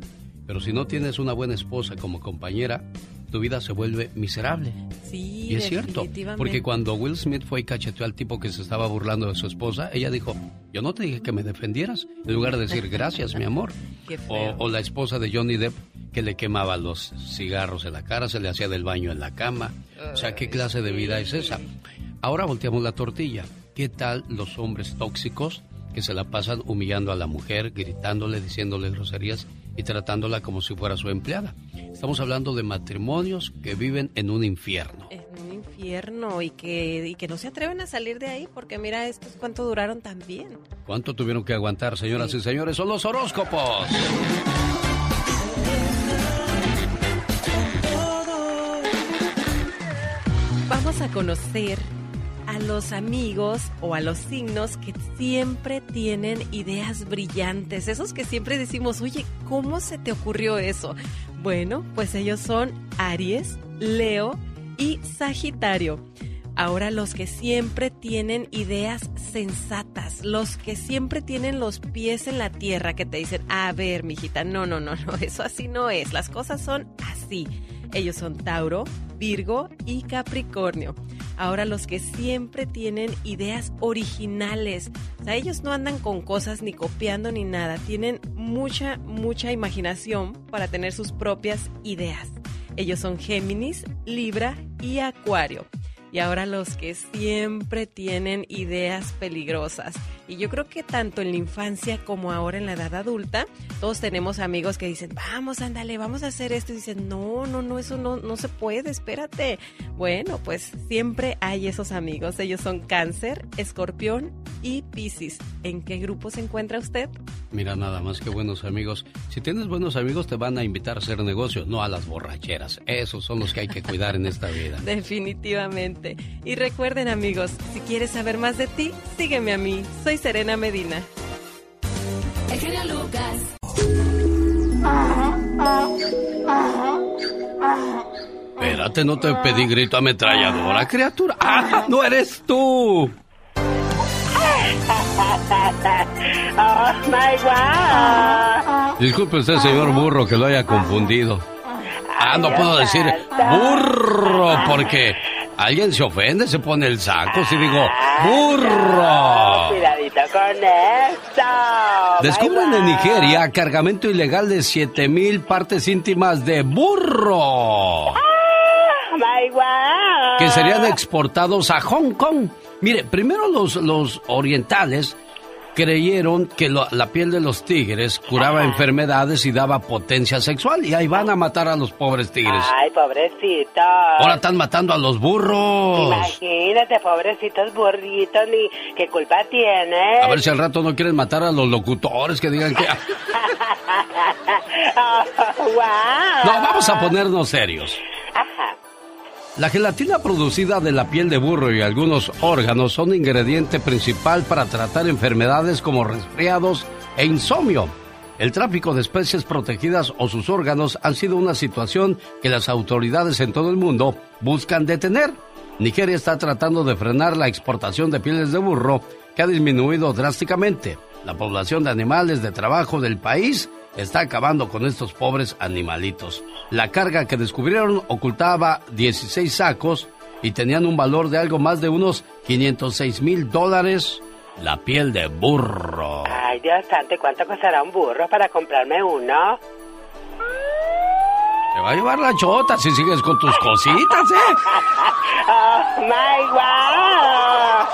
Pero si no tienes una buena esposa como compañera, tu vida se vuelve miserable. Sí, Y es cierto, porque cuando Will Smith fue y cacheteó al tipo que se estaba burlando de su esposa, ella dijo, yo no te dije que me defendieras, en lugar de decir gracias, mi amor. [LAUGHS] Qué O, feo. o la esposa de Johnny Depp que le quemaba los cigarros en la cara, se le hacía del baño en la cama. O sea, ¿qué clase de vida es esa? Ahora volteamos la tortilla. ¿Qué tal los hombres tóxicos que se la pasan humillando a la mujer, gritándole, diciéndole groserías y tratándola como si fuera su empleada? Estamos hablando de matrimonios que viven en un infierno. En un infierno y que, y que no se atreven a salir de ahí porque mira estos cuánto duraron también. ¿Cuánto tuvieron que aguantar, señoras y señores? Son los horóscopos. Vamos a conocer a los amigos o a los signos que siempre tienen ideas brillantes, esos que siempre decimos, oye, ¿cómo se te ocurrió eso? Bueno, pues ellos son Aries, Leo y Sagitario. Ahora los que siempre tienen ideas sensatas, los que siempre tienen los pies en la tierra, que te dicen, a ver, mijita, no, no, no, no, eso así no es, las cosas son así. Ellos son Tauro, Virgo y Capricornio. Ahora los que siempre tienen ideas originales. O sea, ellos no andan con cosas ni copiando ni nada. Tienen mucha, mucha imaginación para tener sus propias ideas. Ellos son Géminis, Libra y Acuario. Y ahora los que siempre tienen ideas peligrosas. Y yo creo que tanto en la infancia como ahora en la edad adulta, todos tenemos amigos que dicen, vamos, ándale, vamos a hacer esto. Y dicen, no, no, no, eso no, no se puede, espérate. Bueno, pues siempre hay esos amigos. Ellos son cáncer, escorpión y piscis. ¿En qué grupo se encuentra usted? Mira, nada más que buenos amigos. Si tienes buenos amigos, te van a invitar a hacer negocios, no a las borracheras. Esos son los que hay que cuidar en esta vida. [LAUGHS] Definitivamente. Y recuerden, amigos, si quieres saber más de ti, sígueme a mí. Soy Serena Medina. El genio Lucas. Espérate, no te pedí grito ametralladora, criatura. ¡Ah, no eres tú! oh my God. Disculpe usted, señor burro, que lo haya confundido. Ah, no puedo decir burro porque alguien se ofende, se pone el saco si digo burro. Cuidadito con esto. Descubren en Nigeria cargamento ilegal de 7000 partes íntimas de burro God. que serían exportados a Hong Kong. Mire, primero los, los orientales creyeron que lo- la piel de los tigres curaba enfermedades y daba potencia sexual y ahí van a matar a los pobres tigres. Ay, pobrecito. Ahora están matando a los burros. Imagínate, pobrecitos burritos, ni qué culpa tiene. A ver si al rato no quieren matar a los locutores que digan que... [LAUGHS] wow. No, vamos a ponernos serios. La gelatina producida de la piel de burro y algunos órganos son ingrediente principal para tratar enfermedades como resfriados e insomnio. El tráfico de especies protegidas o sus órganos han sido una situación que las autoridades en todo el mundo buscan detener. Nigeria está tratando de frenar la exportación de pieles de burro que ha disminuido drásticamente. La población de animales de trabajo del país está acabando con estos pobres animalitos. La carga que descubrieron ocultaba 16 sacos y tenían un valor de algo más de unos 506 mil dólares. La piel de burro. Ay, Dios santo, ¿y ¿cuánto costará un burro para comprarme uno? Te va a llevar la chota si sigues con tus cositas, ¿eh? [LAUGHS] Oh my God.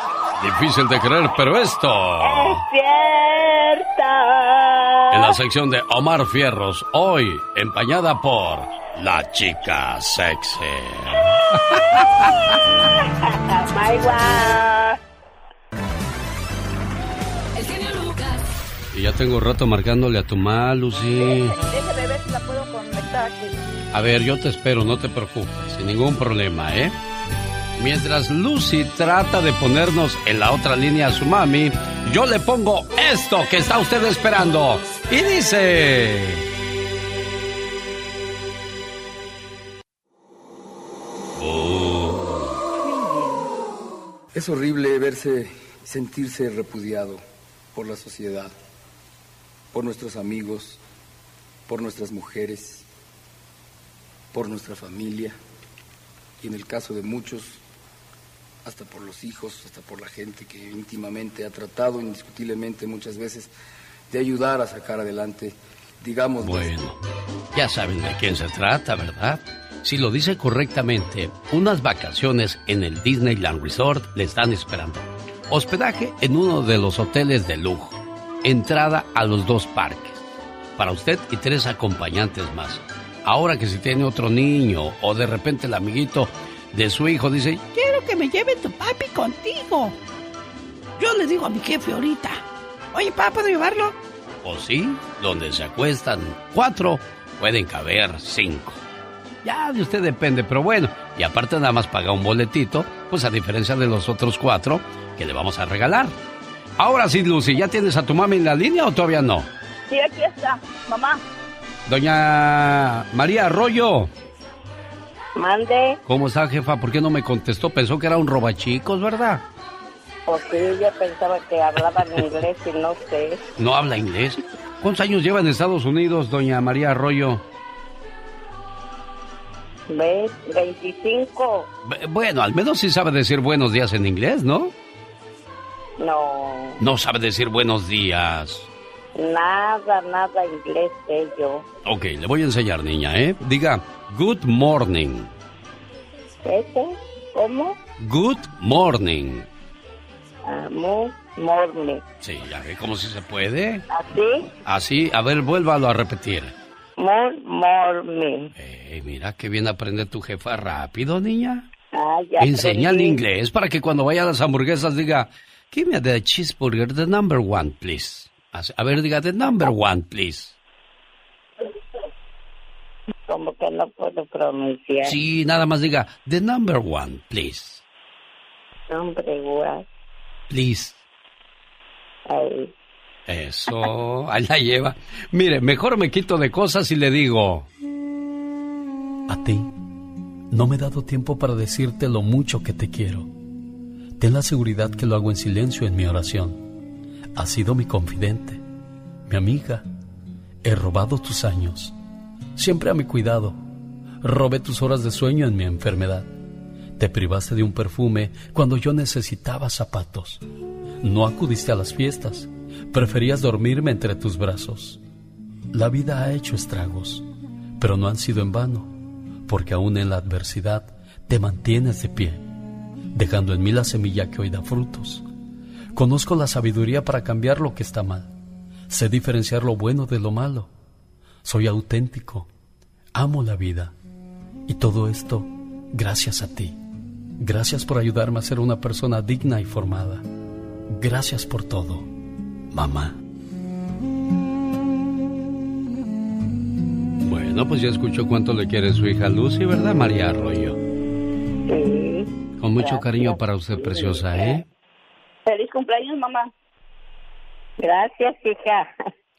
Difícil de creer, pero esto. Es cierto. En la sección de Omar Fierros, hoy empañada por la chica sexy. Y ya tengo rato marcándole a tu mal, Lucy. Déjame ver si la puedo conectar aquí. A ver, yo te espero, no te preocupes, sin ningún problema, ¿eh? Mientras Lucy trata de ponernos en la otra línea a su mami, yo le pongo esto que está usted esperando. Y dice... Es horrible verse, sentirse repudiado por la sociedad, por nuestros amigos, por nuestras mujeres, por nuestra familia y en el caso de muchos, hasta por los hijos, hasta por la gente que íntimamente ha tratado indiscutiblemente muchas veces de ayudar a sacar adelante, digamos, Bueno, ya saben de quién se trata, ¿verdad? Si lo dice correctamente, unas vacaciones en el Disneyland Resort le están esperando. Hospedaje en uno de los hoteles de lujo. Entrada a los dos parques. Para usted y tres acompañantes más. Ahora que si tiene otro niño o de repente el amiguito de su hijo dice, Quiero que me lleve tu papi contigo. Yo le digo a mi jefe ahorita. Oye, papá, ¿puedo llevarlo? o sí, donde se acuestan cuatro, pueden caber cinco. Ya de usted depende, pero bueno, y aparte nada más paga un boletito, pues a diferencia de los otros cuatro que le vamos a regalar. Ahora sí, Lucy, ¿ya tienes a tu mami en la línea o todavía no? Sí, aquí está, mamá. Doña María Arroyo, Mande. ¿cómo está, jefa? ¿Por qué no me contestó? Pensó que era un robachicos, ¿verdad? Sí, yo pensaba que hablaban inglés y no sé. ¿No habla inglés? ¿Cuántos años lleva en Estados Unidos, doña María Arroyo? ¿Ves? 25. B- Bueno, al menos sí sabe decir buenos días en inglés, ¿no? No, No sabe decir buenos días. nada, nada inglés sé yo. Ok, le voy a enseñar, niña, ¿eh? Diga, good morning. ¿Cómo? Good morning. Amo. more me. Sí, ya ve cómo si se puede. ¿Así? Así, a ver, vuélvalo a repetir. More me. Eh, mira qué bien aprende tu jefa rápido, niña. Ah, ya Enseña el inglés para que cuando vaya a las hamburguesas diga, give me the cheeseburger, the number one, please. A ver, diga, the number one, please. Como que no puedo pronunciar. Sí, nada más diga, the number one, please. Nombre igual. Please. Ahí. Eso, ahí la lleva. Mire, mejor me quito de cosas y le digo... A ti, no me he dado tiempo para decirte lo mucho que te quiero. Ten la seguridad que lo hago en silencio en mi oración. Has sido mi confidente, mi amiga. He robado tus años, siempre a mi cuidado. Robé tus horas de sueño en mi enfermedad. Te privaste de un perfume cuando yo necesitaba zapatos. No acudiste a las fiestas. Preferías dormirme entre tus brazos. La vida ha hecho estragos, pero no han sido en vano, porque aún en la adversidad te mantienes de pie, dejando en mí la semilla que hoy da frutos. Conozco la sabiduría para cambiar lo que está mal. Sé diferenciar lo bueno de lo malo. Soy auténtico. Amo la vida. Y todo esto gracias a ti. Gracias por ayudarme a ser una persona digna y formada. Gracias por todo, mamá. Bueno, pues ya escuchó cuánto le quiere su hija Lucy, ¿verdad, María Arroyo? Sí. Con mucho Gracias. cariño para usted, preciosa, ¿eh? Feliz cumpleaños, mamá. Gracias, hija.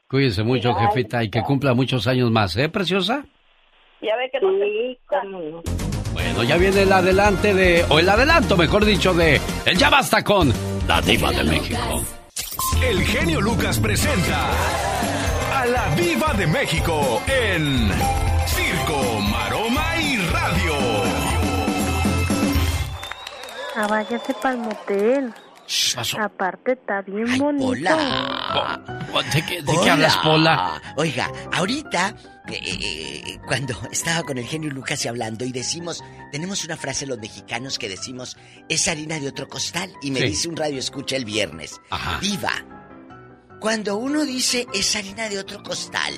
Cuídese mucho, Gracias. jefita, y que cumpla muchos años más, ¿eh, preciosa? Ya ve que no sí. Bueno, ya viene el adelante de, o el adelanto, mejor dicho, de El Ya Basta con la Diva de México. El genio Lucas presenta a la Viva de México en Circo, Maroma y Radio. Ah, váyase para el motel. Aparte está bien bonito. Hola. ¿De qué, de qué hablas, Pola? Oiga, ahorita, eh, eh, cuando [LAUGHS] estaba con el genio Lucas y hablando y decimos, tenemos una frase los mexicanos que decimos, es harina de otro costal. Y me Sí. dice un radio escucha el viernes, viva. Cuando uno dice es harina de otro costal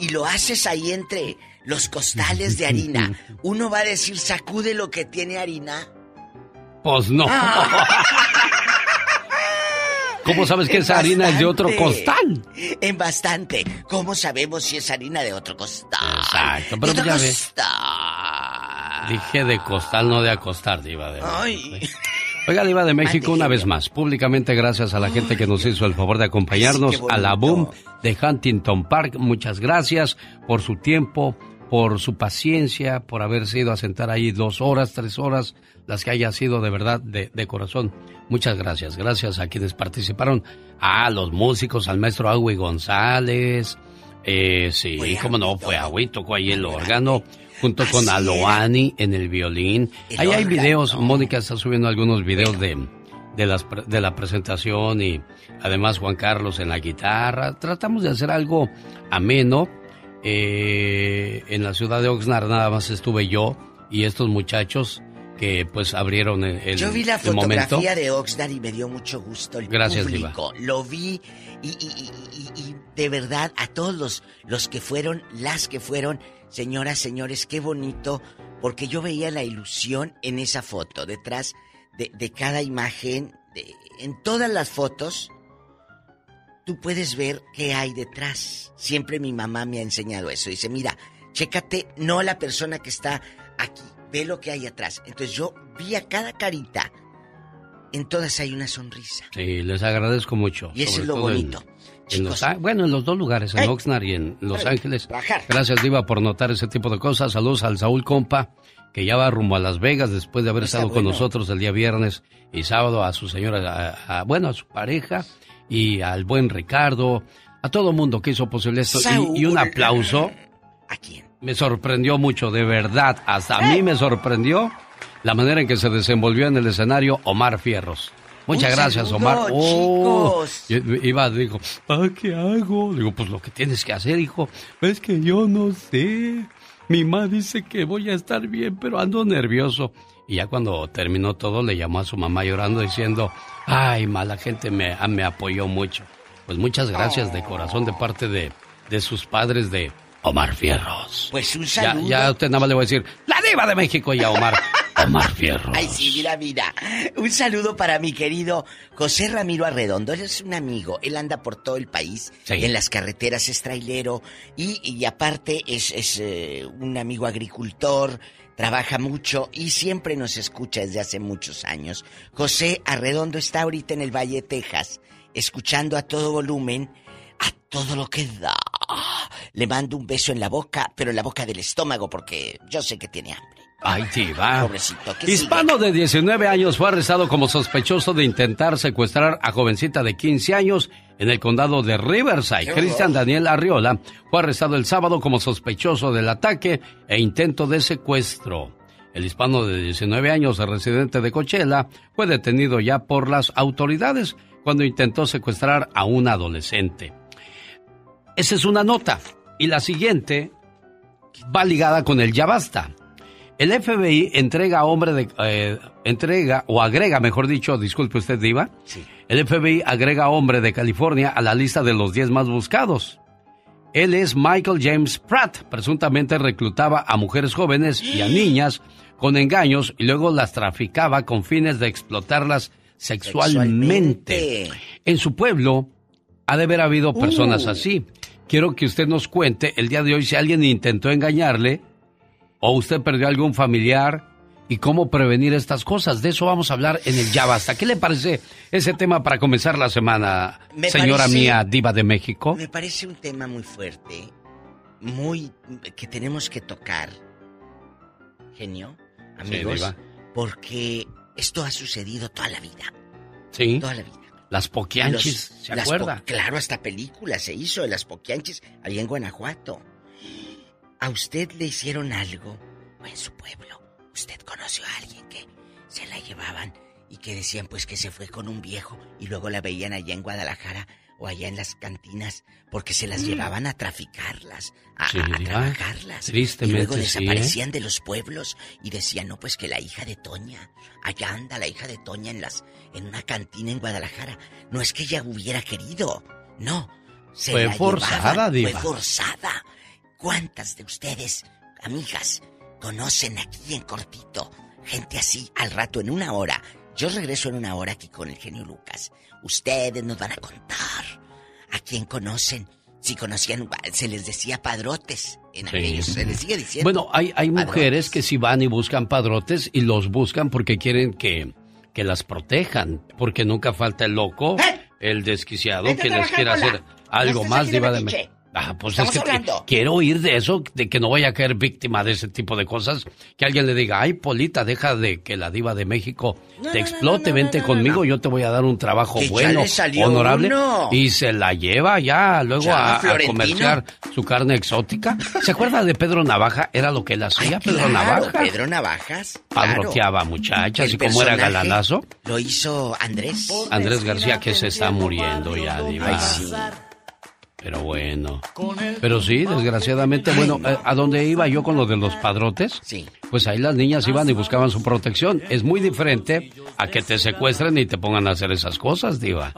y lo haces ahí entre los costales de harina, [LAUGHS] uno va a decir, sacude lo que tiene harina. Pues no. [LAUGHS] ¿Cómo sabes que esa harina es de otro Bastante. costal? En bastante. ¿Cómo sabemos si es harina de otro costal? Exacto, pero De otro ya costal. Dije de costal, no de acostar, Diva de Ay. Oiga, Diva de México, una vez más, públicamente gracias a la gente que nos hizo el favor de acompañarnos sí, a la. Boom de Huntington Park. Muchas gracias por su tiempo, por su paciencia, por haberse ido a sentar ahí dos horas, tres horas, las que haya sido de verdad, de, de corazón. Muchas gracias. Gracias a quienes participaron, a los músicos, al maestro Agui González. Eh, sí, cómo no, fue Agui, tocó ahí el órgano. Junto con Aloani en el violín. El Ahí hay videos, Mónica está subiendo algunos videos de, de, las, de la presentación y además Juan Carlos en la guitarra. Tratamos de hacer algo ameno. Eh, en la ciudad de Oxnard nada más estuve yo y estos muchachos que pues abrieron el, el- Yo vi la el momento. fotografía de Oxnard y me dio mucho gusto el Gracias, público. Lo vi y, y- y- y- y de verdad a todos los, los que fueron, las que fueron, señoras, señores, qué bonito, porque yo veía la ilusión en esa foto, detrás de, de cada imagen, de- en todas las fotos, tú puedes ver qué hay detrás. Siempre mi mamá me ha enseñado eso. Dice, mira, chécate, no la persona que está aquí, ve lo que hay atrás. Entonces yo vi a cada carita, en todas hay una sonrisa. Sí, les agradezco mucho. Y eso es lo todo en- bonito. en Los bueno, en los dos lugares, en. Oxnard y en Los Ángeles. bajar. Gracias, Diva, por notar ese tipo de cosas. Saludos al Saúl Compa, que ya va rumbo a Las Vegas después de haber Está estado con nosotros el día viernes y sábado, a su señora, a- a- bueno, a su pareja y al buen Ricardo, a todo mundo que hizo posible esto. Y- Y, un aplauso. ¿A quién? Me sorprendió mucho, de verdad. Hasta a mí me sorprendió la manera en que se desenvolvió en el escenario Omar Fierros. Muchas Un gracias, saludo, Omar. Oh, chicos. Iba, dijo, ah, ¿qué hago? Digo, pues lo que tienes que hacer, hijo. Es que yo no sé. Mi mamá dice que voy a estar bien, pero ando nervioso. Y ya cuando terminó todo, le llamó a su mamá llorando diciendo, ay, mala gente me, ah, me apoyó mucho. Pues muchas gracias de corazón de parte de, de sus padres de Omar Fierros. Pues un Ya, saludo. ya usted nada más le voy a decir, la diva de México y a Omar, [LAUGHS] Omar Fierros. Ay, sí, mira, mira. Un saludo para mi querido José Ramiro Arredondo. Él es un amigo. Él anda por todo el país. Sí. En las carreteras es trailero. Y, y aparte es, es, eh, un amigo agricultor. Trabaja mucho y siempre nos escucha desde hace muchos años. José Arredondo está ahorita en el Valle de Texas, escuchando a todo volumen, a todo lo que da. Le mando un beso en la boca, pero en la boca del estómago, porque yo sé que tiene hambre. Ay, diva. Pobrecito, ¿qué Hispano de 19 años fue arrestado como sospechoso de intentar secuestrar a jovencita de 15 años en el condado de Riverside. Cristian. Daniel Arriola fue arrestado el sábado como sospechoso del ataque e intento de secuestro. El hispano de 19 años, residente de Coachella, fue detenido ya por las autoridades cuando intentó secuestrar a un adolescente. Esa es una nota. Y la siguiente va ligada con el ya basta. El FBI entrega a hombre de eh, entrega o agrega, mejor dicho, disculpe usted, diva. El FBI agrega a hombre de California a la lista de los 10 más buscados. Él es Michael James Pratt. Presuntamente reclutaba a mujeres jóvenes y a niñas con engaños y luego las traficaba con fines de explotarlas sexualmente. En su pueblo ha de haber habido personas Uh. así. Quiero que usted nos cuente el día de hoy si alguien intentó engañarle o usted perdió algún familiar y cómo prevenir estas cosas. De eso vamos a hablar en el Ya Basta. ¿Qué le parece ese tema para comenzar la semana, Me señora parece- mía, diva de México? Me parece un tema muy fuerte, muy que tenemos que tocar, genio, amigos, diva. porque esto ha sucedido toda la vida, Sí. toda la vida. Las poquianchis, Los- ¿se las acuerda? po- claro, hasta película se hizo de las poquianchis allá en Guanajuato. ¿A usted le hicieron algo o en su pueblo? ¿Usted conoció a alguien que se la llevaban y que decían pues que se fue con un viejo y luego la veían allá en Guadalajara o allá en las cantinas porque se las llevaban a traficarlas, a, Sí, a- trabajarlas? Tristemente, y luego sí, ¿eh? desaparecían de los pueblos y decían, no, pues que la hija de Toña, allá anda la hija de Toña en las, en una cantina en Guadalajara. No es que ella hubiera querido, no. Se Fue la forzada, llevaban. Fue forzada. ¿Cuántas de ustedes, amigas, conocen aquí en cortito gente así al rato en una hora? Yo regreso en una hora aquí con el genio Lucas. Ustedes nos van a contar a quién conocen. Si conocían, se les decía padrotes en Sí. aquellos, se les sigue diciendo. Bueno, hay, hay padrotes. mujeres que sí van y buscan padrotes y los buscan porque quieren que, que las protejan. Porque nunca falta el loco, el desquiciado, ¡Eh! A que les Pola. hacer algo más de diva de. Ah, pues Estamos es que hablando. quiero oír de eso, de que no vaya a caer víctima de ese tipo de cosas. Que alguien le diga, ay, Polita, deja de que la diva de México No, te no, explote, no, no, vente no, no, conmigo, no. yo te voy a dar un trabajo Que bueno, honorable. uno. Y se la lleva ya luego Ya, a- comerciar su carne exótica. ¿Se acuerda de Pedro Navaja? Era lo que él hacía, Pedro Claro, Navaja. Pedro Navajas. claro. Padroteaba muchachas El y como era galanazo. Lo hizo Andrés. Andrés García que se está muriendo ya, diva. Ay, sí. Pero bueno. Pero sí, desgraciadamente, bueno, ¿a dónde iba yo con lo de los padrotes? Sí. Pues ahí las niñas iban y buscaban su protección. Es muy diferente a que te secuestren y te pongan a hacer esas cosas, diva.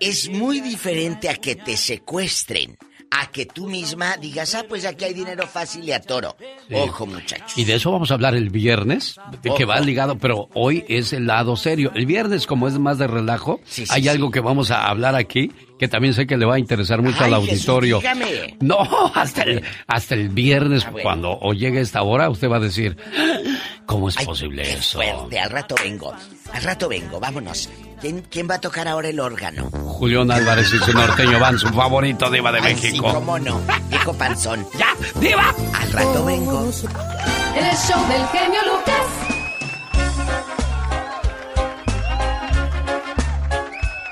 Es muy diferente a que te secuestren, a que tú misma digas, ah, pues aquí hay dinero fácil y a toro. Sí. Ojo, muchachos. Y de eso vamos a hablar el viernes, de que va ligado, pero hoy es el lado serio. El viernes, como es más de relajo, Sí, sí, hay algo que vamos a hablar aquí que también sé que le va a interesar mucho Ay, al Jesús, auditorio. dígame. No, [LAUGHS] hasta el, hasta el viernes, Ah, bueno. cuando o llegue esta hora, usted va a decir, ¿cómo es Ay, posible qué eso? fuerte, al rato vengo. Al rato vengo, vámonos. ¿Quién, quién va a tocar ahora el órgano? Julián Álvarez y su norteño van, su favorito diva de Ay, México. Sí, cómo no. Viejo panzón. [LAUGHS] ¡Ya, diva! Al rato vengo. En el show del genio Lucas.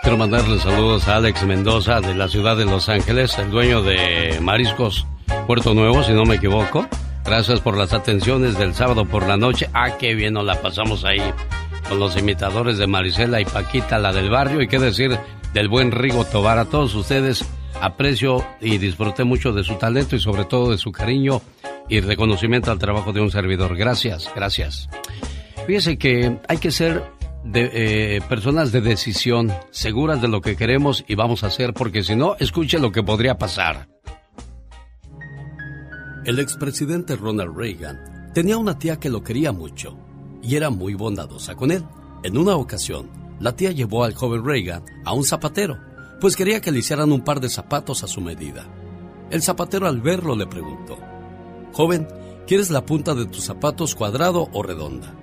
Quiero mandarle saludos a Alex Mendoza de la ciudad de Los Ángeles, el dueño de Mariscos Puerto Nuevo, si no me equivoco. Gracias por las atenciones del sábado por la noche. Ah, qué bien nos la pasamos ahí con los imitadores de Marisela y Paquita, la del barrio. Y qué decir del buen Rigo Tobar. A todos ustedes aprecio y disfruté mucho de su talento y sobre todo de su cariño y reconocimiento al trabajo de un servidor. Gracias, gracias. Fíjese que hay que ser de, eh, personas de decisión, seguras de lo que queremos y vamos a hacer, porque si no, escuche lo que podría pasar. El expresidente Ronald Reagan tenía una tía que lo quería mucho y era muy bondadosa con él. En una ocasión, la tía llevó al joven Reagan a un zapatero, pues quería que le hicieran un par de zapatos a su medida. El zapatero al verlo le preguntó, Joven, ¿quieres la punta de tus zapatos cuadrado o redonda?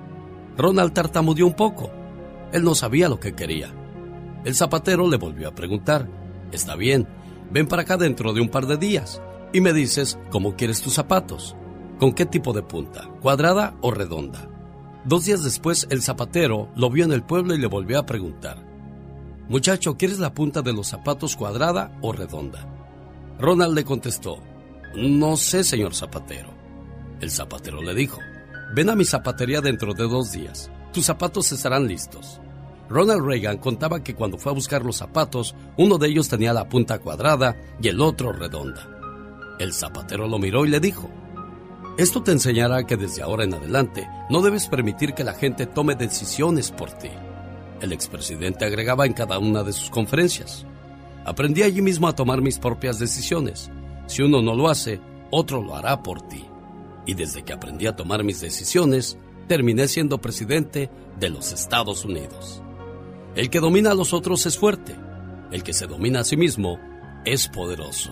Ronald tartamudeó un poco. Él no sabía lo que quería. El zapatero le volvió a preguntar, Está bien, ven para acá dentro de un par de días y me dices cómo quieres tus zapatos. ¿Con qué tipo de punta? ¿Cuadrada o redonda? Dos días después, el zapatero lo vio en el pueblo y le volvió a preguntar. Muchacho, ¿quieres la punta de los zapatos cuadrada o redonda? Ronald le contestó, No sé, señor zapatero. El zapatero le dijo, Ven a mi zapatería dentro de dos días. Tus zapatos estarán listos. Ronald Reagan contaba que cuando fue a buscar los zapatos, uno de ellos tenía la punta cuadrada y el otro redonda. El zapatero lo miró y le dijo, esto te enseñará que desde ahora en adelante no debes permitir que la gente tome decisiones por ti. El expresidente agregaba en cada una de sus conferencias. Aprendí allí mismo a tomar mis propias decisiones. Si uno no lo hace, otro lo hará por ti. Y desde que aprendí a tomar mis decisiones, terminé siendo presidente de los Estados Unidos. El que domina a los otros es fuerte. El que se domina a sí mismo es poderoso.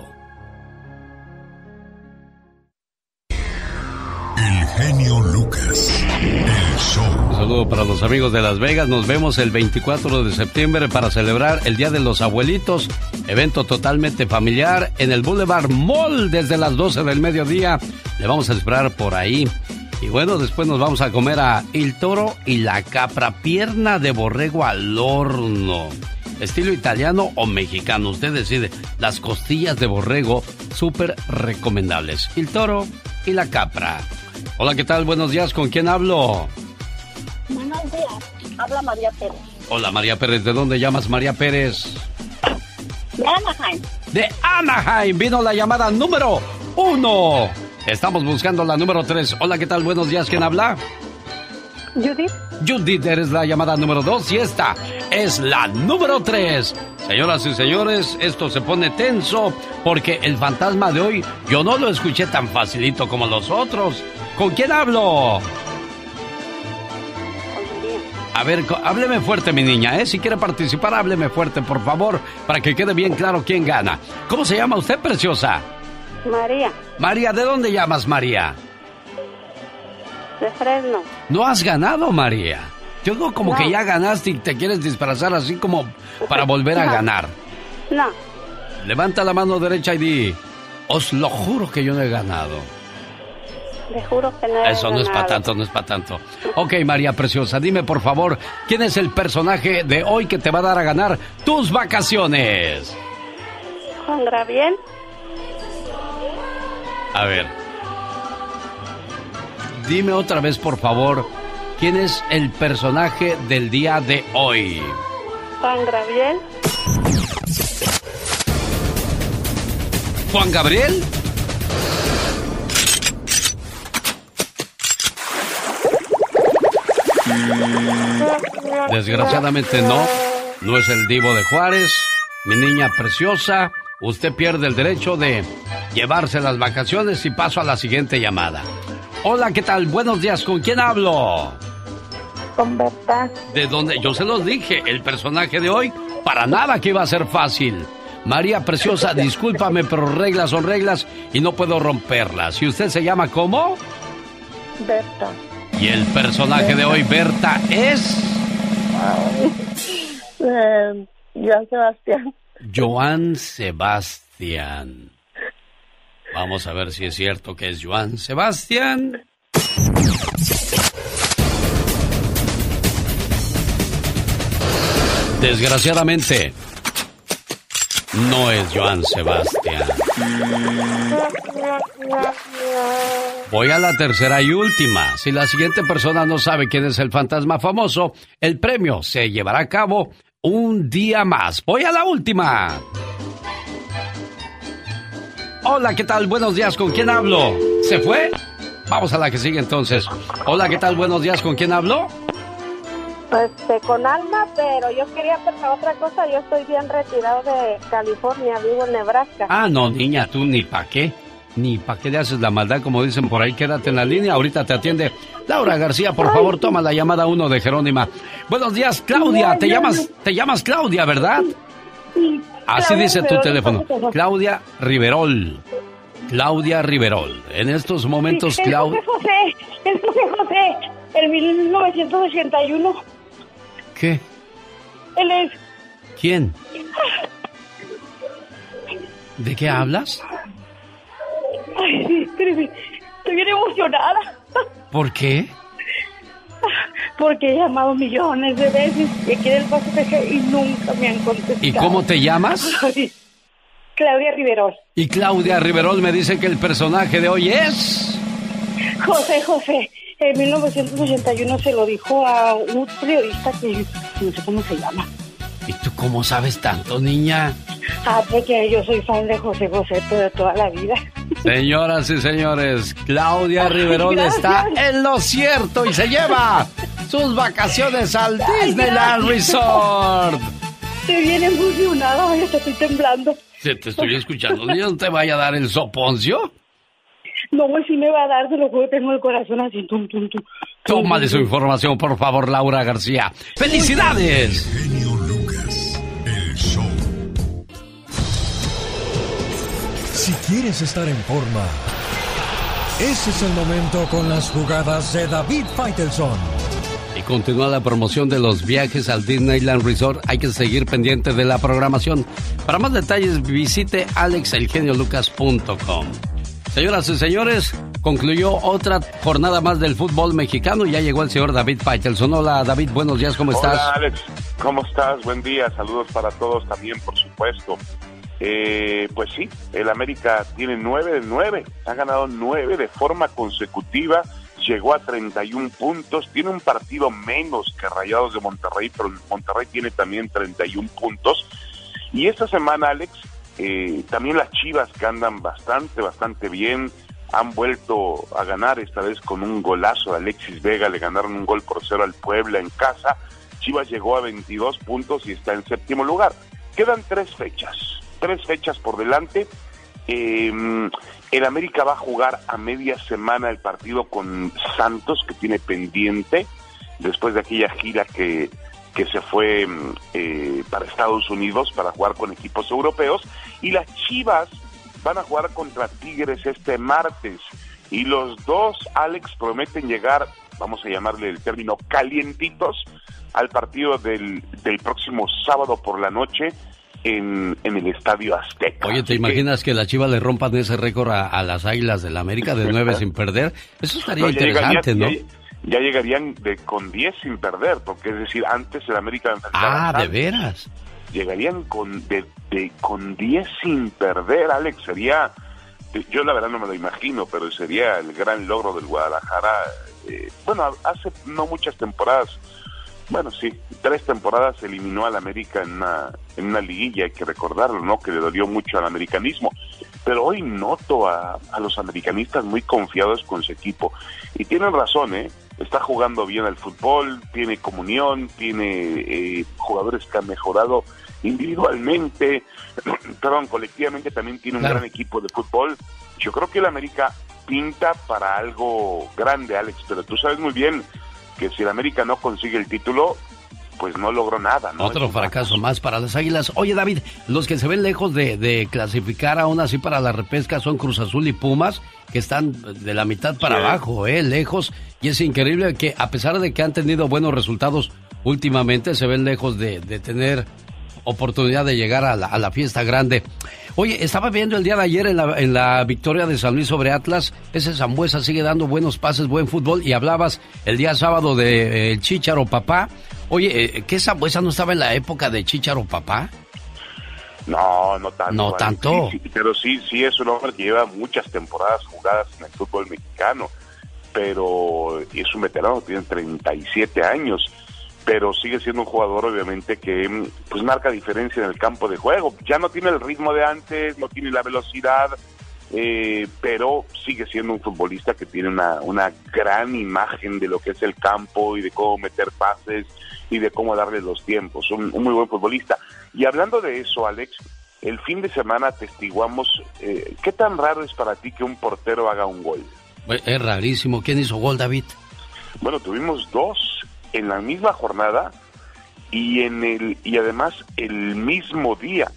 El genio Lucas. El show. Un saludo para los amigos de Las Vegas. Nos vemos el 24 de septiembre para celebrar el Día de los Abuelitos. Evento totalmente familiar en el Boulevard Mall desde las 12 del mediodía. Le vamos a esperar por ahí. Y bueno, después nos vamos a comer a El Toro y la Capra, pierna de borrego al horno. Estilo italiano o mexicano, usted decide. Las costillas de borrego, súper recomendables. El Toro y la Capra. Hola, ¿qué tal? Buenos días, ¿con quién hablo? Buenos días, habla María Pérez. Hola, María Pérez, ¿de dónde llamas María Pérez? De Anaheim. De Anaheim, vino la llamada número uno. Estamos buscando la número tres. Hola, ¿qué tal? Buenos días, ¿quién habla? Judith. Judith, eres la llamada número dos y esta es la número tres. Señoras y señores, esto se pone tenso porque el fantasma de hoy yo no lo escuché tan facilito como los otros. ¿Con quién hablo? A ver, hábleme fuerte, mi niña, ¿eh? Si quiere participar, hábleme fuerte, por favor, para que quede bien claro quién gana. ¿Cómo se llama usted, preciosa? María. María, ¿de dónde llamas, María? De Fresno. No has ganado, María. Yo digo como No. que ya ganaste y te quieres disfrazar así como para [LAUGHS] volver a No. ganar. No, Levanta la mano derecha y di, os lo juro que yo no he ganado. Le juro que no Eso no es para tanto, no es para tanto. Ok, María Preciosa, dime por favor, ¿quién es el personaje de hoy que te va a dar a ganar tus vacaciones? Juan Graviel, A ver. Dime otra vez, por favor, ¿quién es el personaje del día de hoy? Juan Graviel, ¿Juan Gabriel? Desgraciadamente no, no es el divo de Juárez, mi niña preciosa, usted pierde el derecho de llevarse las vacaciones y paso a la siguiente llamada. Hola, ¿qué tal? Buenos días, ¿con quién hablo? con Berta. De donde yo se los dije, el personaje de hoy, para nada que iba a ser fácil. María Preciosa, discúlpame, pero reglas son reglas y no puedo romperlas. ¿Y usted se llama cómo? Berta. Y el personaje de hoy, Berta, es Eh, Joan Sebastián. Joan Sebastián. Vamos a ver si es cierto que es Joan Sebastián. Desgraciadamente, no es Joan Sebastián. Voy a la tercera y última. Si la siguiente persona no sabe quién es el fantasma famoso, el premio se llevará a cabo un día más. Voy a la última. Hola, ¿qué tal? Buenos días, ¿con quién hablo? ¿Se fue? Vamos a la que sigue entonces. Hola, ¿qué tal? Buenos días. ¿Con quién hablo? Este, con alma, pero yo quería pensar otra cosa. Yo estoy bien retirado de California, vivo en Nebraska. Ah, no, niña, tú ni pa' qué. Ni pa' qué le haces la maldad, como dicen por ahí. Quédate en la línea. Ahorita te atiende Laura García. Por favor, toma la llamada uno de Jerónima. Buenos días, Claudia. Te llamas, te llamas Claudia, ¿verdad? Así Claudia dice tu teléfono. ¿cómo te Claudia Riverol. Claudia Riverol. En estos momentos, Es Claudia. José José, es José José, el 1981. ¿Qué? Él es. ¿Quién? [LAUGHS] ¿De qué hablas? Ay, sí, espérame, estoy bien emocionada. ¿Por qué? Porque he llamado millones de veces y aquí en el Paso y nunca me han contestado. ¿Y cómo te llamas? Ay, Claudia Riverol. Y Claudia Riverol me dice que el personaje de hoy es... José José, en 1981 se lo dijo a un periodista que no sé cómo se llama. ¿Y tú cómo sabes tanto, niña? Ah, porque yo soy fan de José José de toda la vida. Señoras y señores, Claudia Gracias. está en lo cierto y se lleva sus vacaciones al Disneyland Resort. Estoy bien emocionada, ay, hasta estoy temblando. Sí, te estoy escuchando. niña, ¿No te vaya a dar el soponcio? No, pues sí me va a dar, te lo juro, tengo el corazón así, tum, tum, tum. Tómale su información, por favor, Laura García. ¡Felicidades! El show. Si quieres estar en forma, ese es el momento con las jugadas de David Faitelson. Y continúa la promoción de los viajes al Disneyland Resort. Hay que seguir pendiente de la programación. Para más detalles visite alexelgeniolucas.com. Señoras y señores, concluyó otra jornada más del fútbol mexicano. Ya llegó el señor David Faitelson. Hola David, buenos días, ¿cómo estás? Hola Alex, ¿cómo estás? Buen día, saludos para todos también, por supuesto. Eh, pues sí, el América tiene nueve de nueve, ha ganado nueve de forma consecutiva, llegó a 31 puntos, tiene un partido menos que Rayados de Monterrey, pero Monterrey tiene también 31 puntos. Y esta semana, Alex, eh, también las Chivas que andan bastante, bastante bien, han vuelto a ganar esta vez con un golazo de Alexis Vega, le ganaron un gol por cero al Puebla en casa. Chivas llegó a 22 puntos y está en séptimo lugar. Quedan tres fechas, tres fechas por delante. Eh, el América va a jugar a media semana el partido con Santos, que tiene pendiente, después de aquella gira que, que se fue mm, eh, para Estados Unidos para jugar con equipos europeos. Y las Chivas van a jugar contra Tigres este martes. Y los dos, Alex, prometen llegar, vamos a llamarle el término, calientitos al partido del, del próximo sábado por la noche en, en el Estadio Azteca. Oye, ¿te imaginas que las chivas le rompan ese récord a, a las águilas del América de nueve sin perder? Eso estaría No, ya interesante, ¿no? Ya, ya llegarían de, con 10 sin perder, porque es decir, antes el América enfrentaba Ah, de veras. Llegarían con de, de- con 10 sin perder, Alex, sería, yo la verdad no me lo imagino, pero sería el gran logro del Guadalajara. eh, bueno, hace no muchas temporadas, bueno, sí, tres temporadas eliminó al América en una, en una liguilla, hay que recordarlo, ¿no? Que le dolió mucho al americanismo. Pero hoy noto a, a los americanistas muy confiados con su equipo. Y tienen razón, ¿eh? Está jugando bien al fútbol, tiene comunión, tiene eh, jugadores que han mejorado individualmente, [CLEARS THROAT] perdón, colectivamente también tiene un Claro. gran equipo de fútbol. Yo creo que el América pinta para algo grande, Alex, pero tú sabes muy bien que si el América no consigue el título, pues no logró nada, ¿no? Otro fracaso más para las águilas. Oye, David, los que se ven lejos de, de clasificar aún así para la repesca son Cruz Azul y Pumas, que están de la mitad para Sí. abajo, ¿eh? Lejos. Y es increíble que, a pesar de que han tenido buenos resultados últimamente, se ven lejos de, de tener oportunidad de llegar a la, a la fiesta grande. Oye, estaba viendo el día de ayer en la, en la victoria de San Luis sobre Atlas. Ese Zambuesa sigue dando buenos pases, buen fútbol. Y hablabas el día sábado de eh, Chicharo Papá. Oye, eh, ¿qué Zambuesa no estaba en la época de Chicharo Papá? No, no tanto. No tanto. Sí, sí, pero sí, sí es un hombre que lleva muchas temporadas jugadas en el fútbol mexicano, pero es un veterano, tiene 37 años, pero sigue siendo un jugador obviamente que pues marca diferencia en el campo de juego. Ya no tiene el ritmo de antes, no tiene la velocidad, eh, pero sigue siendo un futbolista que tiene una, una gran imagen de lo que es el campo y de cómo meter pases y de cómo darle los tiempos. Un, un muy buen futbolista. Y hablando de eso, Alex, el fin de semana atestiguamos, eh, ¿qué tan raro es para ti que un portero haga un gol? Es rarísimo. ¿Quién hizo gol, David? Bueno, tuvimos dos en la misma jornada y en el y además el mismo día.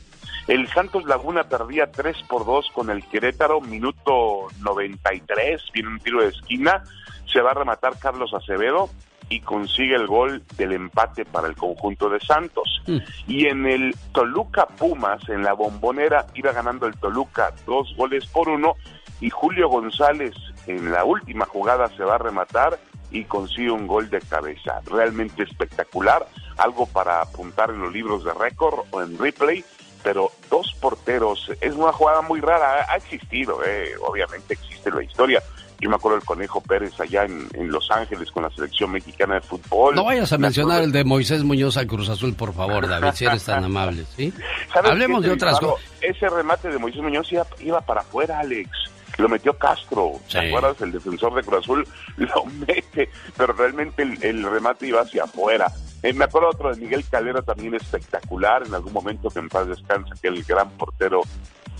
El Santos Laguna perdía 3 por 2 con el Querétaro, minuto 93, viene un tiro de esquina, se va a rematar Carlos Acevedo y consigue el gol del empate para el conjunto de Santos. Y en el Toluca Pumas, en la bombonera, iba ganando el Toluca dos goles por uno y Julio González en la última jugada se va a rematar y consigue un gol de cabeza. Realmente espectacular, algo para apuntar en los libros de récord o en replay, pero dos porteros, es una jugada muy rara, ha existido, eh, obviamente existe la historia. Yo me acuerdo del Conejo Pérez allá en, en, Los Ángeles con la selección mexicana de fútbol. No vayas a mencionar el de Moisés Muñoz al Cruz Azul, por favor, David, si eres tan amable, ¿sí? [LAUGHS] Hablemos de otras cosas. Ese remate de Moisés Muñoz iba, iba para afuera, Alex lo metió Castro, ¿te acuerdas? El defensor de Cruz Azul [LAUGHS] lo mete, pero realmente el, el remate iba hacia afuera. Eh, me acuerdo otro de Miguel Calera también espectacular, en algún momento que en paz descansa, que el gran portero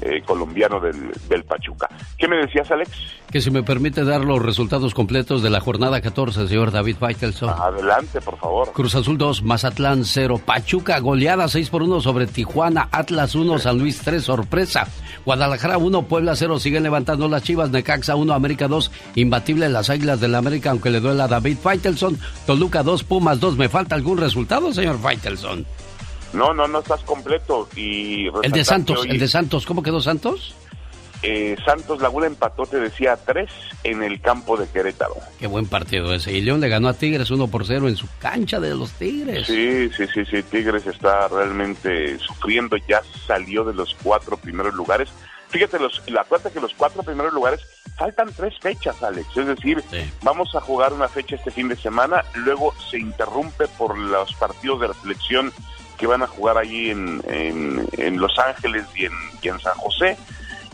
eh, colombiano del, del, Pachuca. ¿Qué me decías, Alex? Que si me permite dar los resultados completos de la jornada 14, señor David Faitelson. Adelante, por favor. Cruz Azul 2, Mazatlán 0, Pachuca goleada 6 por 1 sobre Tijuana, Atlas 1, San Luis 3, sorpresa. Guadalajara 1, Puebla 0, siguen levantando las Chivas, Necaxa 1, América 2, imbatible las Águilas del la América, aunque le duela a David Faitelson. Toluca 2, Pumas 2, ¿me falta algún resultado, señor Faitelson? No, no, no estás completo. y El de Santos, hoy, el de Santos, ¿cómo quedó Santos? Eh, Santos Laguna empató, te decía, tres en el campo de Querétaro. Qué buen partido ese. Y León le ganó a Tigres 1 por 0 en su cancha de los Tigres. Sí, sí, sí, sí. Tigres está realmente sufriendo, ya salió de los cuatro primeros lugares. Fíjate, los, la cuenta que los cuatro primeros lugares faltan tres fechas, Alex. Es decir, sí. vamos a jugar una fecha este fin de semana, luego se interrumpe por los partidos de la selección que van a jugar allí en, en, en Los Ángeles y en, y en, San José.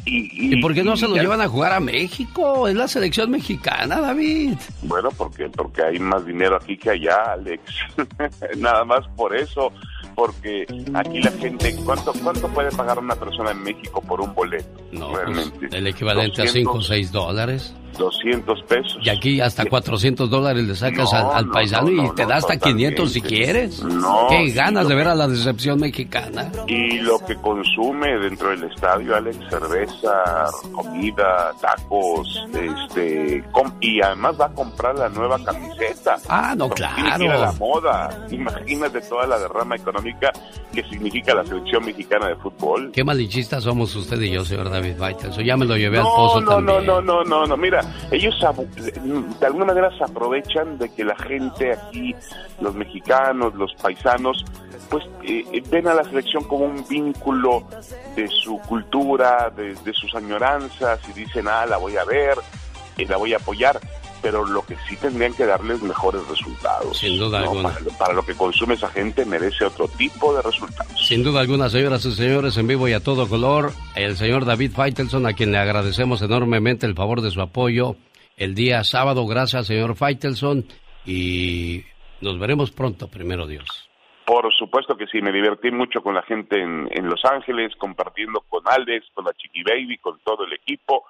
Y, y, ¿Y por qué no se lo llevan a jugar a México? Es la selección mexicana, David. Bueno, porque, porque hay más dinero aquí que allá, Alex. [LAUGHS] Nada más por eso. Porque aquí la gente, ¿cuánto, ¿cuánto puede pagar una persona en México por un boleto? No, realmente. Pues, el equivalente 200, a 5 o 6 dólares. 200 pesos. Y aquí hasta 400 dólares le sacas no, al, al, paisano no, no, y te da hasta 500 si quieres. Qué ganas de ver a la decepción mexicana. Y lo que consume dentro del estadio, Alex, cerveza, comida, tacos, este, y además va a comprar la nueva camiseta. Ah, no, claro. la moda. Imagínate toda la derrama económica que significa la selección mexicana de fútbol. Qué malichistas somos usted y yo, señor David Baita. Eso ya me lo llevé al pozo no, también. No, no, no, no, mira, ellos de alguna manera se aprovechan de que la gente aquí, los mexicanos, los paisanos, pues eh, ven a la selección como un vínculo de su cultura, de, sus añoranzas y dicen, ah, la voy a ver, eh, la voy a apoyar, pero lo que sí tendrían que darles mejores resultados. Sin duda ¿no? alguna. Para, para, lo que consume esa gente merece otro tipo de resultados. Sin duda alguna, señoras y señores, en vivo y a todo color, el señor David Feitelson, a quien le agradecemos enormemente el favor de su apoyo el día sábado. Gracias, señor Feitelson, y nos veremos pronto, primero Dios. Por supuesto que sí, me divertí mucho con la gente en, en Los Ángeles, compartiendo con Alex, con la Chiqui Baby, con todo el equipo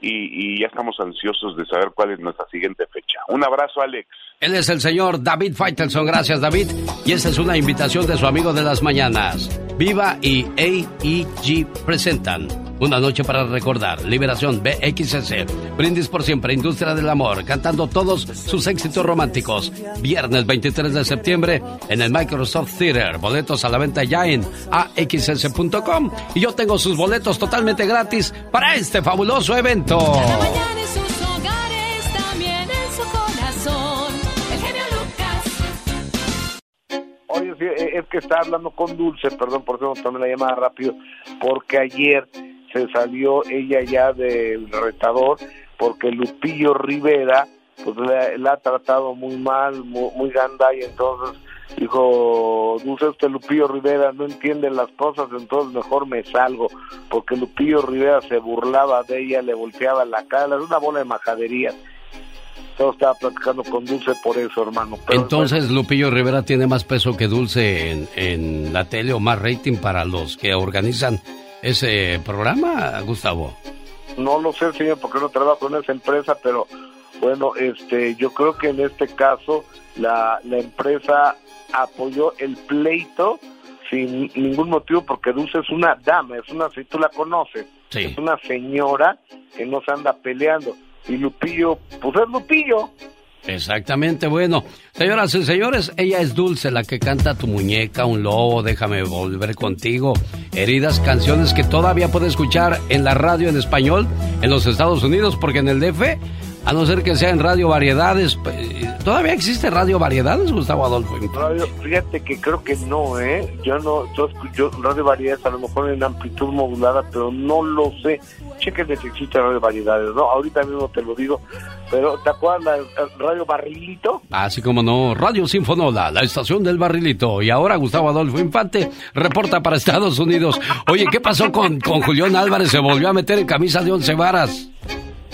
y, y, ya estamos ansiosos de saber cuál es nuestra siguiente fecha. Un abrazo, Alex. Él es el señor David Feitelson. Gracias, David. Y esta es una invitación de su amigo de las mañanas. Viva y AEG presentan Una noche para recordar. Liberación BXS. Brindis por siempre. Industria del amor. Cantando todos sus éxitos románticos. Viernes 23 de septiembre en el Microsoft Theater. Boletos a la venta ya en axs.com. Y yo tengo sus boletos totalmente gratis para este fabuloso evento. También. Oye, es que estaba hablando con Dulce, perdón por eso tomé la llamada rápido, porque ayer se salió ella ya del retador, porque Lupillo Rivera pues la, la ha tratado muy mal, muy, muy y entonces dijo, Dulce, este Lupillo Rivera no entiende las cosas, entonces mejor me salgo, porque Lupillo Rivera se burlaba de ella, le volteaba la cara, es una bola de majadería. Todo estaba platicando con Dulce por eso, hermano. Pero Entonces Lupillo Rivera tiene más peso que Dulce en, en la tele o más rating para los que organizan ese programa, Gustavo. No lo sé, señor, porque no trabajo en esa empresa, pero bueno, este, yo creo que en este caso la, la empresa apoyó el pleito sin ningún motivo, porque Dulce es una dama, es una, si tú la conoces, es una señora que no se anda peleando. Y Lupillo, pues es Lupillo. Exactamente, bueno. Señoras y señores, ella es Dulce, la que canta Tu muñeca, un lobo, déjame volver contigo. Heridas, canciones que todavía puede escuchar en la radio en español en los Estados Unidos, porque en el DF, a no ser que sea en Radio Variedades, ¿todavía existe Radio Variedades, Gustavo Adolfo? Fíjate que creo que no, ¿eh? Yo no, yo escucho Radio Variedades a lo mejor en amplitud modulada, pero no lo sé. Chequen si existe Radio Variedades, ¿no? Ahorita mismo te lo digo, pero ¿te acuerdas Radio Barrilito? Así como no, Radio Sinfonola, la estación del barrilito. Y ahora Gustavo Adolfo Infante reporta para Estados Unidos. Oye, ¿qué pasó con, con Julián Álvarez? Se volvió a meter en camisa de once varas.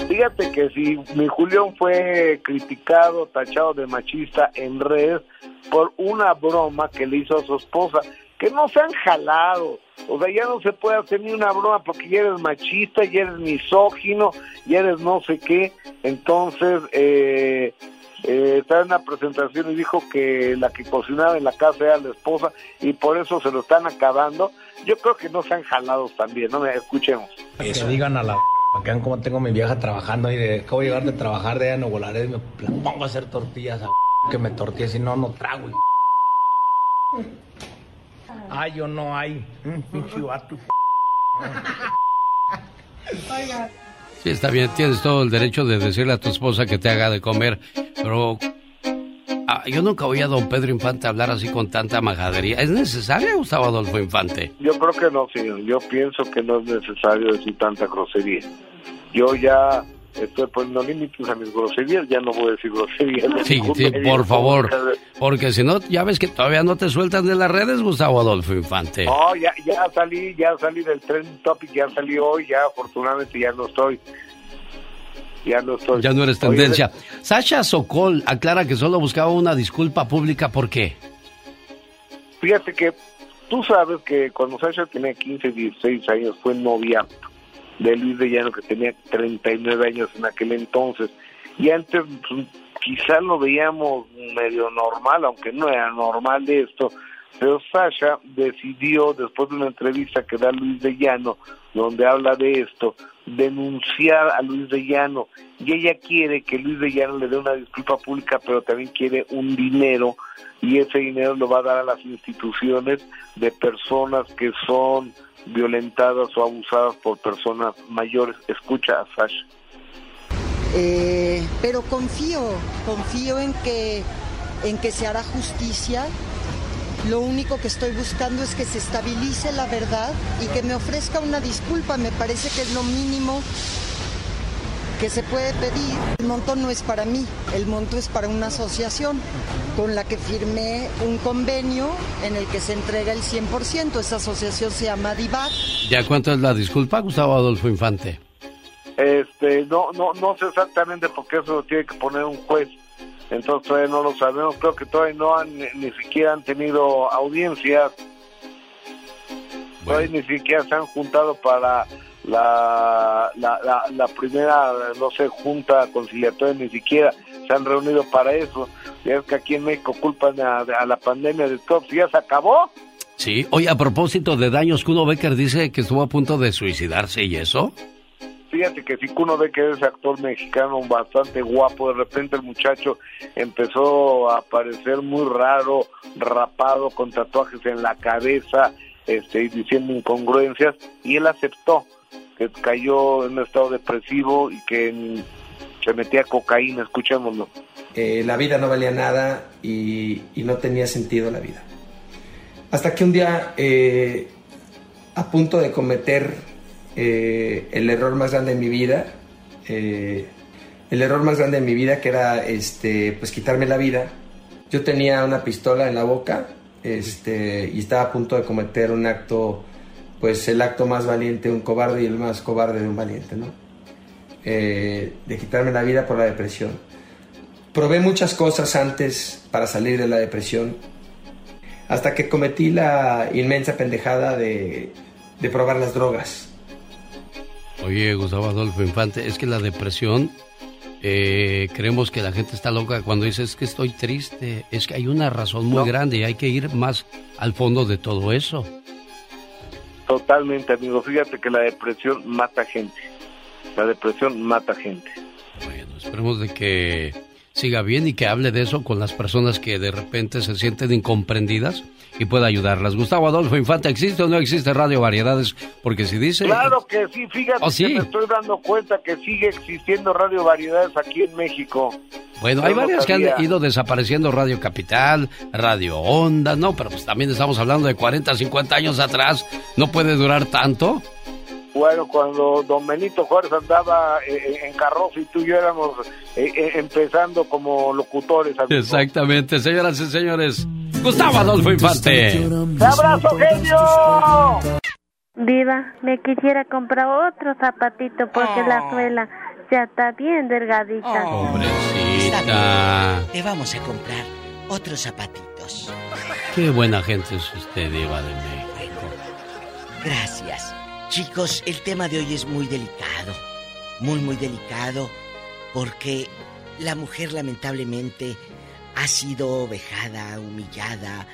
Fíjate que si mi Julián fue criticado, tachado de machista en redes por una broma que le hizo a su esposa, que no se han jalado. O sea, ya no se puede hacer ni una broma porque ya eres machista, ya eres misógino, ya eres no sé qué. Entonces, eh, eh, estaba en una presentación y dijo que la que cocinaba en la casa era la esposa y por eso se lo están acabando. Yo creo que no se han jalado también, ¿no? Escuchemos. Que digan a la vean cómo tengo mi vieja trabajando y de acabo de llegar de trabajar de no volaré y me pongo a hacer tortillas a que me tortille si no no trago. Ay, yo no hay. Un pinche vato. Sí, está bien, tienes todo el derecho de decirle a tu esposa que te haga de comer, pero ah, yo nunca oí a don Pedro Infante hablar así con tanta majadería. ¿Es necesario, Gustavo Adolfo Infante? Yo creo que no, señor. Yo pienso que no es necesario decir tanta grosería. Yo ya estoy poniendo límites a mis groserías, ya no voy a decir groserías. [LAUGHS] Sí, sí, [LAUGHS] por favor, porque si no, ya ves que todavía no te sueltan de las redes, Gustavo Adolfo Infante. No, ya, ya salí, ya salí del trend topic, ya salí hoy, ya afortunadamente ya no estoy. Ya no estoy. Ya no eres Oye, tendencia. Sasha Sokol aclara que solo buscaba una disculpa pública, ¿por qué? Fíjate que tú sabes que cuando Sasha tenía 15, 16 años fue novia de Luis de Llano, que tenía 39 años en aquel entonces. Y antes pues, quizá lo veíamos medio normal, aunque no era normal esto. Pero Sasha decidió, después de una entrevista que da Luis de Llano, donde habla de esto, denunciar a Luis de Llano. Y ella quiere que Luis de Llano le dé una disculpa pública, pero también quiere un dinero y ese dinero lo va a dar a las instituciones de personas que son violentadas o abusadas por personas mayores. Escucha a Sasha. Eh, pero confío, confío en que, en que se hará justicia. Lo único que estoy buscando es que se estabilice la verdad y que me ofrezca una disculpa. Me parece que es lo mínimo que se puede pedir. El monto no es para mí, el monto es para una asociación con la que firmé un convenio en el que se entrega el 100%. Esa asociación se llama DIVAC. ¿Ya cuánto es la disculpa, Gustavo Adolfo Infante? Este, no, no, no sé exactamente porque eso lo tiene que poner un juez. Entonces todavía no lo sabemos. Creo que todavía no han, ni, ni siquiera han tenido audiencias. Todavía ni siquiera se han juntado para la, la, la, la primera, no sé, junta conciliatoria, ni siquiera se han reunido para eso. Ya es que aquí en México culpan a, a la pandemia de COVID. ¿Ya se acabó? Sí. Oye, a propósito de daños, Kuno Becker dice que estuvo a punto de suicidarse y eso. Fíjate que si uno ve que es actor mexicano bastante guapo, de repente el muchacho empezó a parecer muy raro, rapado, con tatuajes en la cabeza, este, y diciendo incongruencias, y él aceptó cayó en un estado depresivo y que se metía cocaína, escuchémoslo. Eh, la vida no valía nada y, no tenía sentido la vida. Hasta que un día, eh, a punto de cometer eh, el error más grande de mi vida, el error más grande de mi vida, que era este, pues quitarme la vida. Yo tenía una pistola en la boca este, y estaba a punto de cometer un acto, pues el acto más valiente de un cobarde y el más cobarde de un valiente, ¿no? Eh, de quitarme la vida por la depresión. Probé muchas cosas antes para salir de la depresión, hasta que cometí la inmensa pendejada de, de probar las drogas. Oye, Gustavo Adolfo Infante, es que la depresión, eh, creemos que la gente está loca cuando dice es que estoy triste. Es que hay una razón muy grande y hay que ir más al fondo de todo eso. Totalmente, amigo. Fíjate que la depresión mata gente. La depresión mata gente. Bueno, esperemos de que siga bien y que hable de eso con las personas que de repente se sienten incomprendidas y pueda ayudarlas. Gustavo Adolfo Infante, ¿existe o no existe Radio Variedades? Porque si dice... Claro que sí, fíjate ¿Oh, sí? que me estoy dando cuenta que sigue existiendo Radio Variedades aquí en México. Bueno, hay varias que han ido desapareciendo, Radio Capital, Radio Onda, no, pero pues también estamos hablando de 40, 50 años atrás, ¿no puede durar tanto? Bueno, cuando don Benito Juárez andaba eh, eh, en carroza y tú y yo éramos eh, eh, empezando como locutores. amigo. Exactamente, señoras y señores, Gustavo Adolfo Infante. ¡Te abrazo, genio! Diva, me quisiera comprar otro zapatito porque la suela ya está bien delgadita. Pobrecita. Te vamos a comprar otros zapatitos. Qué buena gente es usted, Diva de México. Gracias. Chicos, el tema de hoy es muy delicado. Muy, muy delicado. Porque la mujer lamentablemente ha sido vejada, humillada,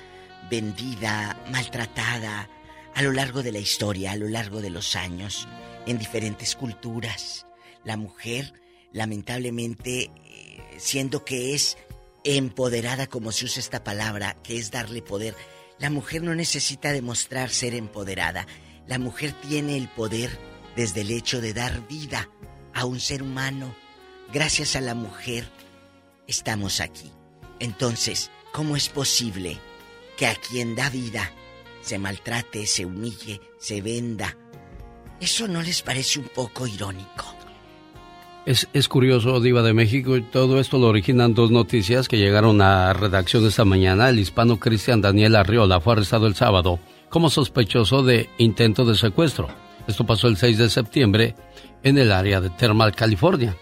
vendida, maltratada a lo largo de la historia, a lo largo de los años, en diferentes culturas. La mujer, lamentablemente, eh, siendo que es empoderada, como se usa esta palabra, que es darle poder, la mujer no necesita demostrar ser empoderada. La mujer tiene el poder desde el hecho de dar vida a un ser humano. Gracias a la mujer estamos aquí. Entonces, ¿cómo es posible que a quien da vida se maltrate, se humille, se venda? ¿Eso no les parece un poco irónico? Es, es curioso, Diva de México, y todo esto lo originan dos noticias que llegaron a redacción esta mañana. El hispano Cristian Daniel Arriola fue arrestado el sábado como sospechoso de intento de secuestro. Esto pasó el 6 de septiembre en el área de Thermal, California.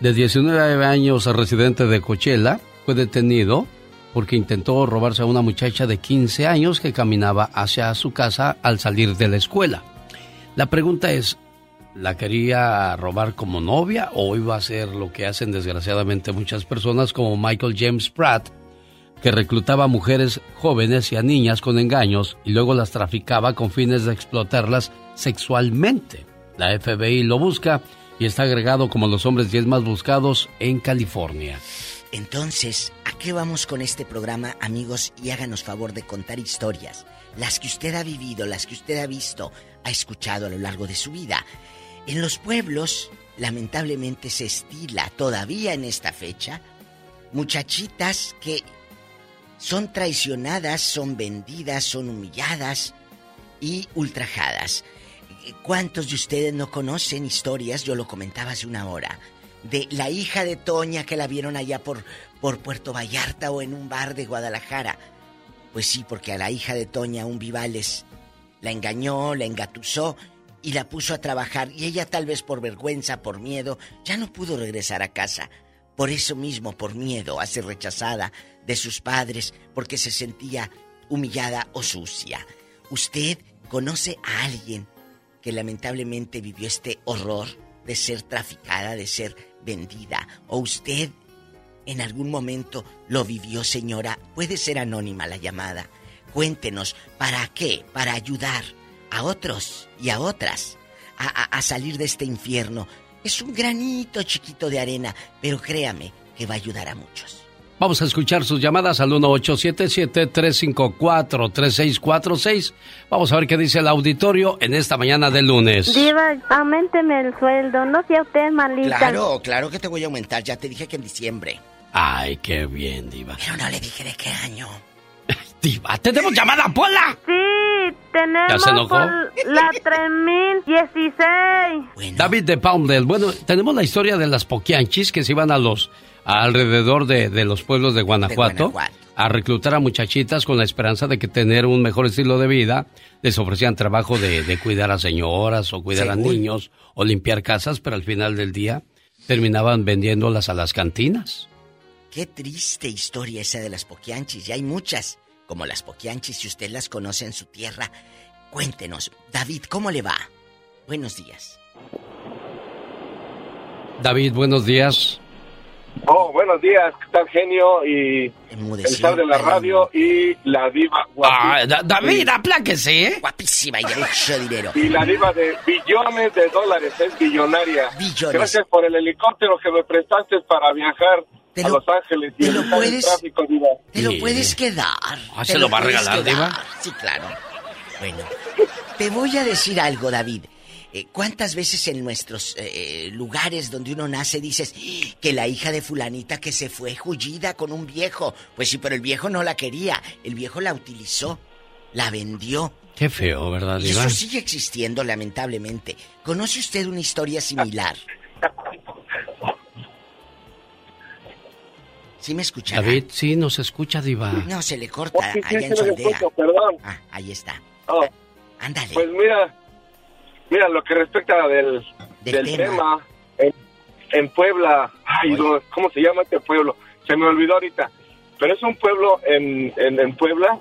De 19 años, residente de Coachella, detenido porque intentó robarse a una muchacha de 15 años que caminaba hacia su casa al salir de la escuela. La pregunta es, ¿la quería robar como novia o iba a hacer lo que hacen desgraciadamente muchas personas como Michael James Pratt, que reclutaba a mujeres jóvenes y a niñas con engaños y luego las traficaba con fines de explotarlas sexualmente? La FBI lo busca y está agregado como los hombres 10 más buscados en California. Entonces, ¿a qué vamos con este programa, amigos? Y háganos favor de contar historias. Las que usted ha vivido, las que usted ha visto, ha escuchado a lo largo de su vida. En los pueblos, lamentablemente se estila todavía en esta fecha muchachitas que son traicionadas, son vendidas, son humilladas y ultrajadas. ¿Cuántos de ustedes no conocen historias? Yo lo comentaba hace una hora. De la hija de Toña que la vieron allá por, por Puerto Vallarta o en un bar de Guadalajara. Pues sí, porque a la hija de Toña un Vivales la engañó, la engatusó y la puso a trabajar. Y ella tal vez por vergüenza, por miedo, ya no pudo regresar a casa. Por eso mismo, por miedo a ser rechazada de sus padres, porque se sentía humillada o sucia. ¿Usted conoce a alguien que lamentablemente vivió este horror de ser traficada, de ser vendida? ¿O usted en algún momento lo vivió, señora? Puede ser anónima la llamada. Cuéntenos, ¿para qué? Para ayudar a otros y a otras a, a- a salir de este infierno. Es un granito chiquito de arena, pero créame que va a ayudar a muchos. Vamos a escuchar sus llamadas al 1877-354-3646. Vamos a ver qué dice el auditorio en esta mañana de lunes. Diva, aumenteme el sueldo, no sea usted malita. Claro, claro que te voy a aumentar. Ya te dije que en diciembre. Ay, qué bien, Diva. Pero no le dije de qué año. Diva, ¿tenemos llamada, Pola? Sí, tenemos ¿Ya se enojó? por la 3016. David de Poundel. Bueno, tenemos la historia de las poquianchis que se iban a los alrededor de, de los pueblos de Guanajuato, a reclutar a muchachitas con la esperanza de que tener un mejor estilo de vida les ofrecían trabajo de, de cuidar a señoras o cuidar a niños o limpiar casas, pero al final del día terminaban vendiéndolas a las cantinas. Qué triste historia esa de las poquianchis. Y hay muchas, como las poquianchis, si usted las conoce en su tierra. Cuéntenos, David, ¿cómo le va? Buenos días. David, buenos días. Oh, buenos días, ¿qué tal genio? Y el sal de la radio y la diva Ah, Da- David, apláquese, ¿eh? Guapísima y [LAUGHS] de mucho dinero. Y la diva de billones de dólares, es billonaria. Gracias por el helicóptero que me prestaste para viajar a Los Ángeles y evitar el puedes- tráfico, diva. Te lo puedes quedar. Ah, Te ¿se lo va a regalar, quedar. Diva? Sí, claro. Bueno, te voy a decir algo, David. Eh, ¿Cuántas veces en nuestros eh, lugares donde uno nace dices "¡Ah! que la hija de fulanita que se fue jullida con un viejo? Pues sí, pero el viejo no la quería. El viejo la utilizó, la vendió. Qué feo, ¿verdad, Y Diva? eso sigue existiendo, lamentablemente. ¿Conoce usted una historia similar? ¿Sí me escucha? David, sí, nos escucha, Diva. No, se le corta Sí, sí, allá en sí, su lo aldea. escucho, perdón. Ah, ahí está. Oh. Ándale. Pues mira, mira lo que respecta del, Del del tema. tema, en, en Puebla, ay, no, ¿cómo se llama este pueblo? Se me olvidó ahorita, pero es un pueblo en, en, en Puebla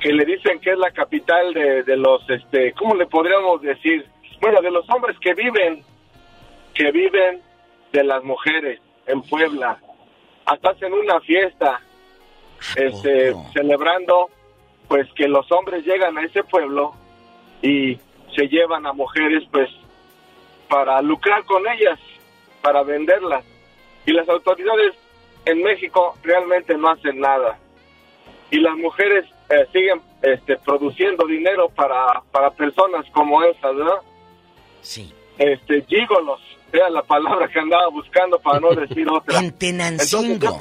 que le dicen que es la capital de, de los, este, ¿cómo le podríamos decir? Bueno, de los hombres que viven, que viven de las mujeres en Puebla. Hasta hacen una fiesta, este, celebrando, pues que los hombres llegan a ese pueblo y se llevan a mujeres, pues, para lucrar con ellas, para venderlas. Y las autoridades en México realmente no hacen nada. Y las mujeres eh, siguen este, produciendo dinero para, para personas como esas, ¿verdad? Sí. Este, gigolos, era la palabra que andaba buscando para no decir [LAUGHS] otra. En Tenancingo.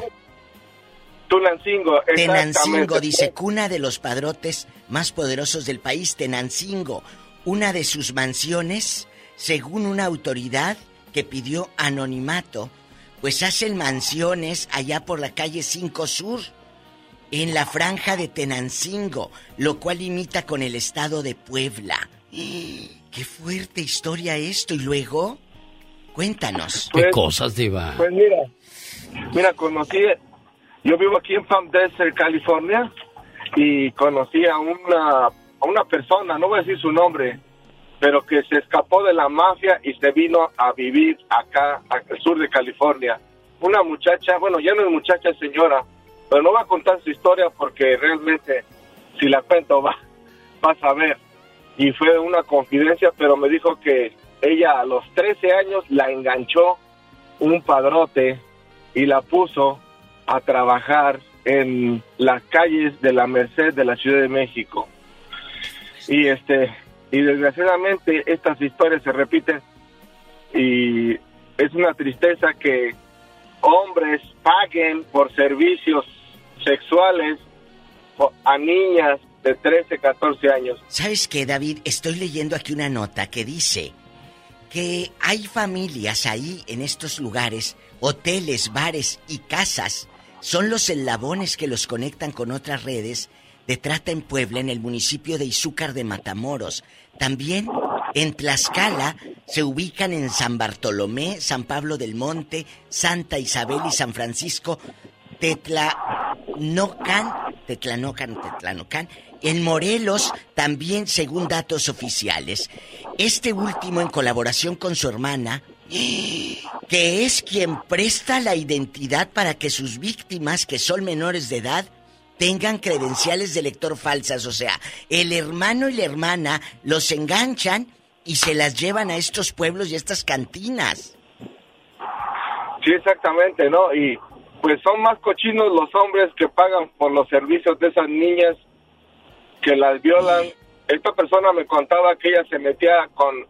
Tulancingo, Tenancingo, exactamente. dice, cuna de los padrotes más poderosos del país, Tenancingo. Una de sus mansiones, según una autoridad que pidió anonimato, pues hacen mansiones allá por la calle 5 Sur, en la franja de Tenancingo, lo cual imita con el estado de Puebla. [GASPS] ¡Qué fuerte historia esto! Y luego, cuéntanos. ¿Qué cosas, Diva? Pues mira, mira, conocí, yo vivo aquí en Palm Desert, California, y conocí a una, a una persona, no voy a decir su nombre, pero que se escapó de la mafia y se vino a vivir acá, al sur de California. Una muchacha, bueno, ya no es muchacha, señora, pero no va a contar su historia porque realmente, si la cuento, va, vas a ver. Y fue una confidencia, pero me dijo que ella a los 13 años la enganchó un padrote y la puso a trabajar en las calles de la Merced de la Ciudad de México. Y este y desgraciadamente estas historias se repiten y es una tristeza que hombres paguen por servicios sexuales a niñas de 13, 14 años. ¿Sabes qué, David? Estoy leyendo aquí una nota que dice que hay familias ahí en estos lugares, hoteles, bares y casas. Son los eslabones que los conectan con otras redes de trata en Puebla, en el municipio de Izúcar de Matamoros. También en Tlaxcala se ubican en San Bartolomé, San Pablo del Monte, Santa Isabel y San Francisco, Tetlanocan, Tetlanocan, Tetlanocan. En Morelos también según datos oficiales. Este último en colaboración con su hermana, que es quien presta la identidad para que sus víctimas, que son menores de edad, tengan credenciales de lector falsas. O sea, el hermano y la hermana los enganchan y se las llevan a estos pueblos y a estas cantinas. Sí, exactamente, ¿no? Y pues son más cochinos los hombres que pagan por los servicios de esas niñas que las violan. Esta persona me contaba que ella se metía con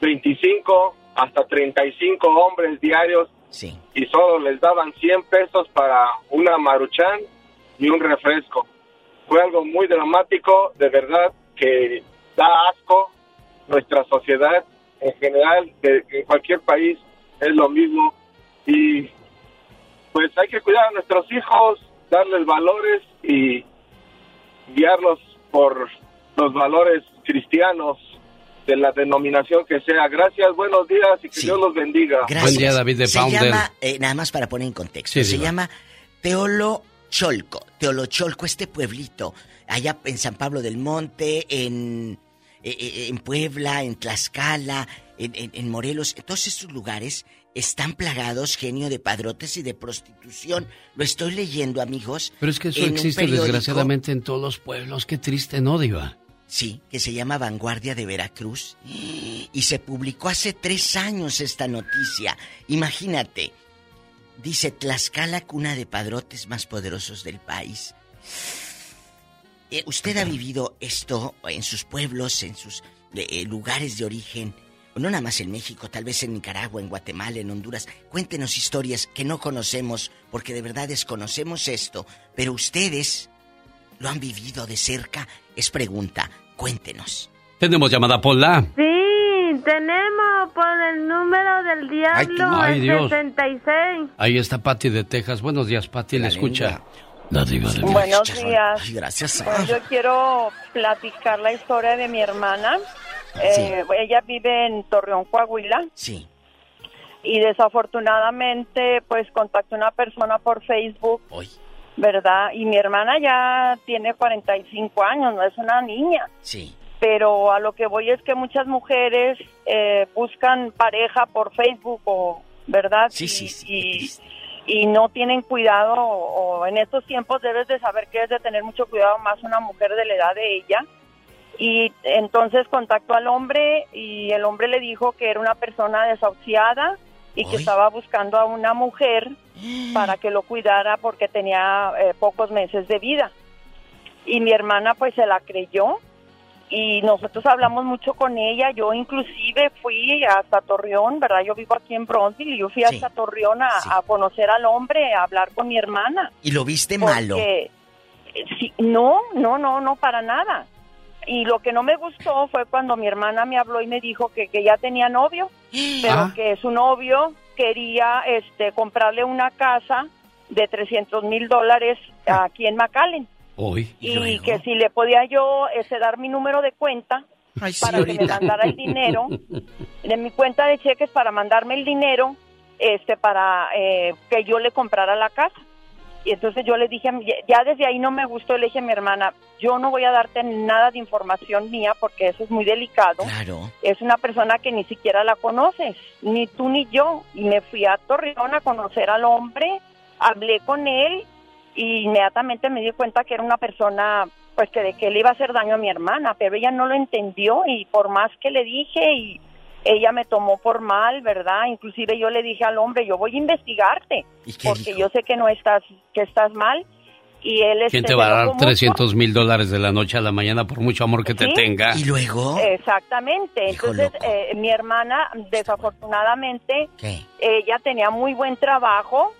25 hasta 35 hombres diarios Sí. y solo les daban 100 pesos para una maruchan y un refresco. Fue algo muy dramático, de verdad, que da asco nuestra sociedad en general, de, en cualquier país, es lo mismo. Y pues hay que cuidar a nuestros hijos, darles valores y guiarlos por los valores cristianos de la denominación que sea. Gracias, buenos días y que Dios los bendiga. Buen día, David de Se Pounder. llama, eh, nada más para poner en contexto, Sí, se Diva. llama Teolocholco. Teolocholco, este pueblito, allá en San Pablo del Monte, en, eh, eh, en Puebla, en Tlaxcala, en, en- en Morelos, en todos estos lugares están plagados, genio, de padrotes y de prostitución. Lo estoy leyendo, amigos. Pero es que eso existe desgraciadamente en todos los pueblos. Qué triste, ¿no, Diva? Sí, que se llama Vanguardia de Veracruz. Y se publicó hace tres años esta noticia. Imagínate. Dice Tlaxcala, cuna de padrotes más poderosos del país. Eh, ¿Usted ha vivido esto en sus pueblos, en sus eh, lugares de origen? No nada más en México, tal vez en Nicaragua, en Guatemala, en Honduras. Cuéntenos historias que no conocemos, porque de verdad desconocemos esto. Pero ustedes lo han vivido de cerca. Es pregunta. Cuéntenos. Tenemos llamada Pola. Sí, tenemos por el número del diablo Ay, el Dios. 66. Ahí está Patti de Texas. Buenos días, Patti. Le escucha. La diva de Buenos días. gracias. Bueno, yo quiero platicar la historia de mi hermana. Eh, Ella vive en Torreón, Coahuila. Sí. Y desafortunadamente, pues contactó una persona por Facebook. ¿Verdad? Y mi hermana ya tiene 45 años, no es una niña. Sí. Pero a lo que voy es que muchas mujeres eh, buscan pareja por Facebook o, ¿verdad? Sí, y, sí, sí, y, y no tienen cuidado o, o en estos tiempos debes de saber que es de tener mucho cuidado más una mujer de la edad de ella. Y entonces contactó al hombre y el hombre le dijo que era una persona desahuciada y que estaba buscando a una mujer [GASPS] para que lo cuidara porque tenía eh, pocos meses de vida. Y mi hermana pues se la creyó y nosotros hablamos mucho con ella. Yo inclusive fui hasta Torreón, ¿verdad? Yo vivo aquí en Bronzeville y yo fui hasta Torreón a, a conocer al hombre, a hablar con mi hermana. ¿Y lo viste Porque, malo? eh, sí, no, no, no, no, para nada. Y lo que no me gustó fue cuando mi hermana me habló y me dijo que, que ya tenía novio, [GASPS] pero Ah. que su novio quería este, comprarle una casa de 300 mil dólares aquí en McAllen. Hoy. Y que si le podía yo este, dar mi número de cuenta Ay, para que me mandara el dinero, de mi cuenta de cheques para mandarme el dinero este para eh, que yo le comprara la casa. Y entonces yo le dije, a mi- ya desde ahí no me gustó, le dije a mi hermana, yo no voy a darte nada de información mía porque eso es muy delicado. Claro. Es una persona que ni siquiera la conoces, ni tú ni yo. Y me fui a Torreón a conocer al hombre, hablé con él y inmediatamente me di cuenta que era una persona pues que de que le iba a hacer daño a mi hermana, pero ella no lo entendió y por más que le dije y ella me tomó por mal, ¿verdad? Inclusive yo le dije al hombre, yo voy a investigarte porque yo sé que no estás que estás mal y él ¿Quién este, te va a dar enojó mucho. 300 300 mil dólares de la noche a la mañana por mucho amor que te ¿Sí? tenga? ¿Y luego? Exactamente. Entonces, eh, mi hermana, desafortunadamente, ¿Qué? ella tenía muy buen trabajo,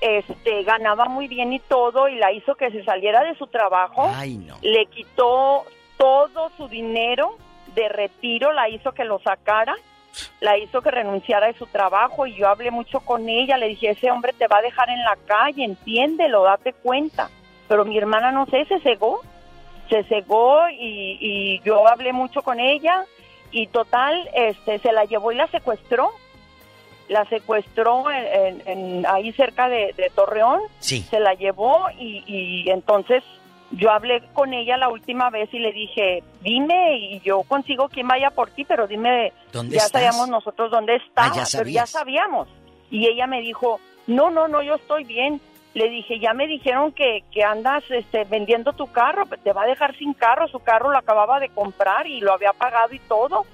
este, ganaba muy bien y todo, y la hizo que se saliera de su trabajo. Ay, no. Le quitó todo su dinero de retiro, la hizo que lo sacara, la hizo que renunciara de su trabajo, y yo hablé mucho con ella, le dije, ese hombre te va a dejar en la calle, entiéndelo, date cuenta. Pero mi hermana, no sé, se cegó se cegó y, y yo hablé mucho con ella y total este se la llevó y la secuestró la secuestró en, en- en- ahí cerca de, de Torreón Sí. se la llevó y, y entonces yo hablé con ella la última vez y le dije dime y yo consigo quien vaya por ti pero dime ¿Dónde ya estás? sabíamos nosotros dónde está Ah, ya pero ya sabíamos y ella me dijo no no no yo estoy bien le dije, ya me dijeron que, que andas este, vendiendo tu carro, te va a dejar sin carro, su carro lo acababa de comprar y lo había pagado y todo.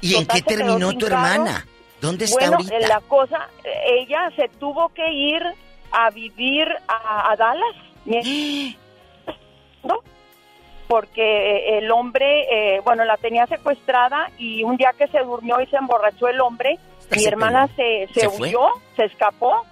¿Y en qué terminó tu carro. ¿Dónde está bueno, ahorita? la cosa, ella se tuvo que ir a vivir a, a Dallas. [GASPS] ¿no? Porque eh, el hombre, eh, bueno, la tenía secuestrada y un día que se durmió y se emborrachó el hombre, mi hermana se, se, huyó, se escapó,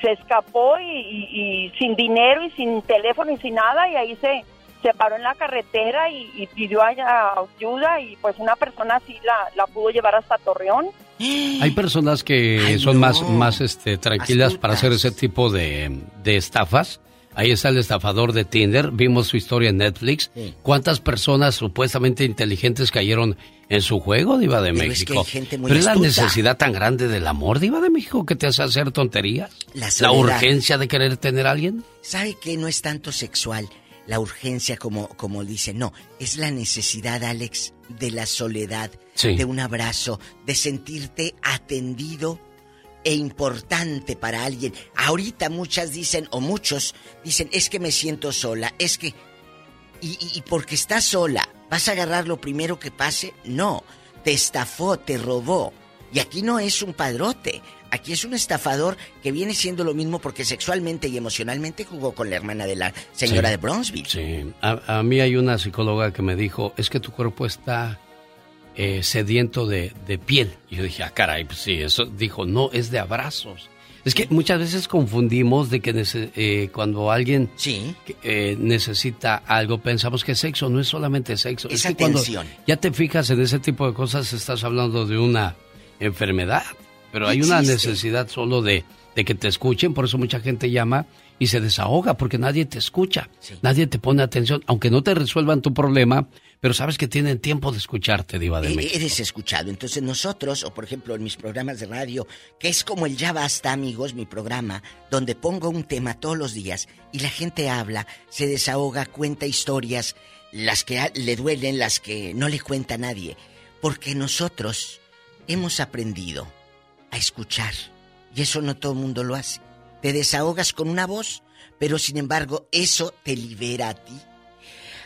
se escapó y, y- y sin dinero y sin teléfono y sin nada y ahí se, se paró en la carretera y, y pidió ayuda y pues una persona así la, la pudo llevar hasta Torreón. [GASPS] Hay personas que son más, más este, tranquilas para hacer ese tipo de, de estafas. Ahí está el estafador de Tinder. Vimos su historia en Netflix. ¿Cuántas personas supuestamente inteligentes cayeron en su juego, Diva de Pero es que México? hay gente muy Pero es la necesidad tan grande del amor, Diva de México, que te hace hacer tonterías. La La, urgencia de querer tener a alguien. ¿Sabe que no es tanto sexual la urgencia como, como dice? No, es la necesidad, Alex, de la soledad, Sí. de un abrazo, de sentirte atendido e importante para alguien. Ahorita muchas dicen, o muchos dicen, es que me siento sola, es que... Y, y- y porque estás sola, ¿vas a agarrar lo primero que pase? No, te estafó, te robó. Y aquí no es un padrote, aquí es un estafador que viene siendo lo mismo porque sexualmente y emocionalmente jugó con la hermana de la señora Sí. de Bronzeville. Sí. A, a mí hay una psicóloga que me dijo, es que tu cuerpo está eh, sediento de, de piel. Y yo dije, ah, caray, pues sí, eso dijo, no, es de abrazos. Es que muchas veces confundimos de que eh, cuando alguien que, eh, necesita algo, pensamos que sexo no es solamente sexo. Es que cuando atención. ya te fijas en ese tipo de cosas, estás hablando de una enfermedad. Pero hay una necesidad solo de, de que te escuchen, por eso mucha gente llama y se desahoga, porque nadie te escucha, nadie te pone atención, aunque no te resuelvan tu problema, pero sabes que tienen tiempo de escucharte, Diva de E- México. Eres escuchado. Entonces nosotros, o por ejemplo en mis programas de radio, que es como el Ya Basta, amigos, mi programa, donde pongo un tema todos los días y la gente habla, se desahoga, cuenta historias, las que le duelen, las que no le cuenta a nadie. Porque nosotros hemos aprendido a escuchar. Y eso no todo el mundo lo hace. Te desahogas con una voz, pero sin embargo eso te libera a ti.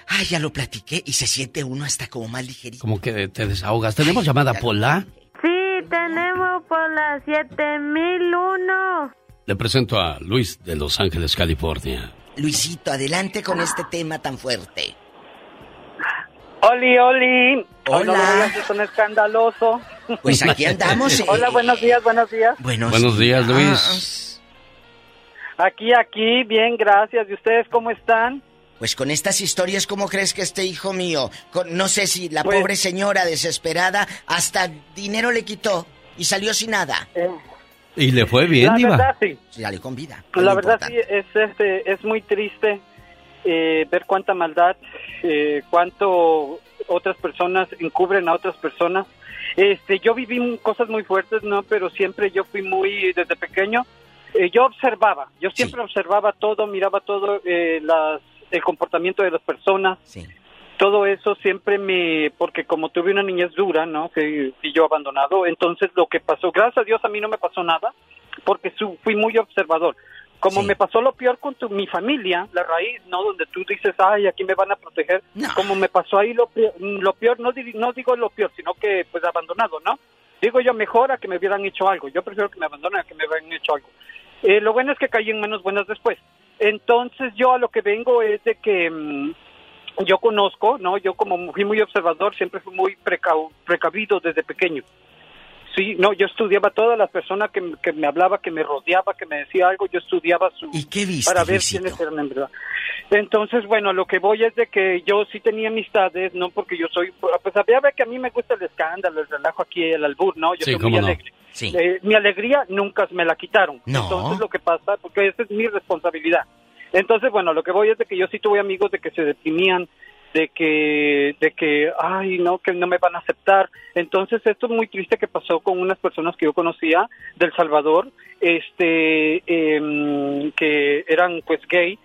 Ay, ya lo platiqué y se siente uno hasta como más ligerito. Como que te desahogas. ¿Tenemos llamada Pola? Sí, tenemos por la 7001. Le presento a Luis de Los Ángeles, California. Luisito, adelante con este tema tan fuerte. Oli, Oli. Hola. No me digas que son escandaloso. Pues aquí [LAUGHS] andamos, eh. Hola, buenos días, buenos días. Buenos, Buenos días, Luis. Aquí, aquí, bien, gracias. ¿Y ustedes cómo están? Pues con estas historias, ¿cómo crees que este hijo mío? Con- no sé si la Pues- pobre señora desesperada hasta dinero le quitó y salió sin nada. Y le fue bien, la Diva. verdad, sí. Salió con vida. La verdad, sí, es, este, es muy triste eh, ver cuánta maldad, eh, cuánto otras personas encubren a otras personas. Este, yo viví cosas muy fuertes, ¿no? Pero siempre yo fui muy, desde pequeño, eh, yo observaba, yo siempre observaba todo, miraba todo, eh, las, el comportamiento de las personas. Todo eso siempre me, porque como tuve una niñez dura, ¿no? Que fui yo abandonado, entonces lo que pasó, gracias a Dios a mí no me pasó nada, porque su- fui muy observador. Como me pasó lo peor con tu- mi familia, la raíz, ¿no? Donde tú dices, ay, aquí me van a proteger. Como me pasó ahí lo peor, lo peor no, no digo lo peor, sino que pues abandonado, ¿no? Digo yo mejor a que me hubieran hecho algo. Yo prefiero que me abandonen a que me hubieran hecho algo. Eh, lo bueno es que caí en manos buenas después. Entonces yo a lo que vengo es de que mm, yo conozco, ¿no? Yo como fui muy observador, siempre fui muy precavido desde pequeño. Sí, no, yo estudiaba todas las personas que, que me hablaba, que me rodeaba, que me decía algo, yo estudiaba su... ¿Y qué viste, Para ver Luisito? quiénes eran en verdad. Entonces, bueno, lo que voy es de que yo sí tenía amistades, no porque yo soy... Pues había ver que a mí me gusta el escándalo, el relajo aquí, el albur, ¿no? Yo Sí, soy cómo muy no. alegre. Sí. Eh, mi alegría nunca me la quitaron. No. Entonces lo que pasa, porque esa es mi responsabilidad. Entonces, bueno, lo que voy es de que yo sí tuve amigos de que se deprimían, de que, de que, ay, no, que no me van a aceptar. Entonces, esto es muy triste que pasó con unas personas que yo conocía del Salvador, este, em, que eran pues gay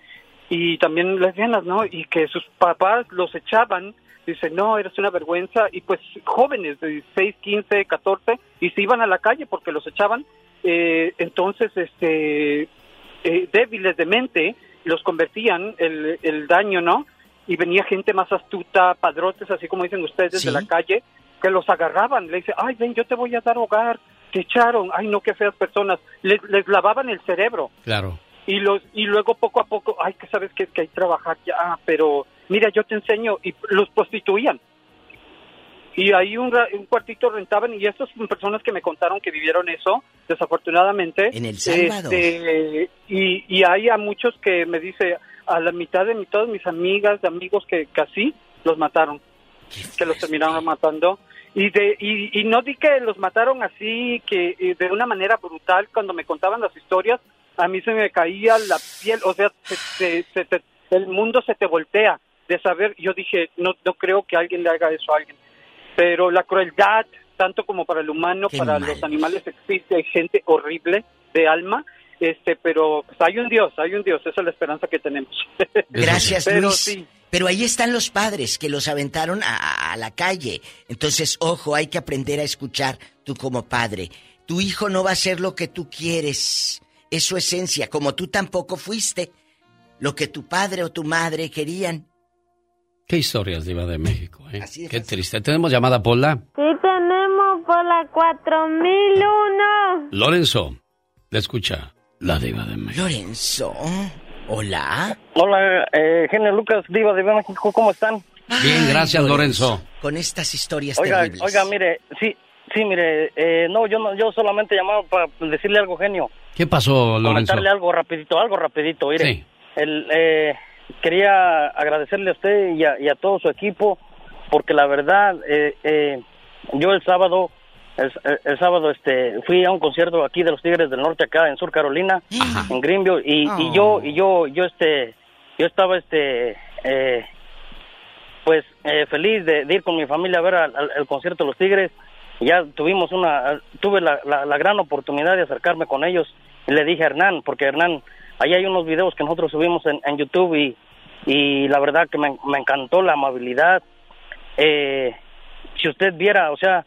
y también lesbianas, ¿no? Y que sus papás los echaban, dicen, no, eres una vergüenza, y pues jóvenes de 16, 15, 14, y se iban a la calle porque los echaban, eh, entonces, este, eh, débiles de mente, los convertían el, el daño, ¿no? Y venía gente más astuta, padrotes, así como dicen ustedes, desde Sí. la calle, que los agarraban, le dice, ay, ven, yo te voy a dar hogar, te echaron, ay, no, qué feas personas, les, les lavaban el cerebro, Claro. y los y luego poco a poco ay que sabes que, que hay que trabajar ya pero mira yo te enseño y los prostituían y ahí un, un cuartito rentaban y estas son personas que me contaron que vivieron eso desafortunadamente En El Salvador. este, y, y hay a muchos que me dice a la mitad de mi, todas mis amigas, amigos que casi los mataron, que los terminaron matando. Y, de, y, y no di que los mataron así, que de una manera brutal, cuando me contaban las historias, a mí se me caía la piel, o sea, se- se- se te- el mundo se te voltea de saber, yo dije, no, no creo que alguien le haga eso a alguien, pero la crueldad, tanto como para el humano, para los animales existe, hay gente horrible de alma, este, pero pues, hay un Dios, hay un Dios, esa es la esperanza que tenemos. [LAUGHS] Gracias, pero Luis. sí, Pero ahí están los padres que los aventaron a, la calle. Entonces, ojo, hay que aprender a escuchar tú como padre. Tu hijo no va a ser lo que tú quieres. Es su esencia, como tú tampoco fuiste lo que tu padre o tu madre querían. Qué historias, Diva de México, ¿eh? Qué triste. ¿Tenemos llamada, Pola? Sí tenemos por la 4001. Lorenzo, le escucha la Diva de México. Lorenzo, hola. Hola, eh, genio Lucas, Diva de México, ¿cómo están? Bien, gracias, Lorenzo. Con estas historias Oiga, terribles. oiga, mire, sí, sí, mire, eh, no, yo no, yo solamente llamaba para decirle algo, genio. ¿Qué pasó, Lorenzo? Comentarle algo rapidito, algo rapidito, mire. Sí. El, eh, quería agradecerle a usted y a, y a todo su equipo, porque la verdad, eh, eh, yo el sábado, el, el sábado, este, fui a un concierto aquí de los Tigres del Norte acá en Sur Carolina, en Greenville, y, y yo, y yo, yo, este, yo estaba, este, eh, pues eh, feliz de, de ir con mi familia a ver al, concierto de los Tigres. Ya tuvimos una, tuve la, la, la gran oportunidad de acercarme con ellos y le dije a Hernán, porque Hernán, ahí hay unos videos que nosotros subimos en, en YouTube y, y la verdad que me, me encantó la amabilidad. Eh, si usted viera, o sea,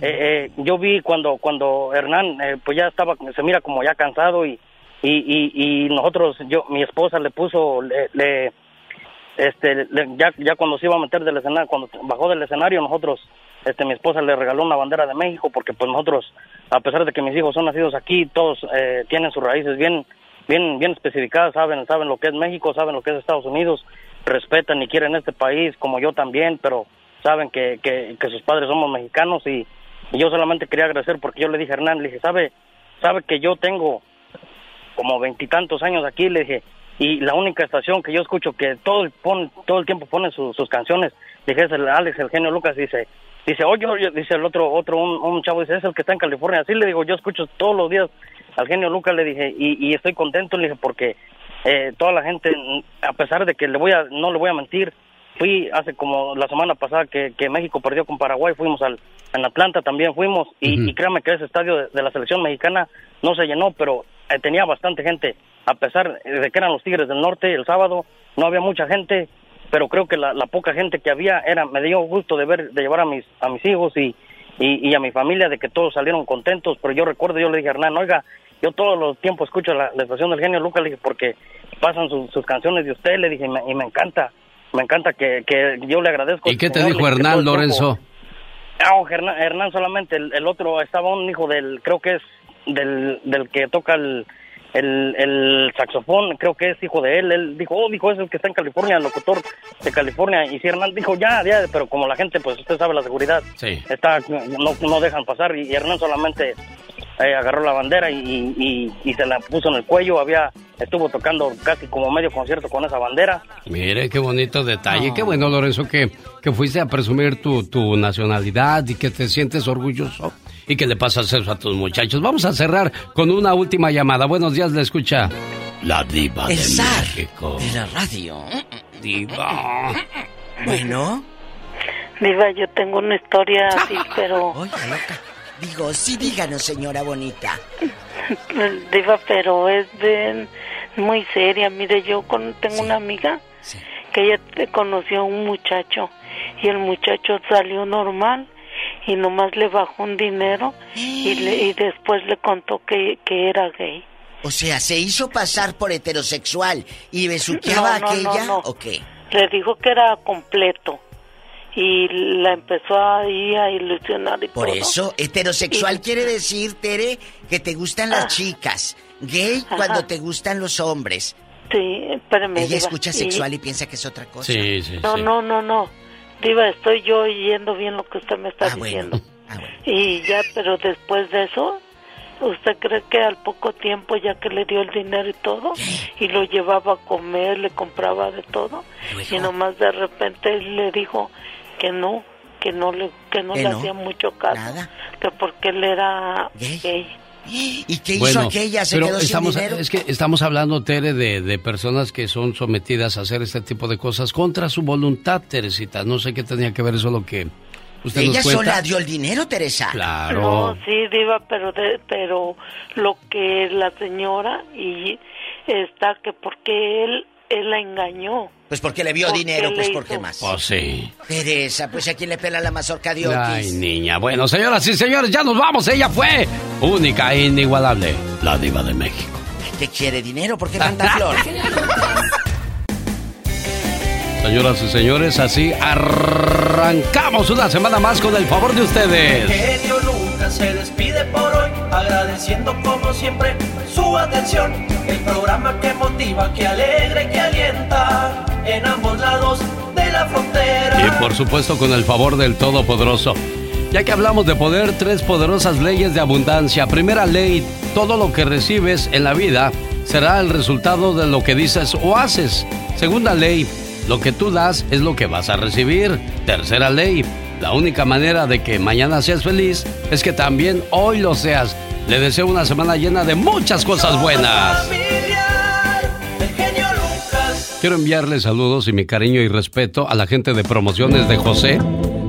eh, eh, yo vi cuando cuando Hernán eh, pues ya estaba, se mira como ya cansado y y, y, y nosotros, yo, mi esposa le puso, le, le- este, le- ya, ya cuando se iba a meter del escenario, cuando bajó del escenario, nosotros, este, mi esposa le regaló una bandera de México porque pues nosotros, a pesar de que mis hijos son nacidos aquí, todos eh, tienen sus raíces bien, bien, bien especificadas, saben, saben lo que es México, saben lo que es Estados Unidos, respetan y quieren este país como yo también, pero saben que, que, sus padres somos mexicanos y, y yo solamente quería agradecer porque yo le dije a Hernán, le dije, sabe, sabe que yo tengo como veintitantos años aquí, le dije, y la única estación que yo escucho que todo el, pon- todo el tiempo pone su- sus canciones, dije, es Alex, el genio Lucas, dice, dice, oye, dice el otro, otro, un, un chavo, dice, es el que está en California, así le digo, yo escucho todos los días al genio Lucas, le dije, y, y estoy contento, le dije, porque eh, toda la gente, a pesar de que le voy a, no le voy a mentir, fui hace como la semana pasada que, que México perdió con Paraguay, fuimos al, en Atlanta también fuimos, y, y créame que ese estadio de, de la selección mexicana no se llenó, pero eh, tenía bastante gente, a pesar de que eran los Tigres del Norte el sábado, no había mucha gente, pero creo que la, la poca gente que había era, me dio gusto de ver, de llevar a mis, a mis hijos y, y, y a mi familia, de que todos salieron contentos, pero yo recuerdo, yo le dije a Hernán, oiga, yo todos los tiempos escucho la, la estación del genio Lucas, le dije, porque pasan sus- sus canciones de usted, le dije, y me, y me encanta, me encanta que, que yo le agradezco. ¿Y qué te señor, dijo Hernán, Lorenzo? Ah, Hernán, Hernán solamente, el, el otro estaba un hijo del, creo que es del, del que toca el, el, el saxofón, creo que es hijo de él. Él dijo, oh, dijo, es el que está en California, el locutor de California. Y si Hernán dijo, ya, ya, pero como la gente, pues usted sabe la seguridad, Sí. está, no, no dejan pasar. Y, y Hernán solamente eh, agarró la bandera y, y, y se la puso en el cuello. Había, estuvo tocando casi como medio concierto con esa bandera. Mire, qué bonito detalle. Qué bueno, Lorenzo, que, que fuiste a presumir tu, tu nacionalidad y que te sientes orgulloso y que le pasas eso a tus muchachos. Vamos a cerrar con una última llamada. Buenos días, le escucha la diva El de zar México. de la radio. Diva. Bueno. Diva, yo tengo una historia así, [LAUGHS] pero... Digo, sí, díganos, señora bonita. Diva, pero es de muy seria. Mire, yo con- tengo una amiga que ella conoció a un muchacho y el muchacho salió normal y nomás le bajó un dinero y, le- y después le contó que, que era gay. O sea, ¿se hizo pasar por heterosexual y besuqueaba No, a no, aquella? no. ¿O qué? Le dijo que era completo y la empezó ahí a ilusionar y Por todo. eso, heterosexual quiere decir, Tere, que te gustan las chicas. Gay cuando te gustan los hombres. Sí, espérame. Ella Diva. escucha Y- sexual y piensa que es otra cosa. Sí, sí, No, no, no, no. Diva, estoy yo oyendo bien lo que usted me está Ah, diciendo. Y ya, pero después de eso, ¿Usted cree que al poco tiempo, ya que le dio el dinero y todo, y lo llevaba a comer, le compraba de todo, y nomás de repente él le dijo que no, que no le, que no ¿Que le no? hacía mucho caso, que porque él era gay. ¿Y qué Bueno, hizo aquella? ¿Se pero quedó estamos, sin dinero? Es que estamos hablando, Tere, de, de personas que son sometidas a hacer este tipo de cosas contra su voluntad, Teresita. No sé qué tenía que ver eso lo que usted ¿Ella nos cuenta. sola dio el dinero, Teresa? Claro. No, sí, diva, pero de- pero lo que la señora y está que porque él él la engañó. Pues porque le vio Porque dinero, pues le ¿por qué hizo- más? Oh, sí. Teresa, pues a quién le pela la mazorca de Ay, Oquis. niña. Bueno, señoras y señores, ya nos vamos. Ella fue única e inigualable. La diva de México. ¿Qué quiere dinero? ¿Por qué tanta flor? [LAUGHS] Señoras y señores, así arrancamos una semana más con el favor de ustedes. genio Lucas se despide por hoy, agradeciendo como siempre su atención. El programa que motiva, que alegra y que alienta en ambos lados de la frontera. Y por supuesto con el favor del Todopoderoso. Ya que hablamos de poder, tres poderosas leyes de abundancia. Primera ley, todo lo que recibes en la vida será el resultado de lo que dices o haces. Segunda ley, lo que tú das es lo que vas a recibir. Tercera ley, la única manera de que mañana seas feliz es que también hoy lo seas. Le deseo una semana llena de muchas cosas buenas. Quiero enviarle saludos y mi cariño y respeto a la gente de promociones de José,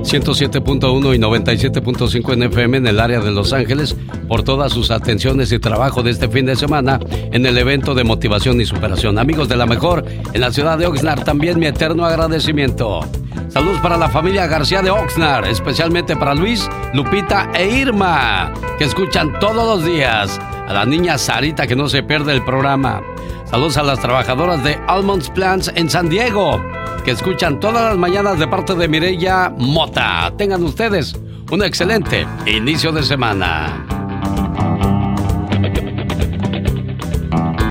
107.1 y 97.5 en FM en el área de Los Ángeles, por todas sus atenciones y trabajo de este fin de semana en el evento de motivación y superación. Amigos de la mejor, en la ciudad de Oxnard, también mi eterno agradecimiento. Saludos para la familia García de Oxnard, especialmente para Luis, Lupita e Irma, que escuchan todos los días. A la niña Sarita, que no se pierde el programa. Saludos a las trabajadoras de Almonds Plants en San Diego, que escuchan todas las mañanas de parte de Mireya Mota. Tengan ustedes un excelente inicio de semana.